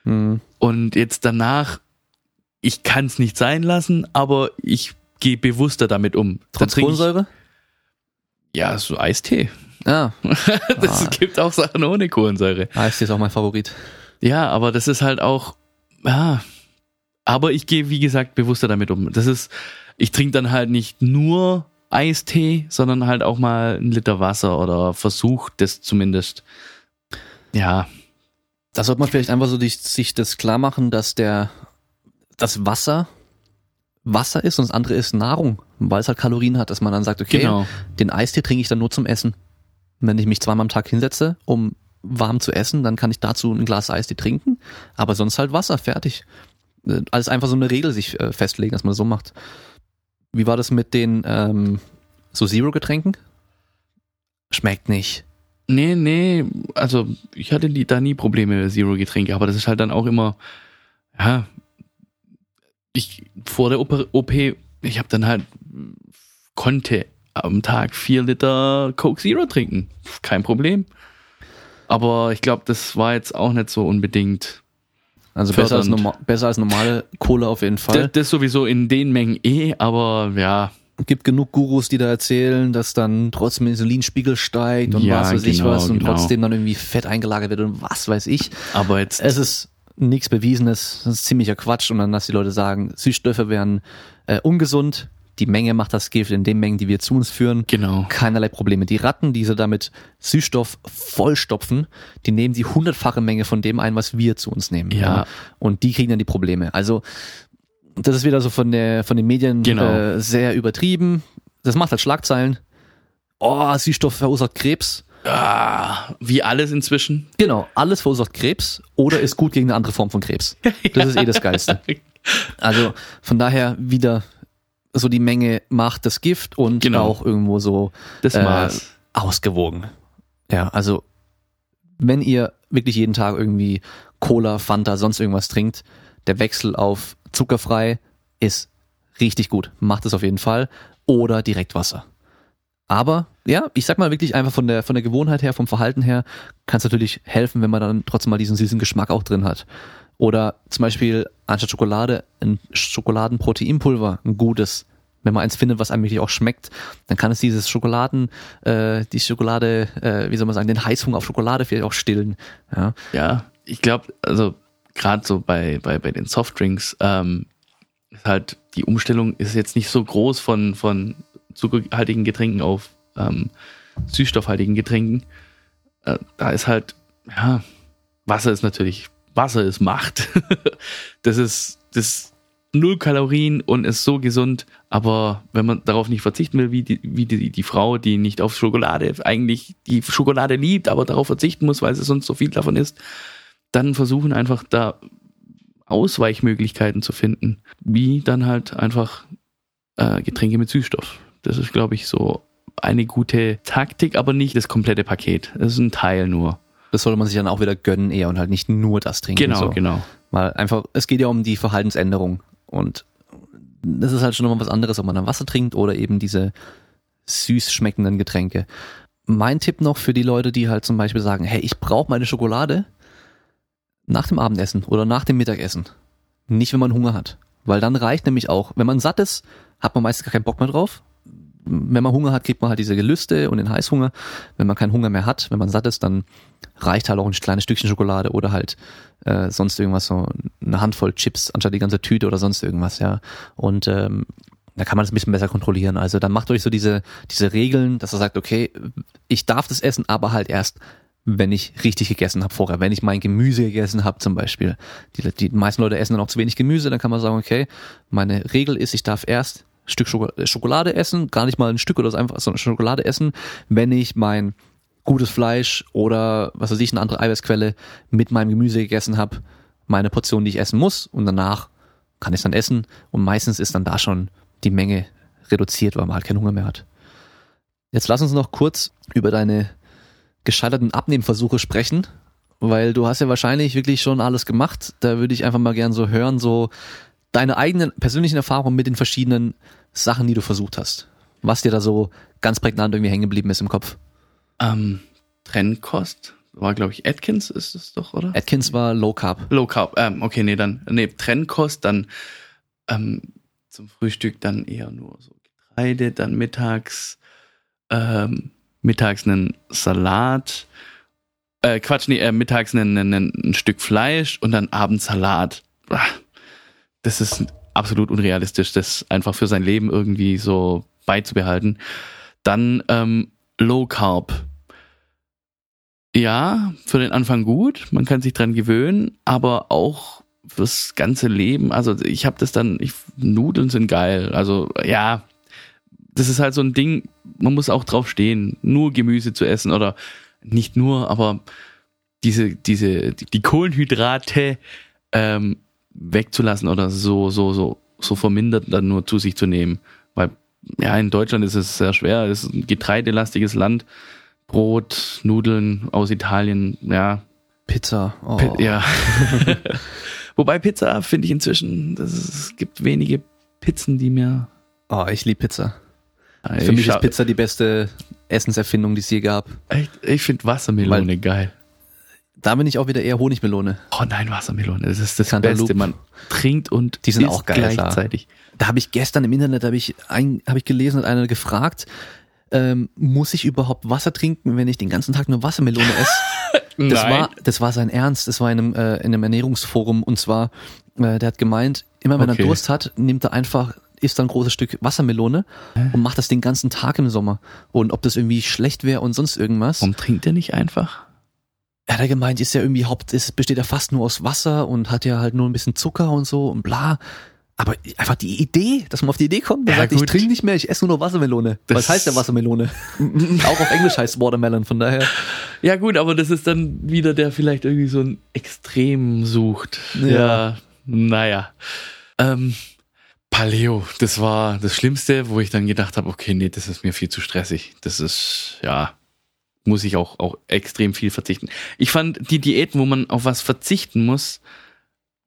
Mhm. Und jetzt danach ich kann es nicht sein lassen, aber ich gehe bewusster damit um. Kohlensäure? Ja, so Eistee. Ah. das ah. gibt auch Sachen ohne Kohlensäure. Eistee ist auch mein Favorit. Ja, aber das ist halt auch, ja. Aber ich gehe, wie gesagt, bewusster damit um. Das ist, ich trinke dann halt nicht nur Eistee, sondern halt auch mal ein Liter Wasser oder versuche das zumindest. Ja. Da sollte man vielleicht einfach so sich das klar machen, dass der das Wasser Wasser ist und das andere ist Nahrung, weil es halt Kalorien hat, dass man dann sagt, okay, genau. den Eistee trinke ich dann nur zum Essen. wenn ich mich zweimal am Tag hinsetze, um warm zu essen, dann kann ich dazu ein Glas Eistee trinken, aber sonst halt Wasser, fertig. Äh, alles einfach so eine Regel sich äh, festlegen, dass man das so macht. Wie war das mit den ähm, so Zero-Getränken? Schmeckt nicht. Nee, nee, also ich hatte da nie Probleme Zero-Getränke, aber das ist halt dann auch immer, ja, ich vor der OP, ich habe dann halt konnte am Tag vier Liter Coke Zero trinken. Kein Problem. Aber ich glaube, das war jetzt auch nicht so unbedingt. Also besser als, besser als, normale Cola auf jeden Fall. Das, das sowieso in den Mengen eh, aber ja. Gibt genug Gurus, die da erzählen, dass dann trotzdem Insulinspiegel steigt und ja, was weiß genau, ich was und genau. trotzdem dann irgendwie Fett eingelagert wird und was weiß ich. Aber jetzt. Es ist nichts Bewiesenes, das ist ziemlicher Quatsch und dann, dass die Leute sagen, Süßstoffe wären äh, ungesund, die Menge macht das Gift in den Mengen, die wir zu uns führen. Genau. Keinerlei Probleme. Die Ratten, die sie damit Süßstoff vollstopfen, die nehmen die hundertfache Menge von dem ein, was wir zu uns nehmen. Ja. ja. Und die kriegen dann die Probleme. Also, das ist wieder so von der, von den Medien genau. äh, sehr übertrieben. Das macht halt Schlagzeilen. Oh, Süßstoff verursacht Krebs. Ah, wie alles inzwischen. Genau, alles verursacht Krebs oder ist gut gegen eine andere Form von Krebs. Das ist eh das Geilste. Also von daher wieder so die Menge macht das Gift und genau. auch irgendwo so das äh, ausgewogen. Ja, also wenn ihr wirklich jeden Tag irgendwie Cola, Fanta, sonst irgendwas trinkt, der Wechsel auf zuckerfrei ist richtig gut. Macht es auf jeden Fall. Oder direkt Wasser. Aber ja, ich sag mal wirklich einfach von der, von der Gewohnheit her, vom Verhalten her, kann es natürlich helfen, wenn man dann trotzdem mal diesen süßen Geschmack auch drin hat. Oder zum Beispiel anstatt Schokolade ein Schokoladenproteinpulver, ein gutes. Wenn man eins findet, was einem wirklich auch schmeckt, dann kann es dieses Schokoladen, äh, die Schokolade, äh, wie soll man sagen, den Heißhunger auf Schokolade vielleicht auch stillen. Ja, ja ich glaube, also gerade so bei, bei, bei den Softdrinks, ähm, ist halt die Umstellung ist jetzt nicht so groß von, von zuckerhaltigen Getränken auf ähm, süßstoffhaltigen Getränken. Äh, da ist halt, ja, Wasser ist natürlich, Wasser ist Macht. das ist, das null Kalorien und ist so gesund. Aber wenn man darauf nicht verzichten will, wie die, wie die, die Frau, die nicht auf Schokolade eigentlich die Schokolade liebt, aber darauf verzichten muss, weil sie sonst so viel davon isst, dann versuchen einfach da Ausweichmöglichkeiten zu finden, wie dann halt einfach äh, Getränke mit Süßstoff. Das ist, glaube ich, so eine gute Taktik, aber nicht das komplette Paket. Das ist ein Teil nur. Das sollte man sich dann auch wieder gönnen eher und halt nicht nur das trinken. Genau, so. genau. Weil einfach, es geht ja um die Verhaltensänderung und das ist halt schon nochmal was anderes, ob man dann Wasser trinkt oder eben diese süß schmeckenden Getränke. Mein Tipp noch für die Leute, die halt zum Beispiel sagen, hey, ich brauche meine Schokolade nach dem Abendessen oder nach dem Mittagessen. Nicht, wenn man Hunger hat. Weil dann reicht nämlich auch, wenn man satt ist, hat man meistens gar keinen Bock mehr drauf. Wenn man Hunger hat, kriegt man halt diese Gelüste und den Heißhunger. Wenn man keinen Hunger mehr hat, wenn man satt ist, dann reicht halt auch ein kleines Stückchen Schokolade oder halt äh, sonst irgendwas, so eine Handvoll Chips anstatt die ganze Tüte oder sonst irgendwas, ja. Und ähm, da kann man das ein bisschen besser kontrollieren. Also dann macht euch so diese, diese Regeln, dass er sagt, okay, ich darf das essen, aber halt erst, wenn ich richtig gegessen habe vorher, wenn ich mein Gemüse gegessen habe zum Beispiel. Die, die meisten Leute essen dann auch zu wenig Gemüse, dann kann man sagen, okay, meine Regel ist, ich darf erst Stück Schokolade essen, gar nicht mal ein Stück oder so einfach so eine Schokolade essen, wenn ich mein gutes Fleisch oder was weiß ich, eine andere Eiweißquelle mit meinem Gemüse gegessen habe, meine Portion, die ich essen muss und danach kann ich es dann essen und meistens ist dann da schon die Menge reduziert, weil man halt keinen Hunger mehr hat. Jetzt lass uns noch kurz über deine gescheiterten Abnehmversuche sprechen, weil du hast ja wahrscheinlich wirklich schon alles gemacht. Da würde ich einfach mal gern so hören, so deine eigenen persönlichen Erfahrungen mit den verschiedenen Sachen, die du versucht hast. Was dir da so ganz prägnant irgendwie hängen geblieben ist im Kopf. Ähm, Trennkost war, glaube ich, Atkins ist es doch, oder? Atkins war Low Carb. Low Carb, ähm, okay, nee, dann, nee, Trennkost, dann ähm, zum Frühstück dann eher nur so Getreide, dann mittags, ähm, mittags einen Salat, äh, Quatsch, nee, äh, mittags einen, einen, ein Stück Fleisch und dann abends Salat. Das ist absolut unrealistisch, das einfach für sein Leben irgendwie so beizubehalten. Dann ähm, Low Carb. Ja, für den Anfang gut, man kann sich dran gewöhnen, aber auch fürs ganze Leben. Also ich habe das dann, ich, Nudeln sind geil. Also ja, das ist halt so ein Ding, man muss auch drauf stehen, nur Gemüse zu essen oder nicht nur, aber diese, diese, die Kohlenhydrate ähm, wegzulassen oder so, so, so, so vermindert dann nur zu sich zu nehmen. Weil ja, in Deutschland ist es sehr schwer, es ist ein getreidelastiges Land. Brot, Nudeln aus Italien, ja. Pizza. Oh. Pi ja. Wobei Pizza finde ich inzwischen, das ist, es gibt wenige Pizzen, die mir. Oh, ich liebe Pizza. Ich Für mich ist Pizza die beste Essenserfindung, die es je gab. Echt? Ich finde Wassermelone Weil, geil. Da bin ich auch wieder eher Honigmelone. Oh nein, Wassermelone, das ist das Cantaloupe. Beste. Man trinkt und die sind auch geil gleichzeitig. Da habe ich gestern im Internet habe ich ein, habe ich gelesen, hat einer gefragt, ähm, muss ich überhaupt Wasser trinken, wenn ich den ganzen Tag nur Wassermelone esse? das Nein. war, das war sein Ernst. Das war in einem, äh, in einem Ernährungsforum und zwar, äh, der hat gemeint, immer wenn okay. er Durst hat, nimmt er einfach isst dann ein großes Stück Wassermelone Hä? und macht das den ganzen Tag im Sommer. Und ob das irgendwie schlecht wäre und sonst irgendwas. Warum trinkt er nicht einfach? Er hat er gemeint, ist ja irgendwie Haupt, ist, besteht ja fast nur aus Wasser und hat ja halt nur ein bisschen Zucker und so und bla. Aber einfach die Idee, dass man auf die Idee kommt, man ja, sagt, gut. ich trinke nicht mehr, ich esse nur noch Wassermelone. Das Was heißt ja Wassermelone? Auch auf Englisch heißt Watermelon, von daher. Ja gut, aber das ist dann wieder der vielleicht irgendwie so ein Extrem sucht. Ja, ja naja. Ähm, Paleo, das war das Schlimmste, wo ich dann gedacht habe, okay, nee, das ist mir viel zu stressig. Das ist, ja, muss ich auch, auch extrem viel verzichten. Ich fand die Diäten, wo man auf was verzichten muss,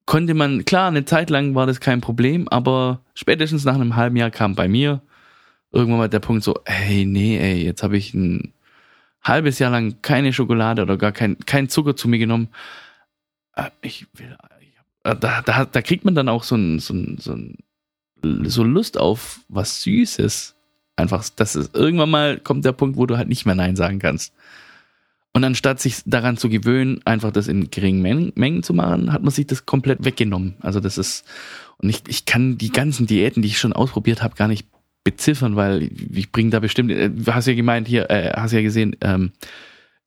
konnte man, klar, eine Zeit lang war das kein Problem, aber spätestens nach einem halben Jahr kam bei mir irgendwann mal der Punkt so, hey, nee, ey, jetzt habe ich ein halbes Jahr lang keine Schokolade oder gar kein, kein Zucker zu mir genommen. Äh, ich will, äh, da, da, da kriegt man dann auch so ein, so ein, so ein, so Lust auf was Süßes. Einfach, das ist, irgendwann mal kommt der Punkt, wo du halt nicht mehr Nein sagen kannst. Und anstatt sich daran zu gewöhnen, einfach das in geringen Mengen, Mengen, zu machen, hat man sich das komplett weggenommen. Also das ist, und ich, ich kann die ganzen Diäten, die ich schon ausprobiert habe, gar nicht beziffern, weil ich bringe da bestimmt, äh, hast ja gemeint hier, äh, hast ja gesehen, ähm,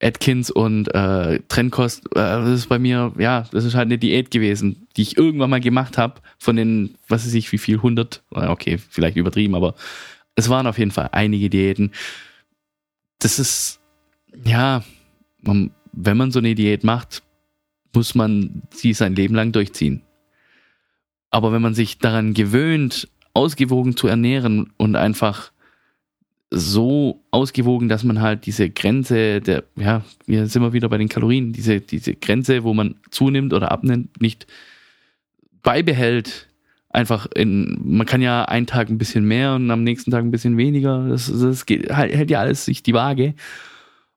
Atkins und äh, Trennkost, äh, das ist bei mir, ja, das ist halt eine Diät gewesen, die ich irgendwann mal gemacht habe von den, was weiß ich, wie viel, 100, okay, vielleicht übertrieben, aber es waren auf jeden Fall einige Diäten. Das ist, ja, man, wenn man so eine Diät macht, muss man sie sein Leben lang durchziehen. Aber wenn man sich daran gewöhnt, ausgewogen zu ernähren und einfach so ausgewogen, dass man halt diese Grenze der, ja, hier sind wir wieder bei den Kalorien, diese, diese Grenze, wo man zunimmt oder abnimmt, nicht beibehält. Einfach in, man kann ja einen Tag ein bisschen mehr und am nächsten Tag ein bisschen weniger. Das, das geht, hält ja alles sich die Waage.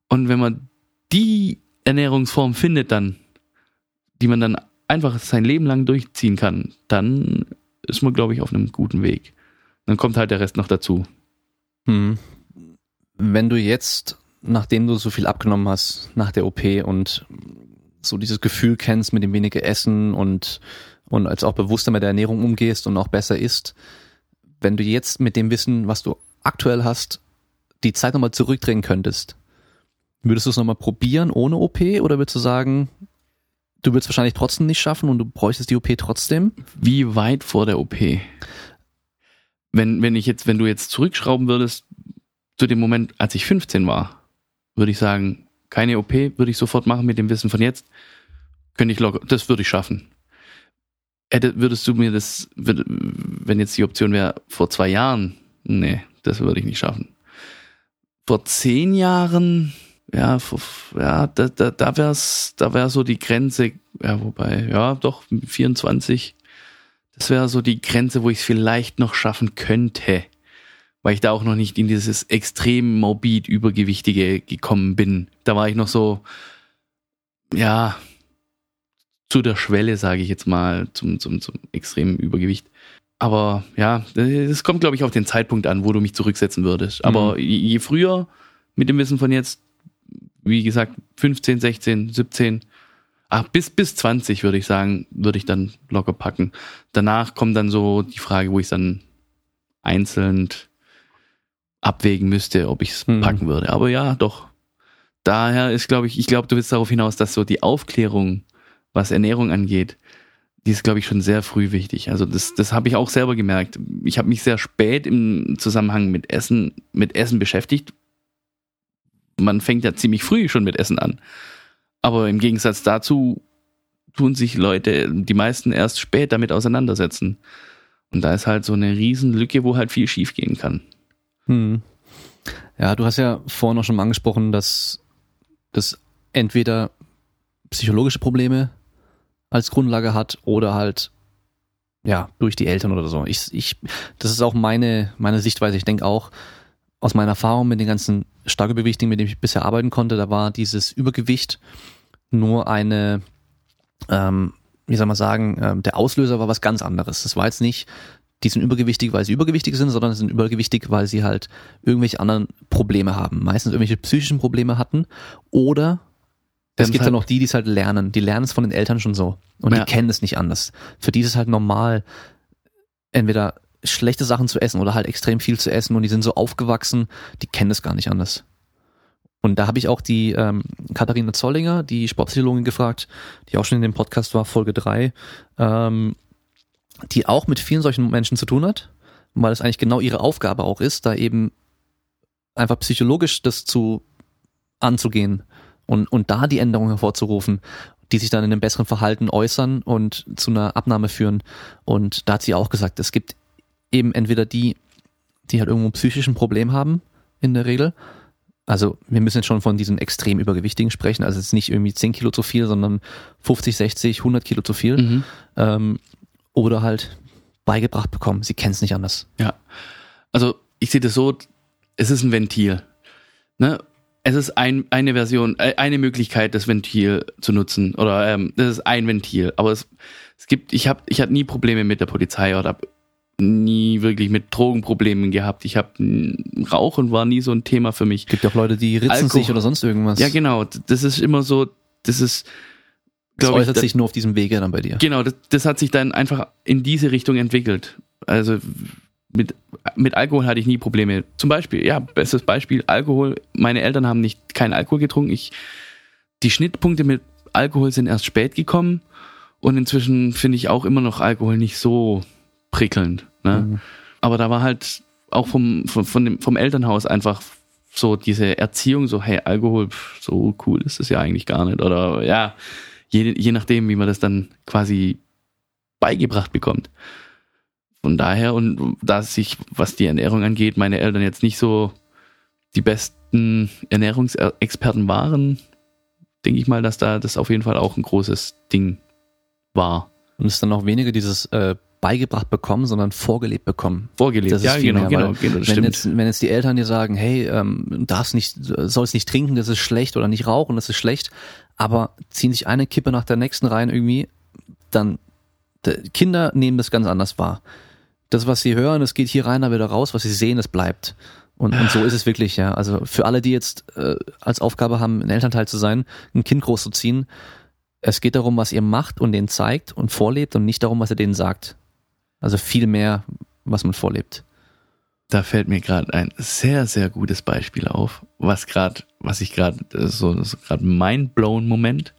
Und wenn man die Ernährungsform findet dann, die man dann einfach sein Leben lang durchziehen kann, dann ist man, glaube ich, auf einem guten Weg. Dann kommt halt der Rest noch dazu. Hm. Wenn du jetzt, nachdem du so viel abgenommen hast nach der OP und so dieses Gefühl kennst mit dem weniger Essen und, und als auch bewusster mit der Ernährung umgehst und auch besser isst, wenn du jetzt mit dem Wissen, was du aktuell hast, die Zeit nochmal zurückdrehen könntest, würdest du es nochmal probieren ohne OP oder würdest du sagen, du würdest wahrscheinlich trotzdem nicht schaffen und du bräuchtest die OP trotzdem? Wie weit vor der OP? wenn, wenn ich jetzt, wenn du jetzt zurückschrauben würdest zu dem Moment, als ich 15 war, würde ich sagen, keine OP würde ich sofort machen mit dem Wissen von jetzt. Könnte ich locker, das würde ich schaffen. Hätte, würdest du mir das, wenn jetzt die Option wäre, vor zwei Jahren, nee, das würde ich nicht schaffen. Vor zehn Jahren, ja, ja, da, da, da wär's, da wäre so die Grenze, ja, wobei, ja, doch, 24, das wäre so die Grenze, wo ich es vielleicht noch schaffen könnte, weil ich da auch noch nicht in dieses extrem morbid Übergewichtige gekommen bin. Da war ich noch so, ja, zu der Schwelle, sage ich jetzt mal, zum, zum, zum extremen Übergewicht. Aber ja, es kommt, glaube ich, auf den Zeitpunkt an, wo du mich zurücksetzen würdest. Aber mhm. je früher mit dem Wissen von jetzt, wie gesagt, 15, 16, 17, Ach, bis, bis 20 würde ich sagen, würde ich dann locker packen. Danach kommt dann so die Frage, wo ich dann einzeln abwägen müsste, ob ich es hm. packen würde. Aber ja, doch. Daher ist, glaube ich, ich glaube, du willst darauf hinaus, dass so die Aufklärung, was Ernährung angeht, die ist, glaube ich, schon sehr früh wichtig. Also das, das habe ich auch selber gemerkt. Ich habe mich sehr spät im Zusammenhang mit Essen, mit Essen beschäftigt. Man fängt ja ziemlich früh schon mit Essen an. Aber im Gegensatz dazu tun sich Leute, die meisten erst spät damit auseinandersetzen. Und da ist halt so eine Riesenlücke, wo halt viel schiefgehen kann. Hm. Ja, du hast ja vorhin auch schon mal angesprochen, dass das entweder psychologische Probleme als Grundlage hat oder halt ja durch die Eltern oder so. Ich, ich, das ist auch meine meine Sichtweise. Ich denke auch aus meiner Erfahrung mit den ganzen stark Übergewichtigen, mit denen ich bisher arbeiten konnte, da war dieses Übergewicht nur eine, ähm, wie soll man sagen, ähm, der Auslöser war was ganz anderes. Das war jetzt nicht, die sind übergewichtig, weil sie übergewichtig sind, sondern sie sind übergewichtig, weil sie halt irgendwelche anderen Probleme haben. Meistens irgendwelche psychischen Probleme hatten oder es gibt halt ja noch die, die es halt lernen. Die lernen es von den Eltern schon so. Und ja. die kennen es nicht anders. Für die ist es halt normal, entweder schlechte Sachen zu essen oder halt extrem viel zu essen und die sind so aufgewachsen, die kennen es gar nicht anders. Und da habe ich auch die ähm, Katharina Zollinger, die Sportpsychologin, gefragt, die auch schon in dem Podcast war, Folge 3, ähm, die auch mit vielen solchen Menschen zu tun hat, weil es eigentlich genau ihre Aufgabe auch ist, da eben einfach psychologisch das zu anzugehen und, und da die Änderungen hervorzurufen, die sich dann in einem besseren Verhalten äußern und zu einer Abnahme führen. Und da hat sie auch gesagt, es gibt eben entweder die, die halt irgendwo ein psychischen Problem haben, in der Regel, also wir müssen jetzt schon von diesen extrem übergewichtigen sprechen. Also es ist nicht irgendwie 10 Kilo zu viel, sondern 50, 60, 100 Kilo zu viel. Mhm. Ähm, oder halt beigebracht bekommen. Sie kennen es nicht anders. Ja. Also ich sehe das so, es ist ein Ventil. Ne? Es ist ein, eine Version, äh, eine Möglichkeit, das Ventil zu nutzen. Oder ähm, das ist ein Ventil. Aber es, es gibt, ich habe ich hab nie Probleme mit der Polizei oder nie wirklich mit Drogenproblemen gehabt. Ich habe Rauchen war nie so ein Thema für mich. Gibt auch Leute, die ritzen Alkohol. sich oder sonst irgendwas. Ja, genau. Das ist immer so, das ist das äußert ich, sich nur auf diesem Wege dann bei dir. Genau, das, das hat sich dann einfach in diese Richtung entwickelt. Also mit mit Alkohol hatte ich nie Probleme. Zum Beispiel, ja, bestes Beispiel, Alkohol. Meine Eltern haben nicht keinen Alkohol getrunken. Ich, die Schnittpunkte mit Alkohol sind erst spät gekommen und inzwischen finde ich auch immer noch Alkohol nicht so prickelnd. Ne? Mhm. Aber da war halt auch vom, vom, von dem, vom Elternhaus einfach so diese Erziehung, so, hey, Alkohol, pff, so cool ist es ja eigentlich gar nicht. Oder ja, je, je nachdem, wie man das dann quasi beigebracht bekommt. Von daher, und da sich, was die Ernährung angeht, meine Eltern jetzt nicht so die besten Ernährungsexperten waren, denke ich mal, dass da das auf jeden Fall auch ein großes Ding war. Und es ist dann auch weniger dieses äh, beigebracht bekommen, sondern vorgelebt bekommen. Vorgelebt, das ist ja, genau, mehr, genau, genau, wenn Jetzt, wenn jetzt die Eltern dir sagen, hey, ähm, darfst nicht, sollst nicht trinken, das ist schlecht oder nicht rauchen, das ist schlecht, aber ziehen sich eine Kippe nach der nächsten rein irgendwie, dann Kinder nehmen das ganz anders wahr. Das, was sie hören, das geht hier rein, da wieder raus, was sie sehen, das bleibt. Und, und so ist es wirklich, ja. Also für alle, die jetzt äh, als Aufgabe haben, ein Elternteil zu sein, ein Kind großzuziehen, es geht darum, was ihr macht und denen zeigt und vorlebt und nicht darum, was ihr denen sagt. Also viel mehr, was man vorlebt. Da fällt mir gerade ein sehr, sehr gutes Beispiel auf, was gerade, was ich gerade, so, so gerade mindblown Moment.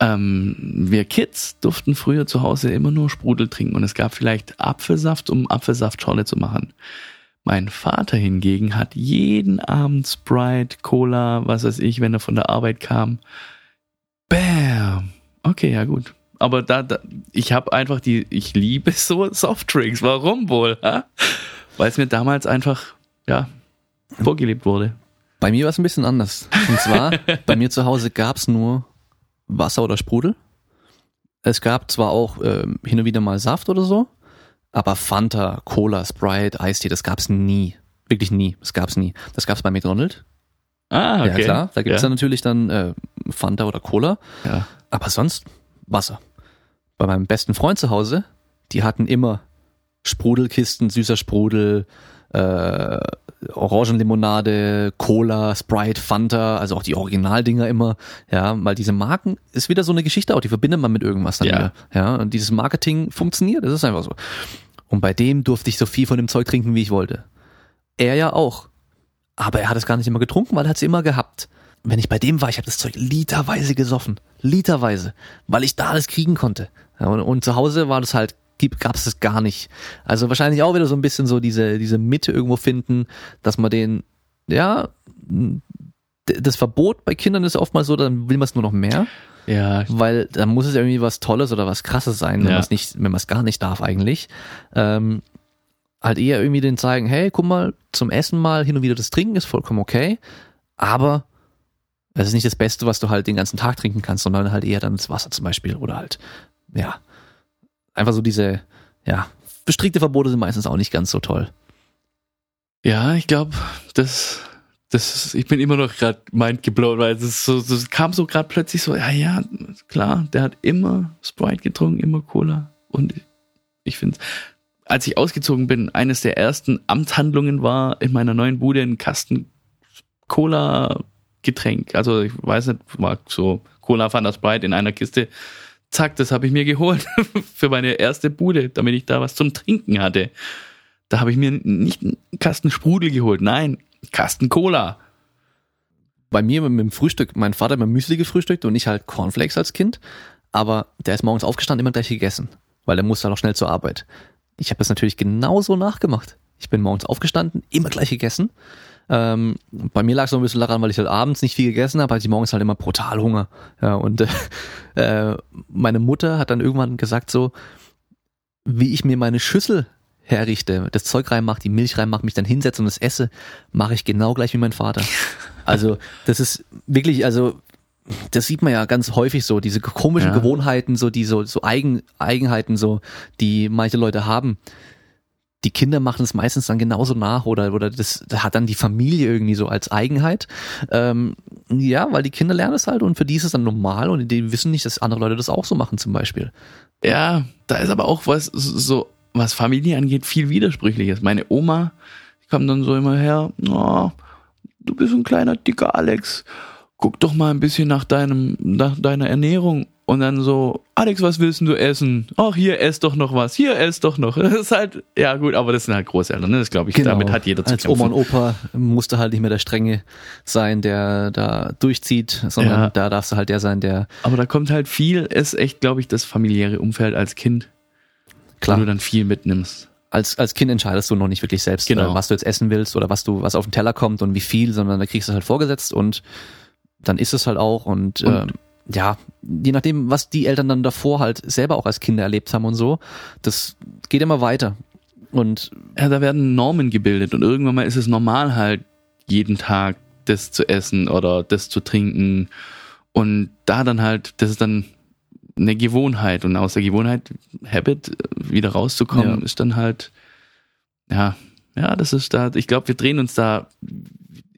Ähm, wir Kids durften früher zu Hause immer nur Sprudel trinken und es gab vielleicht Apfelsaft, um Apfelsaftschorle zu machen. Mein Vater hingegen hat jeden Abend Sprite, Cola, was weiß ich, wenn er von der Arbeit kam. Bam! Okay, ja gut. Aber da, da ich habe einfach die, ich liebe so Softdrinks. Warum wohl? Weil es mir damals einfach, ja, vorgelebt wurde. Bei mir war es ein bisschen anders. Und zwar, bei mir zu Hause gab es nur Wasser oder Sprudel. Es gab zwar auch äh, hin und wieder mal Saft oder so, aber Fanta, Cola, Sprite, Eistee, das gab's nie. Wirklich nie. Das gab's nie. Das gab's bei McDonald's. Ah, okay. Ja, klar. Da gibt's ja. dann natürlich dann äh, Fanta oder Cola. Ja. Aber sonst Wasser. Bei meinem besten Freund zu Hause, die hatten immer Sprudelkisten, süßer Sprudel, äh, Orangenlimonade, Cola, Sprite, Fanta, also auch die Originaldinger immer, ja, weil diese Marken ist wieder so eine Geschichte auch, die verbindet man mit irgendwas dann ja. wieder, ja, und dieses Marketing funktioniert, das ist einfach so. Und bei dem durfte ich so viel von dem Zeug trinken, wie ich wollte. Er ja auch. Aber er hat es gar nicht immer getrunken, weil er hat es immer gehabt. Wenn ich bei dem war, ich habe das Zeug literweise gesoffen. Literweise. Weil ich da alles kriegen konnte. Und, und zu Hause war das halt gab es das gar nicht. Also wahrscheinlich auch wieder so ein bisschen so diese, diese Mitte irgendwo finden, dass man den, ja, das Verbot bei Kindern ist oftmals so, dann will man es nur noch mehr. Ja. Weil dann muss es irgendwie was Tolles oder was Krasses sein, wenn ja. man es nicht, wenn man es gar nicht darf eigentlich. Ähm, halt eher irgendwie den zeigen, hey, guck mal, zum Essen mal hin und wieder das Trinken ist vollkommen okay, aber es ist nicht das Beste, was du halt den ganzen Tag trinken kannst, sondern halt eher dann das Wasser zum Beispiel oder halt, ja, einfach so diese, ja, bestrickte Verbote sind meistens auch nicht ganz so toll. Ja, ich glaube, das, das, ich bin immer noch gerade mindgeblown, weil es so, das kam so gerade plötzlich so, ja, ja, klar, der hat immer Sprite getrunken, immer Cola. Und ich finde, als ich ausgezogen bin, eines der ersten Amtshandlungen war in meiner neuen Bude ein Kasten Cola Getränk. Also ich weiß nicht, war so Cola Fanta Sprite in einer Kiste zack, das habe ich mir geholt für meine erste Bude, damit ich da was zum Trinken hatte. Da habe ich mir nicht einen Kasten Sprudel geholt, nein, Kasten Cola. Bei mir mit dem Frühstück, mein Vater hat mir Müsli gefrühstückt und ich halt Cornflakes als Kind, aber der ist morgens aufgestanden, immer gleich gegessen, weil er musste halt auch schnell zur Arbeit. Ich habe das natürlich genauso nachgemacht. Ich bin morgens aufgestanden, immer gleich gegessen ähm, bei mir lag es so ein bisschen daran, weil ich halt abends nicht viel gegessen habe, hatte ich morgens halt immer brutal Hunger. Ja, und äh, meine Mutter hat dann irgendwann gesagt so, wie ich mir meine Schüssel herrichte, das Zeug reinmache, die Milch reinmache, mich dann hinsetze und das esse, mache ich genau gleich wie mein Vater. Also das ist wirklich, also das sieht man ja ganz häufig so, diese komischen ja. Gewohnheiten, so die so, so Eigen, Eigenheiten, so, die manche Leute haben die Kinder machen es meistens dann genauso nach oder, oder das, hat dann die Familie irgendwie so als Eigenheit. Ähm, ja, weil die Kinder lernen es halt und für die ist es dann normal und die wissen nicht, dass andere Leute das auch so machen zum Beispiel. Ja, da ist aber auch was so, was Familie angeht, viel Widersprüchliches. Meine Oma, die kommt dann so immer her, oh, du bist ein kleiner, dicker Alex, guck doch mal ein bisschen nach deinem, nach deiner Ernährung. Und dann so, Alex, was willst du essen? Ach, hier, ess doch noch was. Hier, ess doch noch. Das ist halt, ja gut, aber das sind halt Großeltern. Ne? Das glaube ich, Genau. damit hat jeder zu Als kämpfen. Oma und Opa musste halt nicht mehr der Strenge sein, der da durchzieht, sondern Ja. da darfst du halt der sein, der Aber da kommt halt viel, ist echt, glaube ich, das familiäre Umfeld als Kind, klar wo du dann viel mitnimmst. als, als Kind entscheidest du noch nicht wirklich selbst, Genau. äh, was du jetzt essen willst oder was du, was auf den Teller kommt und wie viel, sondern da kriegst du es halt vorgesetzt und dann ist es halt auch und, Und- ähm, ja, je nachdem, was die Eltern dann davor halt selber auch als Kinder erlebt haben und so, das geht immer weiter. Und Ja, da werden Normen gebildet und irgendwann mal ist es normal halt, jeden Tag das zu essen oder das zu trinken. Und da dann halt, das ist dann eine Gewohnheit und aus der Gewohnheit, Habit, wieder rauszukommen, Ja. ist dann halt, ja, ja, das ist da, ich glaube, wir drehen uns da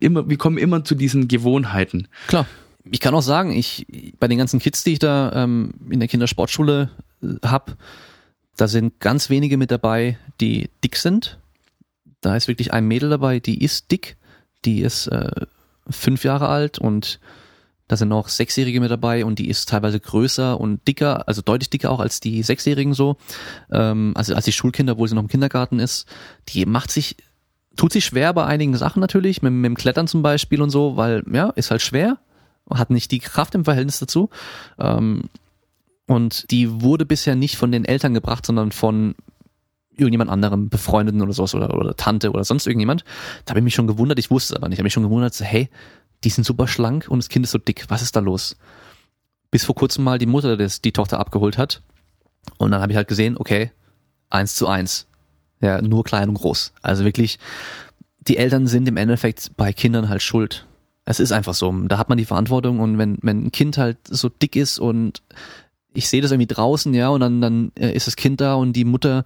immer, wir kommen immer zu diesen Gewohnheiten. klar, ich kann auch sagen, ich bei den ganzen Kids, die ich da ähm, in der Kindersportschule äh, hab, da sind ganz wenige mit dabei, die dick sind. Da ist wirklich ein Mädel dabei, die ist dick, die ist äh, fünf Jahre alt und da sind noch Sechsjährige mit dabei und die ist teilweise größer und dicker, also deutlich dicker auch als die Sechsjährigen so, ähm, also als die Schulkinder, obwohl sie noch im Kindergarten ist. Die macht sich, tut sich schwer bei einigen Sachen natürlich, mit, mit dem Klettern zum Beispiel und so, weil ja, ist halt schwer, hat nicht die Kraft im Verhältnis dazu. Ähm, und die wurde bisher nicht von den Eltern gebracht, sondern von irgendjemand anderem, Befreundeten oder sowas oder, oder Tante oder sonst irgendjemand. Da habe ich mich schon gewundert, ich wusste es aber nicht. Ich habe mich schon gewundert, so, hey, die sind super schlank und das Kind ist so dick. Was ist da los? Bis vor kurzem mal die Mutter das, die Tochter abgeholt hat. Und dann habe ich halt gesehen, okay, eins zu eins. Ja, nur klein und groß. Also wirklich, die Eltern sind im Endeffekt bei Kindern halt schuld. Es ist einfach so. Da hat man die Verantwortung und wenn, wenn ein Kind halt so dick ist und ich sehe das irgendwie draußen, ja, und dann, dann äh, ist das Kind da und die Mutter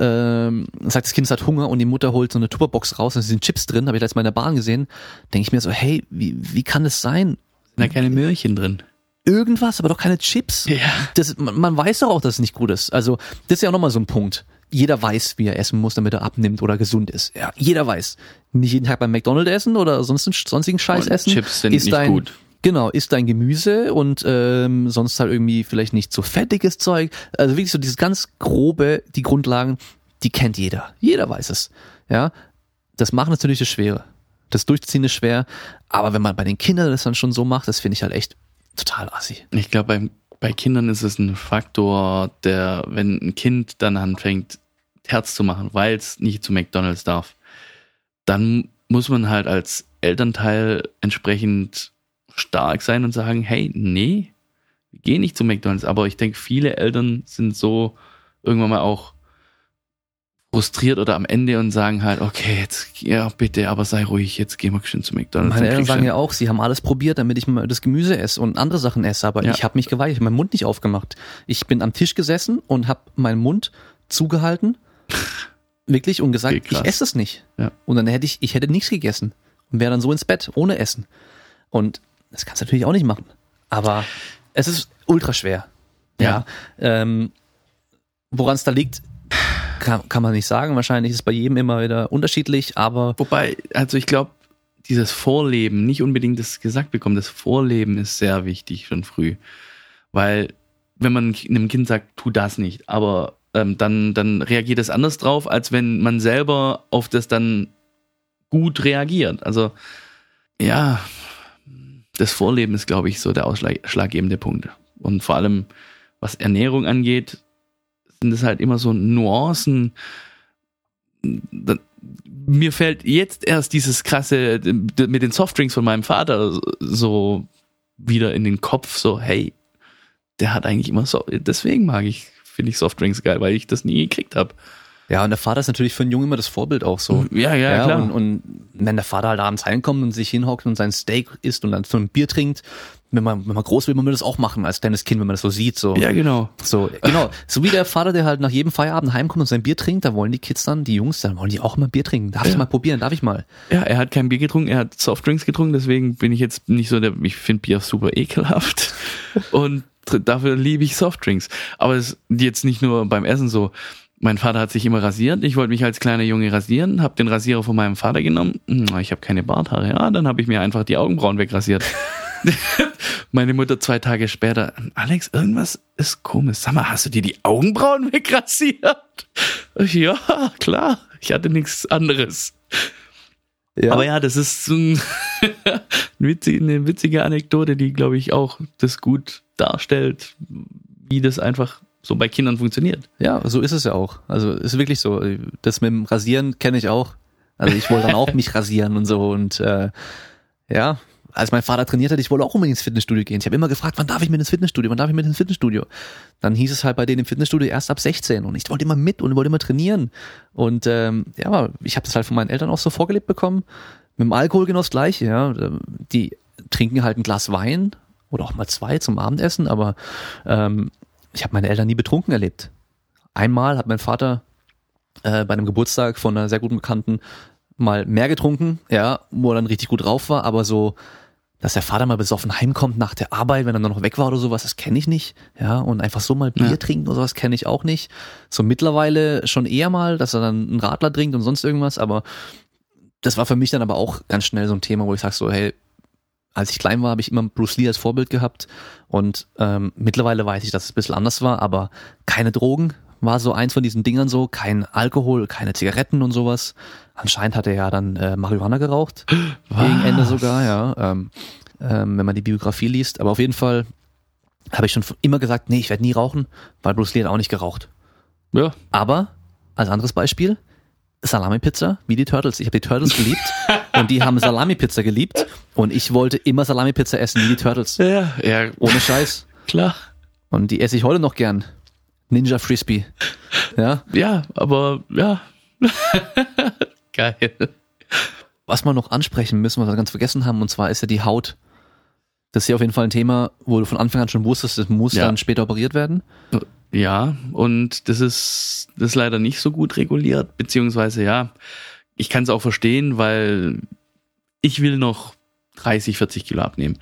ähm, sagt, das Kind hat Hunger und die Mutter holt so eine Tupperbox raus und da sind Chips drin, habe ich letztes Mal in der Bahn gesehen, denke ich mir so, hey, wie, wie kann das sein? Da keine Möhrchen drin. Irgendwas, aber doch keine Chips. Ja. Das, man, man weiß doch auch, dass es nicht gut ist. Also, das ist ja auch nochmal so ein Punkt. Jeder weiß, wie er essen muss, damit er abnimmt oder gesund ist. Ja, jeder weiß. Nicht jeden Tag beim McDonald's essen oder sonst sonstigen Scheiß Und essen. Chips sind ist nicht dein, gut. Genau, isst dein Gemüse und ähm, sonst halt irgendwie vielleicht nicht so fettiges Zeug. Also wirklich so dieses ganz grobe, die Grundlagen, die kennt jeder. Jeder weiß es. Ja, das machen natürlich das Schwere. Das Durchziehen ist schwer, aber wenn man bei den Kindern das dann schon so macht, das finde ich halt echt total assi. Ich glaube, bei, bei Kindern ist es ein Faktor, der, wenn ein Kind dann anfängt, Herz zu machen, weil es nicht zu McDonalds darf, dann muss man halt als Elternteil entsprechend stark sein und sagen, hey, nee, wir gehen nicht zu McDonalds. Aber ich denke, viele Eltern sind so irgendwann mal auch frustriert oder am Ende und sagen halt, okay, jetzt, ja, bitte, aber sei ruhig, jetzt gehen wir schön zu McDonalds. Meine Eltern sagen ja auch, sie haben alles probiert, damit ich mal das Gemüse esse und andere Sachen esse, aber Ja. ich habe mich geweigert, ich habe meinen Mund nicht aufgemacht. Ich bin am Tisch gesessen und habe meinen Mund zugehalten, wirklich, und gesagt, ich esse es nicht. Ja. Und dann hätte ich, ich hätte nichts gegessen und wäre dann so ins Bett, ohne Essen. Und das kannst du natürlich auch nicht machen. Aber es ist ultra schwer. Ja. Ähm, Woran es da liegt, kann, kann man nicht sagen. Wahrscheinlich ist es bei jedem immer wieder unterschiedlich, aber Wobei, also ich glaube, dieses Vorleben, nicht unbedingt das gesagt bekommen, das Vorleben ist sehr wichtig schon früh. Weil, wenn man einem Kind sagt, tu das nicht, aber ähm, dann, dann reagiert es anders drauf, als wenn man selber auf das dann gut reagiert. Also, ja, das Vorleben ist, glaube ich, so der ausschlaggebende Punkt. Und vor allem, was Ernährung angeht, sind es halt immer so Nuancen. Da- Mir fällt jetzt erst dieses krasse mit den Softdrinks von meinem Vater so wieder in den Kopf, so, hey, der hat eigentlich immer so, deswegen mag ich, finde ich Softdrinks geil, weil ich das nie gekriegt habe. ja, und der Vater ist natürlich für einen Jungen immer das Vorbild auch so. Ja, ja, klar. Und, und wenn der Vater halt abends heimkommt und sich hinhockt und sein Steak isst und dann so ein Bier trinkt, wenn man, wenn man groß will, man will das auch machen als kleines Kind, wenn man das so sieht. So. ja, genau. So, genau. So wie der Vater, der halt nach jedem Feierabend heimkommt und sein Bier trinkt, da wollen die Kids dann, die Jungs, dann wollen die auch immer Bier trinken. Darf ich Ja. mal probieren? Darf ich mal? Ja, er hat kein Bier getrunken, er hat Softdrinks getrunken, deswegen bin ich jetzt nicht so der, ich finde Bier super ekelhaft und dafür liebe ich Softdrinks. Aber es ist jetzt nicht nur beim Essen so. Mein Vater hat sich immer rasiert, ich wollte mich als kleiner Junge rasieren, habe den Rasierer von meinem Vater genommen. Hm, Ich habe keine Barthaare, ja, dann habe ich mir einfach die Augenbrauen wegrasiert. meine Mutter zwei Tage später, Alex, irgendwas ist komisch. Sag mal, hast du dir die Augenbrauen wegrasiert? Ja, klar, ich hatte nichts anderes. Ja. Aber ja, das ist ein eine witzige Anekdote, die, glaube ich, auch das gut darstellt, wie das einfach so bei Kindern funktioniert. Ja, so ist es ja auch. Also ist wirklich so. Das mit dem Rasieren kenne ich auch. Also ich wollte dann auch mich rasieren und so und äh, ja, als mein Vater trainiert hat, ich wollte auch unbedingt ins Fitnessstudio gehen. Ich habe immer gefragt, wann darf ich mit ins Fitnessstudio? Wann darf ich mit ins Fitnessstudio? Dann hieß es halt bei denen im Fitnessstudio erst ab 16 und ich wollte immer mit und wollte immer trainieren. Und ähm, ja, ich habe das halt von meinen Eltern auch so vorgelebt bekommen. Mit dem Alkohol genau das gleiche, ja. Die trinken halt ein Glas Wein oder auch mal zwei zum Abendessen, aber ähm, ich habe meine Eltern nie betrunken erlebt. Einmal hat mein Vater äh, bei einem Geburtstag von einer sehr guten Bekannten mal mehr getrunken, ja, wo er dann richtig gut drauf war, aber so, dass der Vater mal besoffen heimkommt nach der Arbeit, wenn er dann noch weg war oder sowas, das kenne ich nicht, ja, und einfach so mal Bier ja. trinken oder sowas kenne ich auch nicht. So mittlerweile schon eher mal, dass er dann einen Radler trinkt und sonst irgendwas, aber das war für mich dann aber auch ganz schnell so ein Thema, wo ich sag so, hey, als ich klein war, habe ich immer Bruce Lee als Vorbild gehabt und ähm, mittlerweile weiß ich, dass es ein bisschen anders war, aber keine Drogen war so eins von diesen Dingern so, kein Alkohol, keine Zigaretten und sowas. Anscheinend hat er ja dann äh, Marihuana geraucht, Was? gegen Ende sogar, ja, ähm, ähm, wenn man die Biografie liest. Aber auf jeden Fall habe ich schon immer gesagt, nee, ich werde nie rauchen, weil Bruce Lee hat auch nicht geraucht. Ja. Aber als anderes Beispiel, Salami-Pizza, wie die Turtles. Ich habe die Turtles geliebt und die haben Salami-Pizza geliebt und ich wollte immer Salami-Pizza essen, wie die Turtles. Ja, ja. Ohne Scheiß. Klar. Und die esse ich heute noch gern. Ninja Frisbee. Ja? Ja, aber ja. Geil. Was wir noch ansprechen müssen, was wir ganz vergessen haben, und zwar ist ja die Haut. Das ist ja auf jeden Fall ein Thema, wo du von Anfang an schon wusstest, das muss ja. dann später operiert werden. Ja, und das ist, das ist leider nicht so gut reguliert, beziehungsweise ja, ich kann es auch verstehen, weil ich will noch 30, 40 Kilo abnehmen.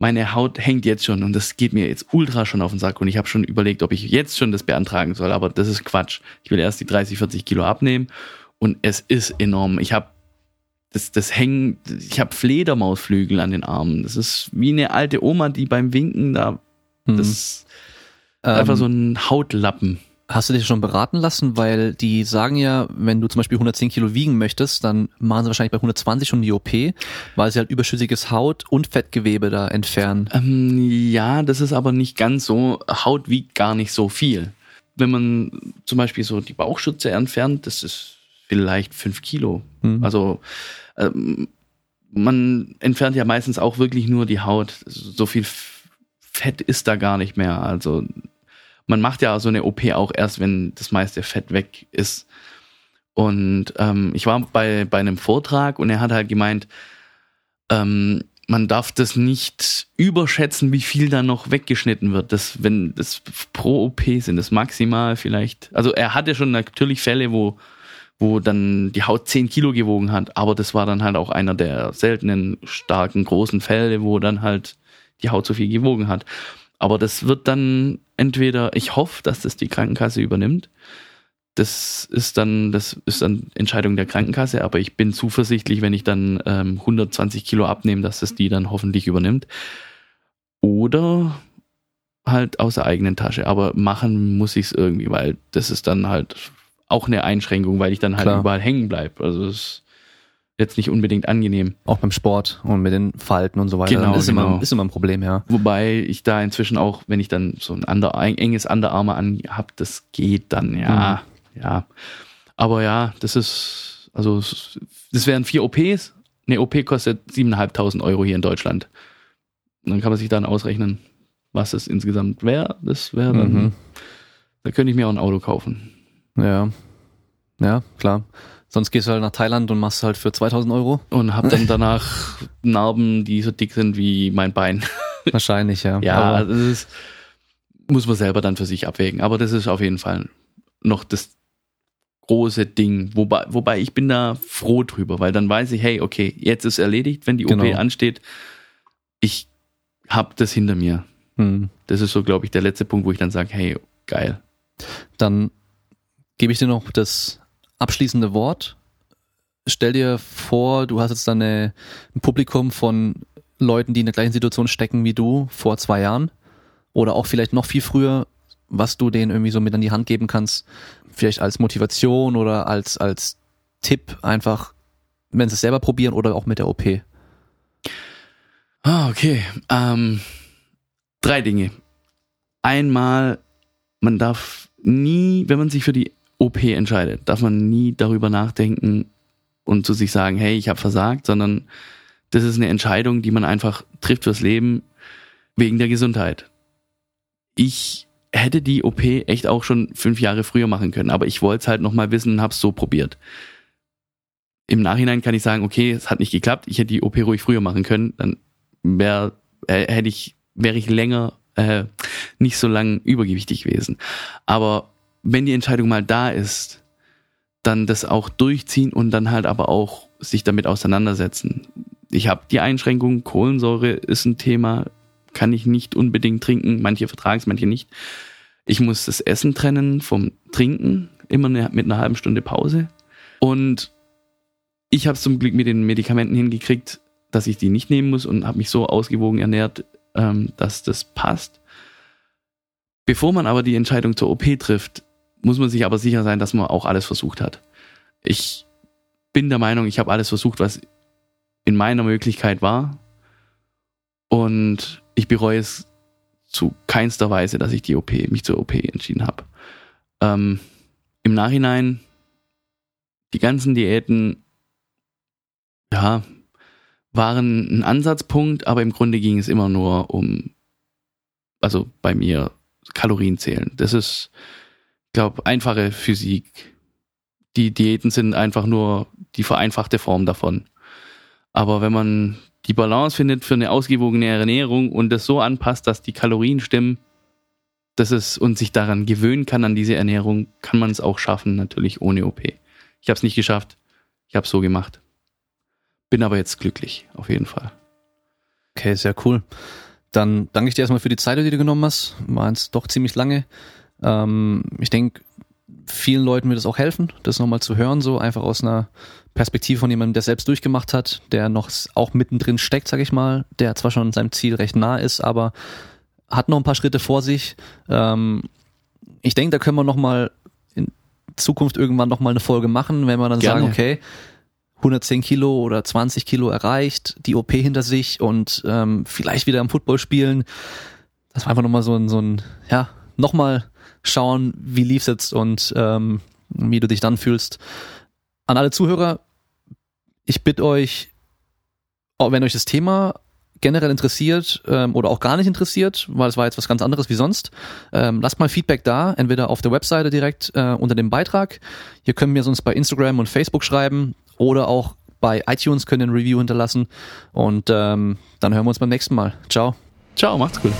Meine Haut hängt jetzt schon und das geht mir jetzt ultra schon auf den Sack und ich habe schon überlegt, ob ich jetzt schon das beantragen soll, aber das ist Quatsch. Ich will erst die 30, 40 Kilo abnehmen und es ist enorm. Ich habe das, das hängt, ich habe Fledermausflügel an den Armen. Das ist wie eine alte Oma, die beim Winken da, mhm. das ähm, einfach so ein Hautlappen. Hast du dich schon beraten lassen? Weil die sagen ja, wenn du zum Beispiel 110 Kilo wiegen möchtest, dann machen sie wahrscheinlich bei 120 schon die OP, weil sie halt überschüssiges Haut und Fettgewebe da entfernen. Ähm, ja, das ist aber nicht ganz so. Haut wiegt gar nicht so viel. Wenn man zum Beispiel so die Bauchschütze entfernt, das ist vielleicht fünf Kilo. Mhm. Also ähm, man entfernt ja meistens auch wirklich nur die Haut. So viel Fett ist da gar nicht mehr. Also man macht ja so eine OP auch erst, wenn das meiste Fett weg ist. Und ähm, ich war bei, bei einem Vortrag und er hat halt gemeint, ähm, man darf das nicht überschätzen, wie viel da noch weggeschnitten wird. Das, wenn das pro OP sind, das maximal vielleicht. Also er hatte schon natürlich Fälle, wo, wo dann die Haut 10 Kilo gewogen hat, aber das war dann halt auch einer der seltenen, starken, großen Fälle, wo dann halt die Haut so viel gewogen hat. Aber das wird dann entweder, ich hoffe, dass das die Krankenkasse übernimmt. Das ist dann, das ist dann Entscheidung der Krankenkasse, aber ich bin zuversichtlich, wenn ich dann ähm, 120 Kilo abnehme, dass das die dann hoffentlich übernimmt. Oder halt aus der eigenen Tasche. Aber machen muss ich es irgendwie, weil das ist dann halt auch eine Einschränkung, weil ich dann halt Klar. überall hängen bleibe. Also es jetzt nicht unbedingt angenehm. Auch beim Sport und mit den Falten und so weiter. Genau, ist, genau. Immer, ist immer ein Problem, ja. Wobei ich da inzwischen auch, wenn ich dann so ein, under, ein enges Underarme an habe, das geht dann, ja, mhm. ja. Aber ja, das ist, also das wären vier OPs. Eine OP kostet 7.500 Euro hier in Deutschland. Und dann kann man sich dann ausrechnen, was es insgesamt wäre. Das wäre dann, mhm. da könnte ich mir auch ein Auto kaufen. Ja, ja, klar. Sonst gehst du halt nach Thailand und machst halt für 2000 Euro. Und hab dann danach Narben, die so dick sind wie mein Bein. Wahrscheinlich, ja. Ja, Aber das ist, muss man selber dann für sich abwägen. Aber das ist auf jeden Fall noch das große Ding. Wobei, wobei ich bin da froh drüber, weil dann weiß ich, hey, okay, jetzt ist erledigt, wenn die OP genau. ansteht. Ich hab das hinter mir. Hm. Das ist so, glaube ich, der letzte Punkt, wo ich dann sage, hey, geil. Dann gebe ich dir noch das abschließende Wort. Stell dir vor, du hast jetzt dann ein Publikum von Leuten, die in der gleichen Situation stecken wie du vor zwei Jahren oder auch vielleicht noch viel früher, was du denen irgendwie so mit an die Hand geben kannst, vielleicht als Motivation oder als, als Tipp einfach, wenn sie es selber probieren oder auch mit der OP? Ah, okay. Ähm, drei Dinge. Einmal, man darf nie, wenn man sich für die OP entscheidet, darf man nie darüber nachdenken und zu sich sagen, hey, ich habe versagt, sondern das ist eine Entscheidung, die man einfach trifft fürs Leben wegen der Gesundheit. Ich hätte die OP echt auch schon fünf Jahre früher machen können, aber ich wollte es halt nochmal wissen und habe es so probiert. Im Nachhinein kann ich sagen, okay, es hat nicht geklappt, ich hätte die OP ruhig früher machen können, dann wäre äh, hätte ich wäre ich länger äh, nicht so lang übergewichtig gewesen. Aber wenn die Entscheidung mal da ist, dann das auch durchziehen und dann halt aber auch sich damit auseinandersetzen. Ich habe die Einschränkung, Kohlensäure ist ein Thema, kann ich nicht unbedingt trinken, manche vertragen es, manche nicht. Ich muss das Essen trennen vom Trinken, immer mit einer halben Stunde Pause. Und ich habe es zum Glück mit den Medikamenten hingekriegt, dass ich die nicht nehmen muss und habe mich so ausgewogen ernährt, ähm, dass das passt. Bevor man aber die Entscheidung zur OP trifft, muss man sich aber sicher sein, dass man auch alles versucht hat. Ich bin der Meinung, ich habe alles versucht, was in meiner Möglichkeit war. Und ich bereue es zu keinster Weise, dass ich die OP, mich zur OP entschieden habe. Ähm, Im Nachhinein, die ganzen Diäten, ja, waren ein Ansatzpunkt, aber im Grunde ging es immer nur um, also bei mir, Kalorien zählen. Das ist, glaube einfache Physik. Die Diäten sind einfach nur die vereinfachte Form davon. Aber wenn man die Balance findet für eine ausgewogene Ernährung und das so anpasst, dass die Kalorien stimmen, dass es und sich daran gewöhnen kann an diese Ernährung, kann man es auch schaffen, natürlich ohne OP. Ich habe es nicht geschafft. Ich habe es so gemacht. Bin aber jetzt glücklich, auf jeden Fall. Okay, sehr cool. Dann danke ich dir erstmal für die Zeit, die du genommen hast. War es doch ziemlich lange. Ähm, ich denke, vielen Leuten wird es auch helfen, das nochmal zu hören, so einfach aus einer Perspektive von jemandem, der selbst durchgemacht hat, der noch auch mittendrin steckt, sag ich mal, der zwar schon seinem Ziel recht nah ist, aber hat noch ein paar Schritte vor sich. Ähm, ich denke, da können wir nochmal in Zukunft irgendwann nochmal eine Folge machen, wenn wir dann Gerne. sagen, okay, 110 Kilo oder 20 Kilo erreicht, die OP hinter sich und ähm, vielleicht wieder am Football spielen. Das war einfach nochmal so ein, so ein, ja, nochmal schauen, wie lief's jetzt und ähm, wie du dich dann fühlst. An alle Zuhörer, ich bitte euch, wenn euch das Thema generell interessiert ähm, oder auch gar nicht interessiert, weil es war jetzt was ganz anderes wie sonst, ähm, lasst mal Feedback da, entweder auf der Webseite direkt äh, unter dem Beitrag. Ihr könnt mir sonst bei Instagram und Facebook schreiben oder auch bei iTunes könnt ihr ein Review hinterlassen. Und ähm, dann hören wir uns beim nächsten Mal. Ciao. Ciao, macht's gut.